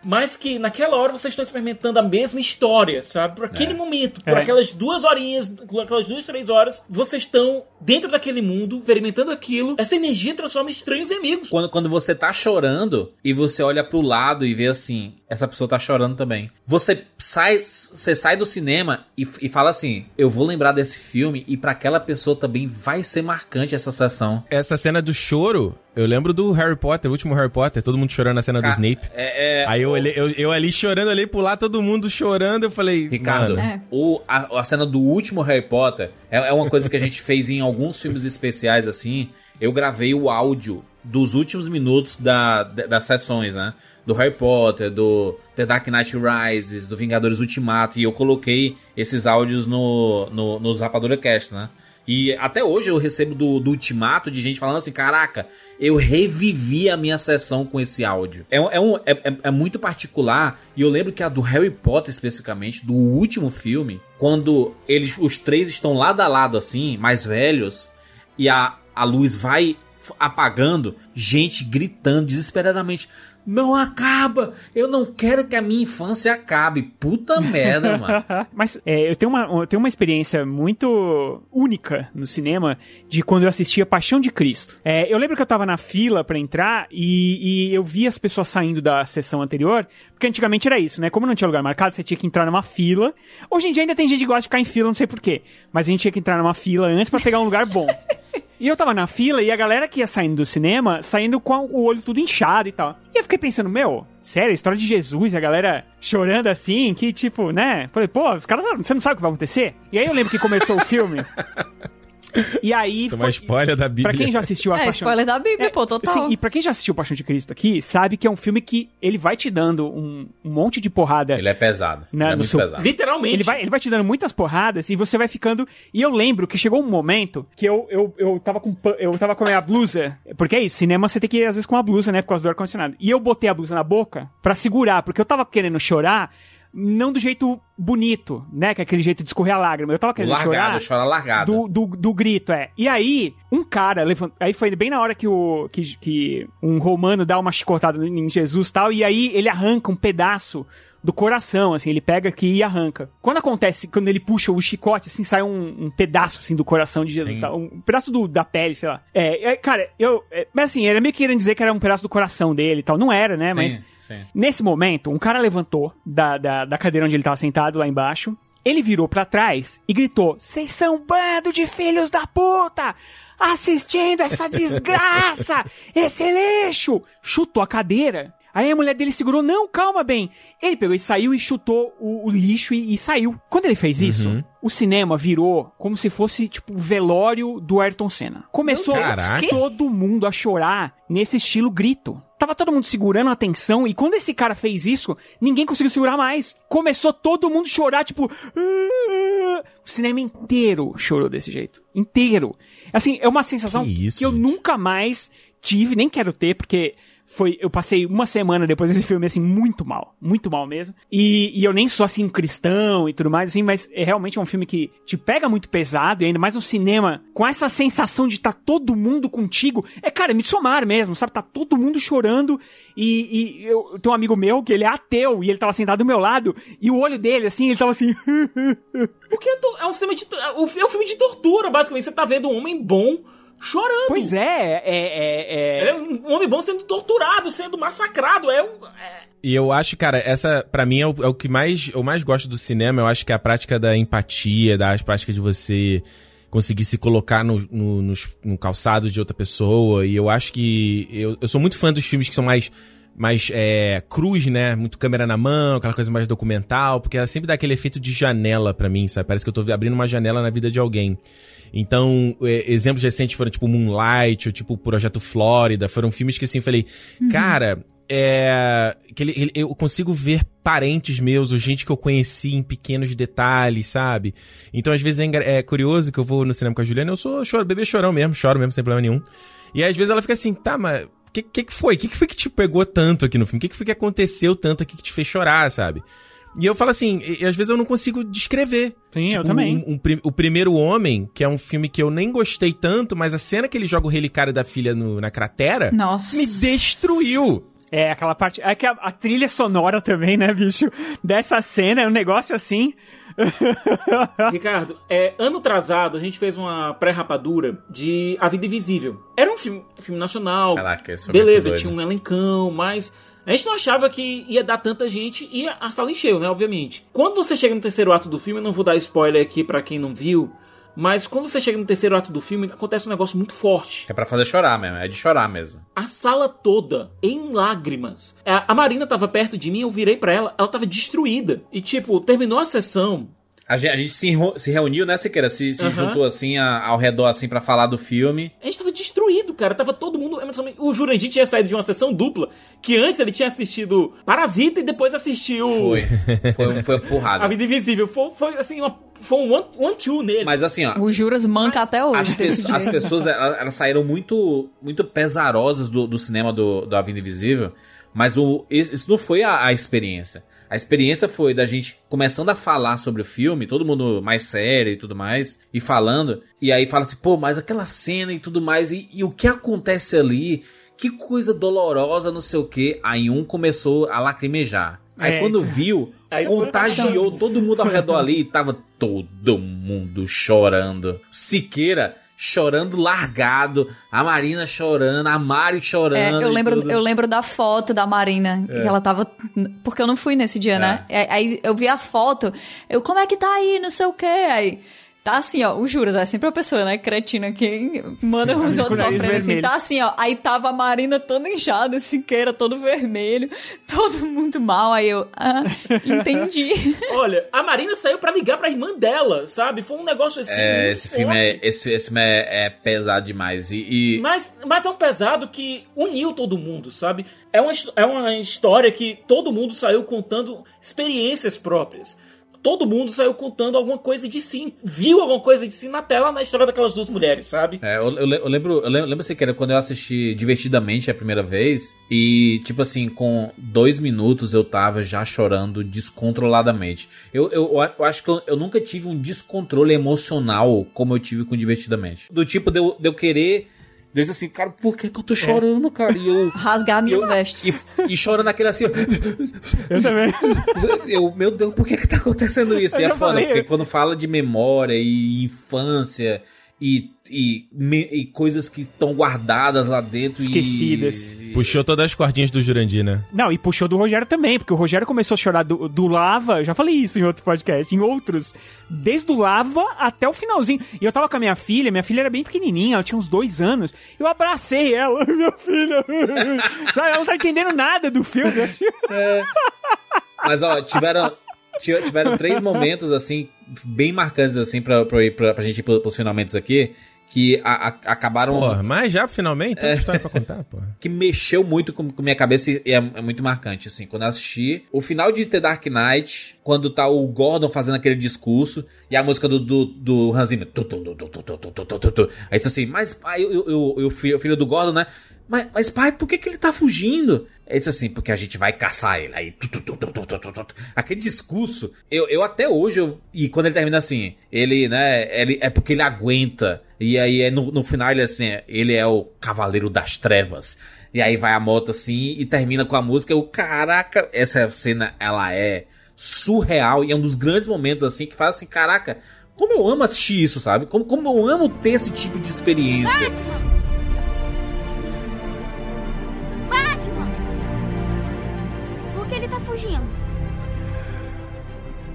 mas que naquela hora vocês estão experimentando a mesma história, sabe? Por aquele momento, por É. aquelas duas horinhas, por aquelas duas, três horas, vocês estão dentro daquele mundo, experimentando aquilo. Essa energia transforma em estranhos em amigos. Quando, quando você tá chorando e você olha pro lado e vê assim, essa pessoa tá chorando também. Você sai, você sai do cinema e, e fala assim: eu vou lembrar desse filme e pra aquela pessoa também vai ser marcante essa sessão. Essa cena do choro, eu lembro do Harry Potter, o último Harry Potter, todo mundo chorando na cena do Snape. É, é, Aí eu, o- olhei- eu, eu ali chorando, olhei pro lado, todo mundo chorando, eu falei, Ricardo, mano, É. o, a, a cena do último Harry Potter é, é uma coisa que a gente fez em alguns filmes especiais, assim. Eu gravei o áudio dos últimos minutos da, da- das sessões, né? Do Harry Potter, do The Dark Knight Rises, do Vingadores Ultimato, e eu coloquei esses áudios no, no, nos Rapadura Cast, né? E até hoje eu recebo do, do Ultimato de gente falando assim: caraca, eu revivi a minha sessão com esse áudio. É, é, um, é, é- é muito particular. E eu lembro que a do Harry Potter, especificamente, do último filme, quando eles, os três estão lado a lado, assim, mais velhos, e a, a luz vai apagando, gente gritando desesperadamente. Não acaba! Eu não quero que a minha infância acabe. Puta (laughs) merda, mano. Mas é, eu, tenho uma, eu tenho uma experiência muito única no cinema de quando eu assistia Paixão de Cristo. É, eu lembro que eu tava na fila pra entrar e, e eu vi as pessoas saindo da sessão anterior, porque antigamente era isso, né? Como não tinha lugar marcado, você tinha que entrar numa fila. Hoje em dia ainda tem gente que gosta de ficar em fila, não sei porquê. Mas a gente tinha que entrar numa fila antes pra pegar um lugar bom. (laughs) E eu tava na fila e a galera que ia saindo do cinema, saindo com o olho tudo inchado e tal. E eu fiquei pensando, meu, sério, história de Jesus, a galera chorando assim, que tipo, né? Falei, pô, os caras, você não sabe o que vai acontecer? E aí eu lembro que começou o filme. (laughs) E aí. Foi- spoiler da Bíblia. Pra quem já assistiu a É, Paixão... spoiler da Bíblia, É, pô, total. Sim, e pra quem já assistiu Paixão de Cristo aqui, sabe que é um filme que ele vai te dando um, um monte de porrada. Ele é pesado. Né, ele é no muito seu- pesado. Literalmente. Ele vai, ele vai te dando muitas porradas e você vai ficando. E eu lembro que chegou um momento que eu, eu, eu tava com eu tava com a minha blusa. Porque é isso, cinema você tem que ir às vezes com a blusa, né? Por causa do ar-condicionado. E eu botei a blusa na boca pra segurar, porque eu tava querendo chorar. Não do jeito bonito, né? Que é aquele jeito de escorrer a lágrima. Eu tava querendo largado, chorar. chora largado. Do, do, do grito, é. E aí, um cara levant... Aí foi bem na hora que o. Que, que um romano dá uma chicotada em Jesus e tal. E aí ele arranca um pedaço do coração, assim, ele pega aqui e arranca. Quando acontece, quando ele puxa o chicote, assim, sai um, um pedaço, assim, do coração de Jesus, Sim. tá? um pedaço do, da pele, sei lá. É, é, cara, eu... é, mas assim, era meio que querendo dizer que era um pedaço do coração dele e tal. Não era, né? Sim, mas... sim. Nesse momento, um cara levantou da, da, da cadeira onde ele tava sentado lá embaixo. Ele virou pra trás e gritou: Vocês são um bando de filhos da puta! Assistindo essa (laughs) desgraça! Esse lixo! Chutou a cadeira. Aí a mulher dele segurou: Não, calma, bem. Ele pegou e saiu e chutou o, o lixo e, e saiu. Quando ele fez isso, o cinema virou como se fosse tipo o velório do Ayrton Senna. Começou Caraca. todo mundo a chorar nesse estilo grito. Tava todo mundo segurando a atenção e quando esse cara fez isso, ninguém conseguiu segurar mais. Começou todo mundo a chorar, tipo. "Ah". O cinema inteiro chorou desse jeito. Inteiro. Assim, é uma sensação Que que, isso, eu gente. nunca mais tive, nem quero ter, porque foi. Eu passei uma semana depois desse filme, assim, muito mal. Muito mal mesmo. E, e eu nem sou assim cristão e tudo mais, assim, mas é realmente um filme que te pega muito pesado, e ainda mais no cinema, com essa sensação de estar todo mundo contigo. É, cara, me somar mesmo, sabe? Tá todo mundo chorando. E, e eu, tenho um amigo meu que ele é ateu e ele tava sentado do meu lado, e o olho dele, assim, ele tava assim. (laughs) Porque é é um sistema de. É um filme de tortura, basicamente. Você tá vendo um homem bom chorando. pois é, é. é, Ele é... é um homem bom sendo torturado, sendo massacrado. É um. é- E eu acho, cara, essa, pra mim, é o, é o que mais eu mais gosto do cinema. Eu acho que é a prática da empatia, da prática de você conseguir se colocar no, no, nos- no calçado de outra pessoa. E eu acho que. Eu, eu sou muito fã dos filmes que são mais. Mais é, cruz, né? Muito câmera na mão, aquela coisa mais documental, porque ela sempre dá aquele efeito de janela pra mim, sabe? Parece que eu tô abrindo uma janela na vida de alguém. Então, é, exemplos recentes foram tipo Moonlight, ou tipo Projeto Flórida, foram filmes que assim, falei, cara, é. Que ele, ele- eu consigo ver parentes meus, ou gente que eu conheci em pequenos detalhes, sabe? Então, às vezes é, é curioso que eu vou no cinema com a Juliana, eu sou choro, bebê chorão mesmo, choro mesmo, sem problema nenhum. E às vezes ela fica assim, tá, mas que, que, que foi? O que, que foi que te pegou tanto aqui no filme? O que, que foi que aconteceu tanto aqui que te fez chorar, sabe? E eu falo assim, e, e às vezes eu não consigo descrever. Sim, eu Tipo, também. um- um pri- o Primeiro Homem, que é um filme que eu nem gostei tanto, mas a cena que ele joga o relicário da filha no- na cratera Nossa. me destruiu. É, aquela parte. É que a, a trilha sonora também, né, bicho? Dessa cena é um negócio assim. (laughs) Ricardo, é, ano atrasado a gente fez uma pré-rapadura de A Vida Invisível. Era um filme, filme nacional. Caraca, isso foi Beleza, tinha um elencão, mas a gente não achava que ia dar tanta gente e a sala encheu, né? Obviamente. Quando você chega no terceiro ato do filme, eu não vou dar spoiler aqui pra quem não viu, mas quando você chega no terceiro ato do filme, acontece um negócio muito forte. É pra fazer chorar mesmo, é de chorar mesmo. A sala toda em lágrimas. A a Marina tava perto de mim, eu virei pra ela, ela tava destruída. E tipo, terminou a sessão, A gente, a gente se, se reuniu, né, Siqueira? Se, se Aham. juntou assim a- ao redor assim pra falar do filme. A gente tava destruído, cara. Tava todo mundo. O Jurandir tinha saído de uma sessão dupla, que antes ele tinha assistido Parasita e depois assistiu Foi. Foi, foi uma porrada. (laughs) A Vida Invisível. Foi, foi assim, uma, foi um one- one-two nele. Mas assim, ó. O Juras manca até hoje As, desse pe- as pessoas elas, elas saíram muito muito pesarosas do, do cinema do, do A Vida Invisível, mas o, isso isso não foi a, a experiência. A experiência foi da gente começando a falar sobre o filme, todo mundo mais sério e tudo mais, e falando, e aí fala assim, pô, mas aquela cena e tudo mais, e, e o que acontece ali, que coisa dolorosa, não sei o que. Aí um começou a lacrimejar. Aí É, quando isso- viu, Aí contagiou todo mundo ao redor ali e tava todo mundo chorando. Siqueira chorando largado, a Marina chorando, a Mari É, chorando. eu e lembro, tudo. eu lembro da foto da Marina, É. que ela tava. Porque eu não fui nesse dia, né? É, Aí eu vi a foto, eu, como é que tá aí? Não sei o quê. Aí. Tá assim, ó, o Juras, é sempre a pessoa, né, cretina que manda os o outros nariz sofrendo assim. Tá assim, ó, aí tava a Marina toda inchada, Siqueira todo vermelho, todo muito mal. Aí eu, ah, (laughs) entendi. Olha, a Marina saiu pra ligar pra irmã dela, sabe? Foi um negócio assim. É, esse filme, forte. é, esse, esse filme é, é pesado demais. E, e- Mas, mas é um pesado que uniu todo mundo, sabe? É uma, é uma história que todo mundo saiu contando experiências próprias. Todo mundo saiu contando alguma coisa de si, viu alguma coisa de si na tela na história daquelas duas mulheres, sabe? É, eu, eu eu lembro, eu lembro, lembro assim, que era quando eu assisti divertidamente a primeira vez, e tipo assim, com dois minutos eu tava já chorando descontroladamente. Eu, eu, eu acho que eu, eu nunca tive um descontrole emocional como eu tive com divertidamente. Do tipo de eu, de eu querer. Diz assim, cara, por que, que eu tô chorando, cara? E eu. (laughs) Rasgar minhas eu- vestes. E, e chorando aquele assim, ó. (laughs) Eu também. (laughs) Eu, meu Deus, por que que tá acontecendo isso? Eu E é foda, falei. porque quando fala de memória e infância e, e, me- e coisas que estão guardadas lá dentro Esquecidas. e... Puxou todas as cordinhas do Jurandir, né? Não, e puxou do Rogério também, porque o Rogério começou a chorar do, do Lava, já falei isso em outro podcast, em outros, desde o Lava até o finalzinho. E eu tava com a minha filha, minha filha era bem pequenininha, ela tinha uns dois anos, eu abracei ela, (laughs) minha filha, (laughs) sabe, ela não tá entendendo nada do filme. Mas ó, tiveram, ti- tiveram três momentos, assim, bem marcantes, assim, pra, pra, pra, pra gente ir pros finalmente aqui que a, a, acabaram. Porra, mas já finalmente? Tem é, história pra contar, porra. que mexeu muito com, com minha cabeça e é, é, muito marcante, assim. Quando eu assisti o final de The Dark Knight, quando tá o Gordon fazendo aquele discurso e a música do, do, do Hans Zimmer. Tu, tu, tu, Aí você assim, mas pai, eu, eu, eu, o filho do Gordon, né? Mas, mas pai, por que, que ele tá fugindo? É isso assim, porque a gente vai caçar ele. Aí. Tu, tu, tu, Aquele discurso, eu, eu até hoje. Eu, e quando ele termina assim, ele, né? Ele, é porque ele aguenta. E aí é no, no final ele é assim, ele é o Cavaleiro das Trevas. E aí vai a moto assim e termina com a música. Eu, caraca, essa cena ela é surreal e é um dos grandes momentos assim que faz assim, caraca, como eu amo assistir isso, sabe? Como, como eu amo ter esse tipo de experiência.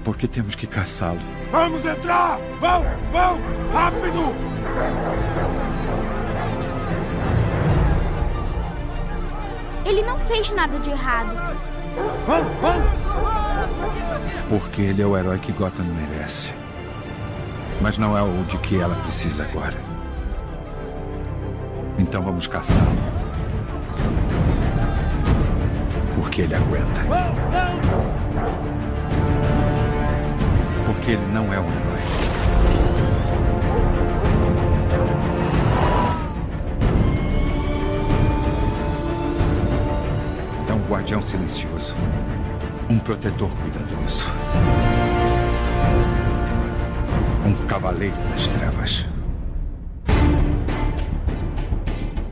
Porque temos que caçá-lo. Vamos entrar! Vão! Vão! Rápido! Ele não fez nada de errado. Vão! Vão! Porque ele é o herói que Gotham merece. Mas não é o de que ela precisa agora. Então vamos caçá-lo. Porque ele aguenta. Porque ele não é um herói. É um guardião silencioso. Um protetor cuidadoso. Um cavaleiro das trevas.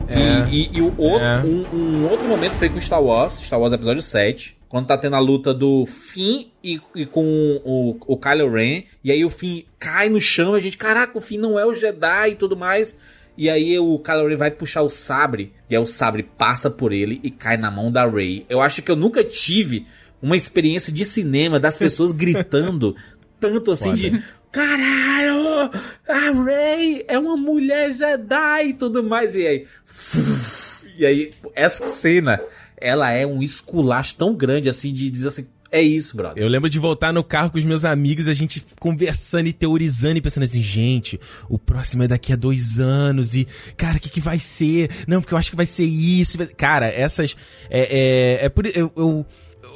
É. E, e- e o outro, É. um, um outro momento foi com Star Wars, Star Wars Episódio 7, quando tá tendo a luta do Finn e, e com o, o Kylo Ren, e aí o Finn cai no chão a gente, caraca, o Finn não é o Jedi e tudo mais. E aí o Kylo Ren vai puxar o sabre, e aí o sabre passa por ele e cai na mão da Rey. Eu acho que eu nunca tive uma experiência de cinema das pessoas (laughs) gritando tanto assim de caralho, a Rey é uma mulher Jedi e tudo mais. E aí, (laughs) e aí essa cena, ela é um esculacho tão grande assim de dizer assim, é isso, brother. Eu lembro de voltar no carro com os meus amigos, a gente conversando e teorizando e pensando assim, gente, o próximo é daqui a dois anos e, cara, o que, que vai ser? Não, porque eu acho que vai ser isso. Cara, essas. É, é, é por eu, eu,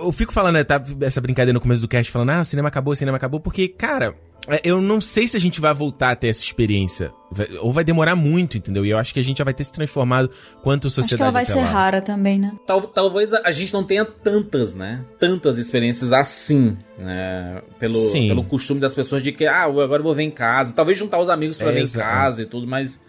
eu fico falando, né, tá, essa brincadeira no começo do cast, falando, ah, o cinema acabou, o cinema acabou, porque, cara. é, Eu não sei se a gente vai voltar a ter essa experiência. Ou vai demorar muito, entendeu? E eu acho que a gente já vai ter se transformado quanto Acho sociedade que ela vai ser lá. rara também, né? Tal- talvez a, gente não tenha tantas, né? Tantas experiências assim, né? Pelo, Sim. pelo costume das pessoas de que, ah, eu agora vou ver em casa. Talvez juntar os amigos pra É, ver em exato. casa e tudo, mas.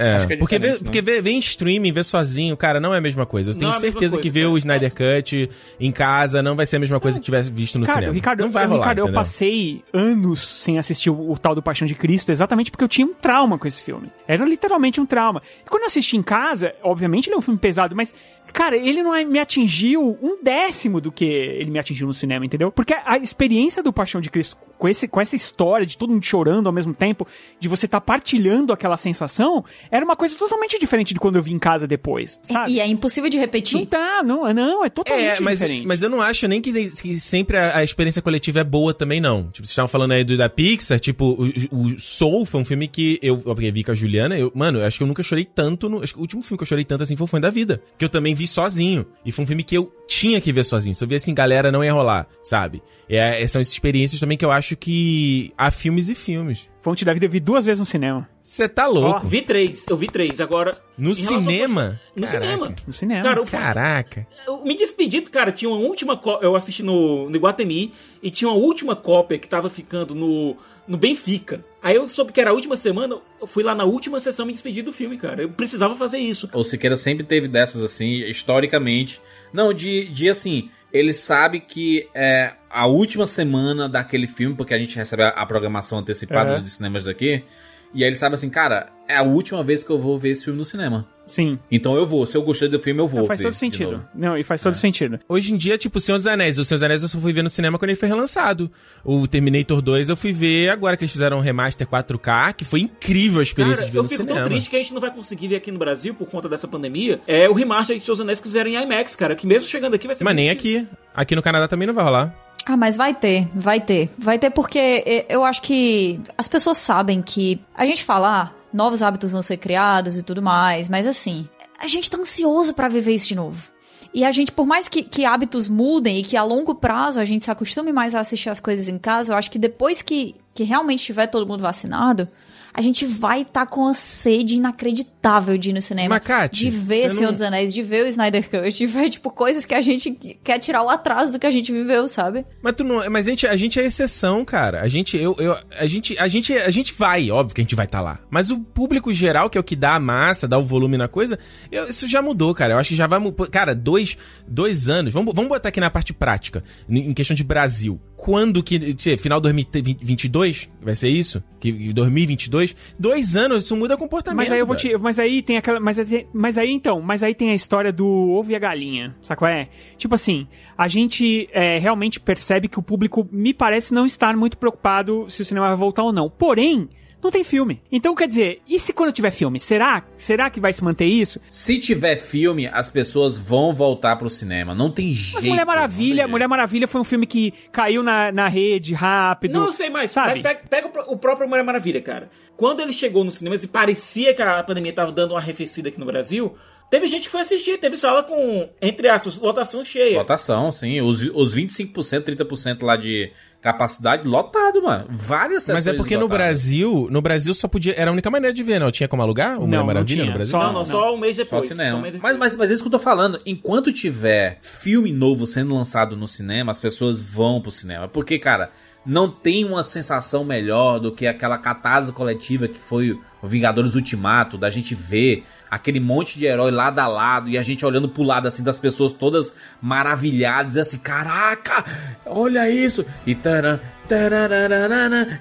É, Acho que é porque, né? porque ver, ver em streaming, ver sozinho, cara, não é a mesma coisa. Eu tenho Não é certeza coisa, que ver cara. o Snyder Cut em casa não vai ser a mesma coisa que tivesse visto no Cara, cinema. Ricardo, não vai eu, rolar, Ricardo, eu entendeu? passei anos sem assistir o, o tal do Paixão de Cristo, exatamente porque eu tinha um trauma com esse filme. Era literalmente um trauma. E quando eu assisti em casa, obviamente ele é um filme pesado, mas, cara, ele não é- me atingiu um décimo do que ele me atingiu no cinema, entendeu? Porque a experiência do Paixão de Cristo, com, esse, com essa história de todo mundo chorando ao mesmo tempo, de você estar partilhando aquela sensação, era uma coisa totalmente diferente de quando eu vi em casa depois, sabe? E é impossível de repetir. Não tá, não, não, é totalmente É, mas, diferente. mas eu não acho nem que, que sempre a, a experiência coletiva é boa também, não. Tipo, vocês estavam falando aí do da Pixar, tipo, o, o Soul foi um filme que eu, eu vi com a Juliana, eu, mano, eu acho que eu nunca chorei tanto, no, acho que o último filme que eu chorei tanto assim foi o Fã da Vida, que eu também vi sozinho, e foi um filme que eu tinha que ver sozinho, se eu visse assim, galera, não ia rolar, sabe? É, são essas experiências também que eu acho que há filmes e filmes. Fonte da Vida eu vi duas vezes no cinema. Você tá louco? Vi três, eu vi três. Agora. no em relação ao- cinema? No Caraca. cinema. No cinema. Cara, o- Caraca. Eu me despedi, cara. Tinha uma última cópia. Eu assisti no, no Iguatemi e tinha uma última cópia que tava ficando no, no Benfica. Aí eu soube que era a última semana. Eu fui lá na última sessão me despedir do filme, cara. Eu precisava fazer isso. O Siqueira sempre teve dessas assim, historicamente. Não, de, de assim, ele sabe que é a última semana daquele filme, porque a gente recebe a, a programação antecipada É. dos cinemas daqui. E aí ele sabe assim, cara, é a última vez que eu vou ver esse filme no cinema. Sim. Então eu vou. Se eu gostei do filme, eu vou. faz ver todo de sentido. Não, e faz todo sentido. Hoje em dia, tipo, o Senhor dos Anéis. O Senhor dos Anéis eu só fui ver no cinema quando ele foi relançado. O Terminator 2 eu fui ver agora que eles fizeram um remaster 4K, que foi incrível a experiência Cara, de ver eu no fico cinema. tão triste que a gente não vai conseguir ver aqui no Brasil por conta dessa pandemia. É o remaster de Seus Anéis que fizeram em IMAX, cara. Que mesmo chegando aqui vai ser. Mas nem aqui. Aqui no Canadá também não vai rolar. Ah, mas vai ter, vai ter. Vai ter porque eu acho que as pessoas sabem que a gente fala, ah, novos hábitos vão ser criados e tudo mais, mas assim, a gente tá ansioso pra viver isso de novo. E a gente, por mais que, que hábitos mudem e que a longo prazo a gente se acostume mais a assistir as coisas em casa, eu acho que depois que, que realmente tiver todo mundo vacinado, a gente vai estar com a sede inacreditável de ir no cinema. Macate, de ver Senhor não- dos Anéis, de ver o Snyder Cut, de ver, tipo, coisas que a gente quer tirar o atraso do que a gente viveu, sabe? Mas tu não, mas a gente, a gente é exceção, cara. A gente, eu, eu, a gente, a gente, a gente vai, óbvio que a gente vai estar lá. Mas o público geral, que é o que dá a massa, dá o volume na coisa, eu- isso já mudou, cara. Eu acho que já vai, cara, dois, dois anos. Vamos, vamos botar aqui na parte prática, em questão de Brasil. Quando que, tchê, final 2022 vai ser isso? Que 2022? Dois anos, isso muda comportamento. Mas aí eu vou te. Mas aí tem aquela. Mas mas aí então, mas aí tem a história do ovo e a galinha. Qual é? Tipo assim, a gente é, realmente percebe que o público me parece não estar muito preocupado se o cinema vai voltar ou não. Porém. Não tem filme. Então, quer dizer, e se quando tiver filme? Será? Será que vai se manter isso? Se tiver filme, as pessoas vão voltar pro cinema. Não tem jeito. Mas Mulher Maravilha, Mulher Maravilha foi um filme que caiu na, na rede rápido. Não, sei mais. sabe? Mas pega, pega o pró- o próprio Mulher Maravilha, cara. Quando ele chegou nos cinemas e parecia que a pandemia tava dando uma arrefecida aqui no Brasil, teve gente que foi assistir. Teve sala com, entre aspas, lotação cheia. Votação, sim. Os, os 25%, 30% lá de capacidade, lotado, mano. Várias sessões Mas é porque no lotadas. Brasil, no Brasil só podia. Era a única maneira de ver, não? Tinha como alugar o Mulher não Maravilha tinha, no Brasil? só- não, não, só um mês Só depois. cinema. Só um mês depois. mas, mas, mas é isso que eu tô falando. Enquanto tiver filme novo sendo lançado no cinema, as pessoas vão pro cinema. Porque, cara, não tem uma sensação melhor do que aquela catarse coletiva que foi o Vingadores Ultimato, da gente ver aquele monte de herói lado a lado e a gente olhando pro lado assim das pessoas todas maravilhadas e assim, caraca, olha isso. E taran,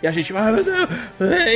e a gente,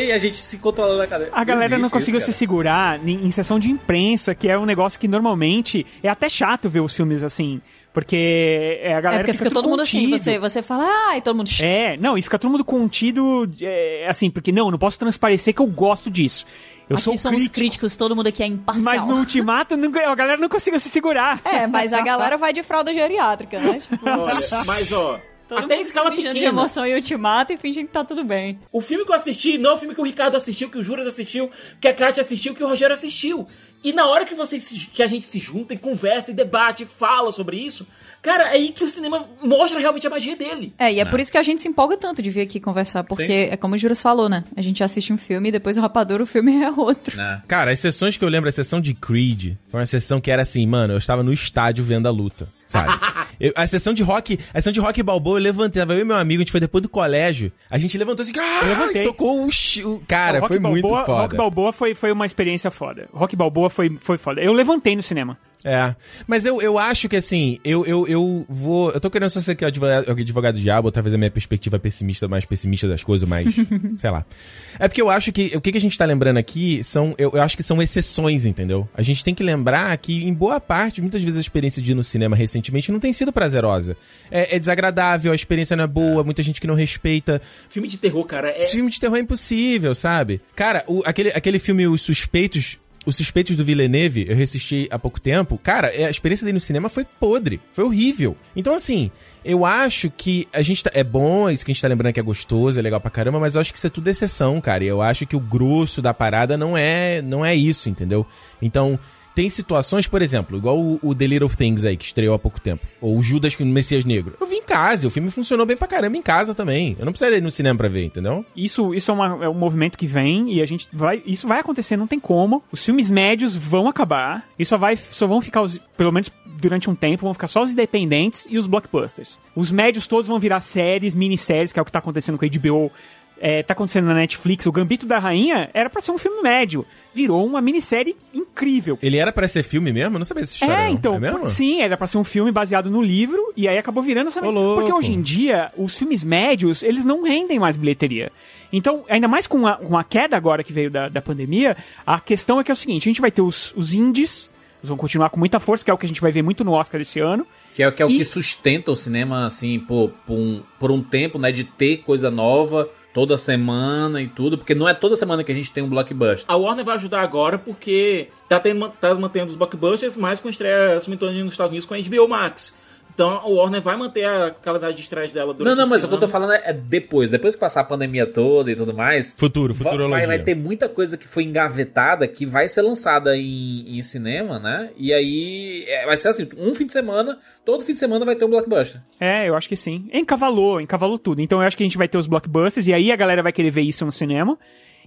e a gente se controlando na cadeira. A galera não existe conseguiu isso, se segurar em sessão de imprensa, que é um negócio que normalmente é até chato ver os filmes assim. Porque é a É galera porque fica tudo todo mundo assim, contido. você, você fala, ah, e todo mundo. É, não, e fica todo mundo contido, é, assim, porque não, eu não posso transparecer que eu gosto disso. Eu aqui sou somos crítico, críticos, todo mundo aqui é imparcial. mas no Ultimato a galera não conseguiu se segurar. É, mas a (laughs) galera vai de fralda geriátrica, né? (laughs) Tipo, Olha, (laughs) mas ó, todo até mundo escala mijando de pequena. emoção em Ultimato e fingindo que tá tudo bem. O filme que eu assisti não é o filme que o Ricardo assistiu, que o Juras assistiu, que a Kátia assistiu, que o Rogério assistiu. E na hora que, vocês se- que a gente se junta e conversa e debate e fala sobre isso, cara, é aí que o cinema mostra realmente a magia dele. É, e é por isso que a gente se empolga tanto de vir aqui conversar, porque é como o Juras falou, né? A gente assiste um filme e depois o Rapadura, o filme (laughs) é outro. Cara, as sessões que eu lembro, a sessão de Creed, foi uma sessão que era assim, mano, eu estava no estádio vendo a luta, sabe? (laughs) Eu- a sessão de rock, a sessão de rock balboa, eu levantei, eu e meu amigo, a gente foi depois do colégio, a gente levantou assim, ah, levantei. socou o, cara, foi muito Balboa- foda. Rock Balboa foi, foi uma experiência foda. Rock Balboa foi, foi foda. Eu levantei no cinema. É. Mas eu, eu acho que assim, eu, eu, eu vou. Eu tô querendo ser aqui o advogado, advogado do diabo, talvez a minha perspectiva pessimista, mais pessimista das coisas, mais. (laughs) sei lá. É porque eu acho que. O que, que a gente tá lembrando aqui são. Eu, eu acho que são exceções, entendeu? A gente tem que lembrar que, em boa parte, muitas vezes a experiência de ir no cinema recentemente não tem sido prazerosa. É, é desagradável, a experiência não é boa, muita gente que não respeita. Filme de terror, cara, é. Filme de terror é impossível, sabe? Cara, o- aquele, aquele filme Os Suspeitos. Os Suspeitos do Villeneuve, eu reassisti há pouco tempo. Cara, é, a experiência dele no cinema foi podre. Foi horrível. Então, assim, eu acho que a gente tá, É bom, isso que a gente tá lembrando que é gostoso, é legal pra caramba, mas eu acho que isso é tudo exceção, cara. E eu acho que o grosso da parada não é, não é isso, entendeu? Então. Tem situações, por exemplo, igual o, o The Little Things aí, que estreou há pouco tempo. Ou o Judas no Messias Negro. Eu vi em casa, o filme funcionou bem pra caramba em casa também. Eu não precisaria ir no cinema pra ver, entendeu? Isso, isso é, uma- é um movimento que vem e a gente vai. Isso vai acontecer, não tem como. Os filmes médios vão acabar. E só vai. Só vão ficar os. Pelo menos durante um tempo, vão ficar só os independentes e os blockbusters. Os médios todos vão virar séries, minisséries, que é o que tá acontecendo com a HBO. É, tá acontecendo na Netflix. O Gambito da Rainha era pra ser um filme médio. Virou uma minissérie incrível. Ele era pra ser filme mesmo? Eu não sabia dessa história. É, não. então, É mesmo? sim, era pra ser um filme baseado no livro, e aí acabou virando essa... Ô. Porque hoje em dia, os filmes médios, eles não rendem mais bilheteria. Então, ainda mais com a, com a queda agora que veio da, da pandemia, a questão é que é o seguinte, a gente vai ter os, os indies, eles vão continuar com muita força, que é o que a gente vai ver muito no Oscar esse ano, Que é, que é o E- que sustenta o cinema, assim, por, por, um, por um tempo, né? De ter coisa nova toda semana e tudo. Porque não é toda semana que a gente tem um blockbuster. A Warner vai ajudar agora porque tá, tendo, tá mantendo os blockbusters, mas com estreia simultânea nos Estados Unidos com a HBO Max. Então a Warner vai manter a calendário de estreias dela durante Não, não, mas esse o que eu tô falando é depois. Depois que passar a pandemia toda e tudo mais. Futuro, Vai, futurologia. vai ter muita coisa que foi engavetada que vai ser lançada em, em cinema, né? E aí é, vai ser assim: um fim de semana, todo fim de semana vai ter um blockbuster. É, eu acho que sim. Encavalou, encavalou tudo. Então eu acho que a gente vai ter os blockbusters, e aí a galera vai querer ver isso no cinema.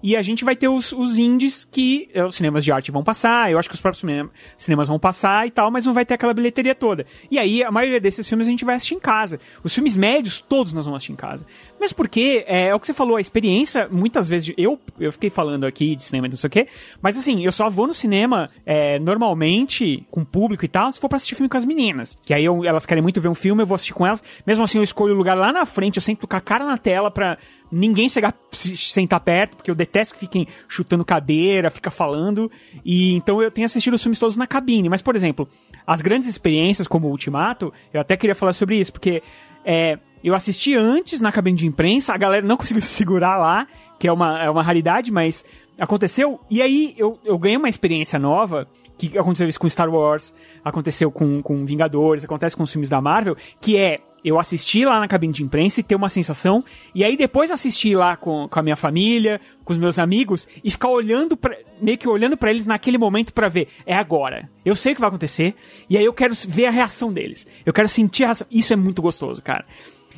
E a gente vai ter os, os indies que eh, os cinemas de arte vão passar, eu acho que os próprios cinema- cinemas vão passar e tal, mas não vai ter aquela bilheteria toda. E aí a maioria desses filmes a gente vai assistir em casa. Os filmes médios, todos nós vamos assistir em casa. Mesmo porque, é, é o que você falou, a experiência, muitas vezes, eu, eu fiquei falando aqui de cinema e não sei o quê, mas assim, eu só vou no cinema é, normalmente, com público e tal, se for pra assistir filme com as meninas. Que aí eu- elas querem muito ver um filme, eu vou assistir com elas. Mesmo assim, eu escolho o lugar lá na frente, eu sento com a cara na tela pra ninguém chegar, se sentar perto, porque eu detesto que fiquem chutando cadeira, fica falando. E então eu tenho assistido os filmes todos na cabine. Mas, por exemplo, as grandes experiências como o Ultimato, eu até queria falar sobre isso, porque é, eu assisti antes na cabine de imprensa, a galera não (laughs) conseguiu se segurar lá, que é uma, é uma raridade, mas aconteceu. E aí eu, eu ganhei uma experiência nova, que aconteceu isso com Star Wars, aconteceu com, com Vingadores, acontece com os filmes da Marvel, que é eu assistir lá na cabine de imprensa e ter uma sensação, e aí depois assistir lá com, com a minha família, com os meus amigos, e ficar olhando, meio que olhando pra eles naquele momento pra ver, é agora. Eu sei o que vai acontecer, e aí eu quero ver a reação deles. Eu quero sentir a reação. Isso é muito gostoso, cara.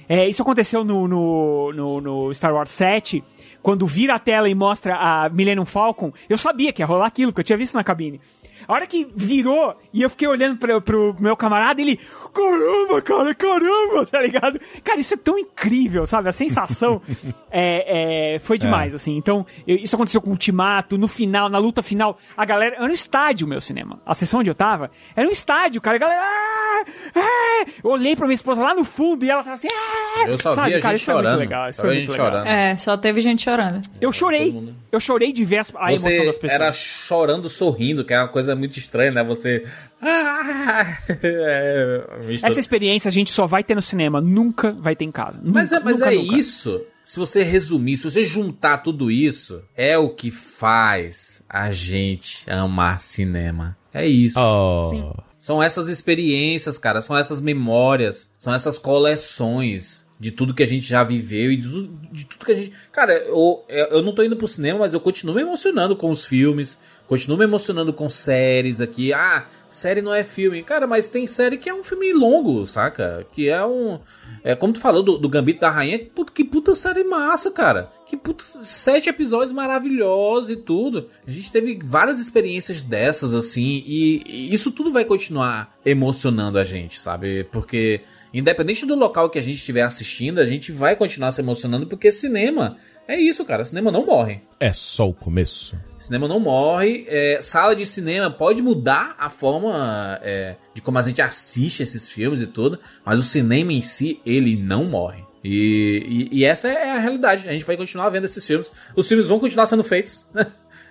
É, isso aconteceu no, no, no, no Star Wars 7, quando vira a tela e mostra a Millennium Falcon, eu sabia que ia rolar aquilo, porque eu tinha visto na cabine. A hora que virou e eu fiquei olhando pra, pro meu camarada, ele. Caramba, cara, caramba, tá ligado? Cara, isso é tão incrível, sabe? A sensação (laughs) é, é, foi demais, assim. Então, eu- isso aconteceu com o Ultimato, no final, na luta final. A galera. Era um estádio, meu cinema. A sessão onde eu tava era um estádio, cara. A galera. "Ah, ah!" Eu olhei pra minha esposa lá no fundo e ela tava assim. "Ah!" Eu só Sabe, vi a cara, gente isso foi muito chorando. legal, isso Só foi muito legal. chorando. É, só teve gente chorando. Eu chorei. Eu chorei de ver a emoção Você das pessoas. era chorando, sorrindo, que é uma coisa muito estranha, né? Você. Ah, (laughs) é, Essa experiência a gente só vai ter no cinema, nunca vai ter em casa. Mas, é, Nunca, mas nunca, é nunca. isso. Se você resumir, se você juntar tudo isso, é o que faz a gente amar cinema. É isso. Oh. São essas experiências, cara. São essas memórias. São essas coleções de tudo que a gente já viveu e de tudo, de tudo que a gente. Cara, eu, eu não tô indo pro cinema, mas eu continuo me emocionando com os filmes. Continuo me emocionando com séries aqui. Ah, série não é filme. Cara, mas tem série que é um filme longo, saca? Que é um. É como tu falou do, do Gambito da Rainha. Que puta, que puta série massa, cara. Que puta. Sete episódios maravilhosos e tudo. A gente teve várias experiências dessas, assim. E, e isso tudo vai continuar emocionando a gente, sabe? Porque. Independente do local que a gente estiver assistindo, a gente vai continuar se emocionando, porque cinema é isso, cara. Cinema não morre. É só o começo. Cinema não morre. é, sala de cinema pode mudar a forma é, de como a gente assiste esses filmes e tudo, mas o cinema em si, ele não morre. E, e- e essa é a realidade. A gente vai continuar vendo esses filmes. Os filmes vão continuar sendo feitos.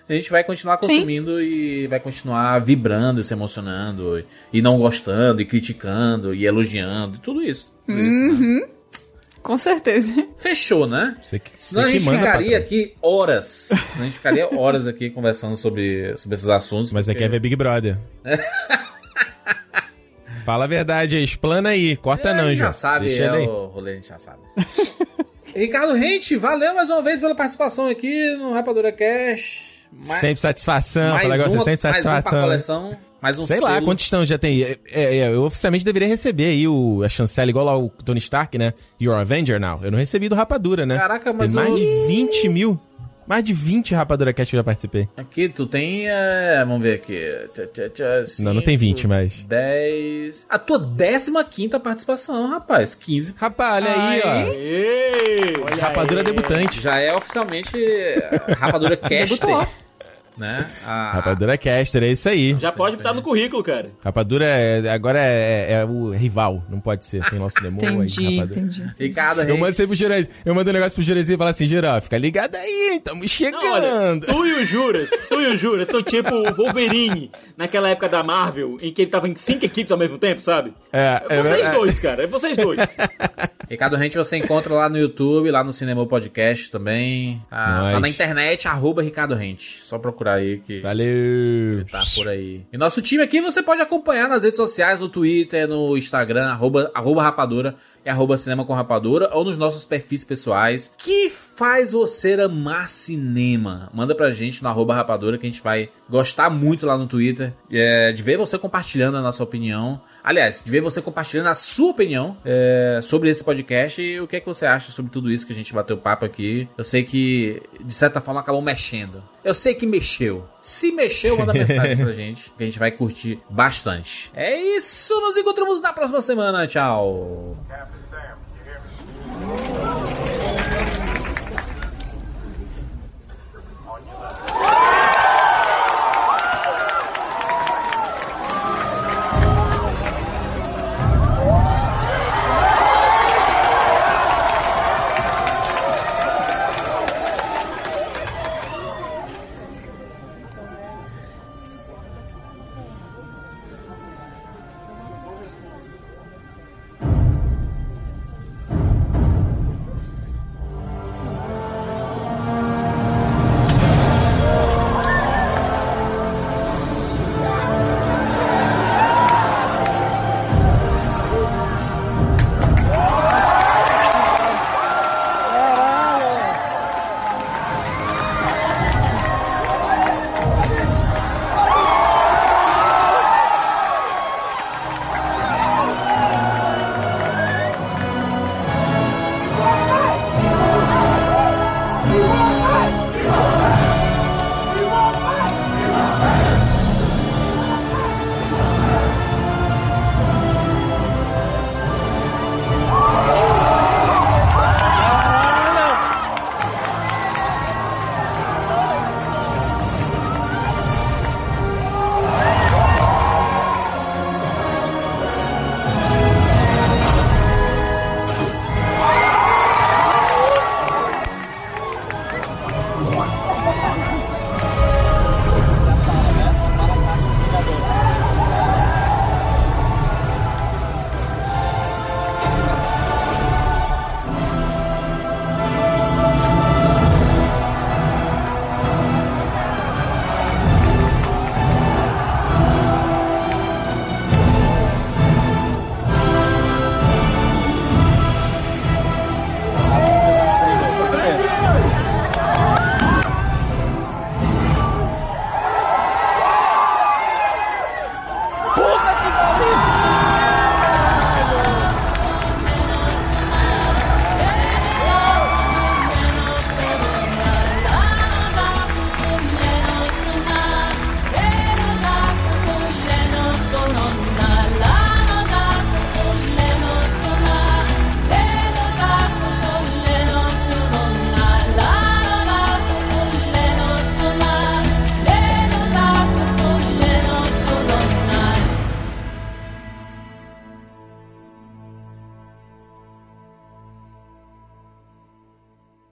A gente vai continuar Sim. consumindo e vai continuar vibrando, se emocionando, e não gostando, e criticando, e elogiando, e tudo isso. Tudo isso, né? Uhum. Com certeza. Fechou, né? Você que, Senão a você que gente manda, ficaria aqui horas. A gente ficaria horas aqui conversando sobre, sobre esses assuntos. Mas você porque- quer ver Big Brother. (laughs) Fala a verdade aí, explana aí. Corta É, a não, gente João. já sabe, Deixa é ele aí. o rolê, a gente já sabe. (laughs) Ricardo Rente, valeu mais uma vez pela participação aqui no Rapadura Cash. Mais- Sempre satisfação. mais agora, uma- sempre mais um pra satisfação. coleção, mais um Sei lá, selo. quantos estão já tem? É, é, é, eu oficialmente deveria receber aí o, a chancela, igual lá o Tony Stark, né? You're Avenger now. Eu não recebi do Rapadura, né? Caraca, mas Tem mais eu- de 20 mil. Mais de 20 Rapadura Cast eu já participei. Aqui tu tem, é, vamos ver aqui. Tchá, Não, não tem cinco, 20, mas- 10. A tua 15 participação, rapaz. 15. Rapaz, olha aí, ó. Ei! Rapadura debutante. Já é oficialmente a Rapadura (laughs) Caster. Né? A, Rapadura Caster, é isso aí. Já pode botar no currículo, cara. Rapadura é, agora é, é o rival, não pode ser. Tem nosso demônio aí, Entendi, Rapadura. entendi. Ricardo Eu mando sempre pro Jurandir. Eu mando um negócio pro Jurandir e falo assim, Juran, fica ligado aí, tamo chegando. Não, olha, tu e o Juras, tu e o Juras são tipo o Wolverine naquela época da Marvel, em que ele tava em cinco equipes ao mesmo tempo, sabe? É, É é vocês verdade. dois, cara, é vocês dois. (laughs) Ricardo Rente você encontra lá no YouTube, lá no Cinema Podcast também. Ah, Nós. lá na internet, arroba Ricardo Rente. Só procurar aí que Valeu. tá por aí. E nosso time aqui você pode acompanhar nas redes sociais, no Twitter, no Instagram, arroba, arroba rapadura e arroba cinema com rapadura, ou nos nossos perfis pessoais. Que faz você amar cinema? Manda pra gente no arroba rapadura que a gente vai gostar muito lá no Twitter é, de ver você compartilhando a nossa opinião. Aliás, de ver você compartilhando a sua opinião é, sobre esse podcast e o que é que você acha sobre tudo isso que a gente bateu papo aqui. Eu sei que, de certa forma, acabou mexendo. Eu sei que mexeu. Se mexeu, manda (laughs) mensagem pra gente, que a gente vai curtir bastante. É isso, nos encontramos na próxima semana. Tchau. Captain Sam, you hear me?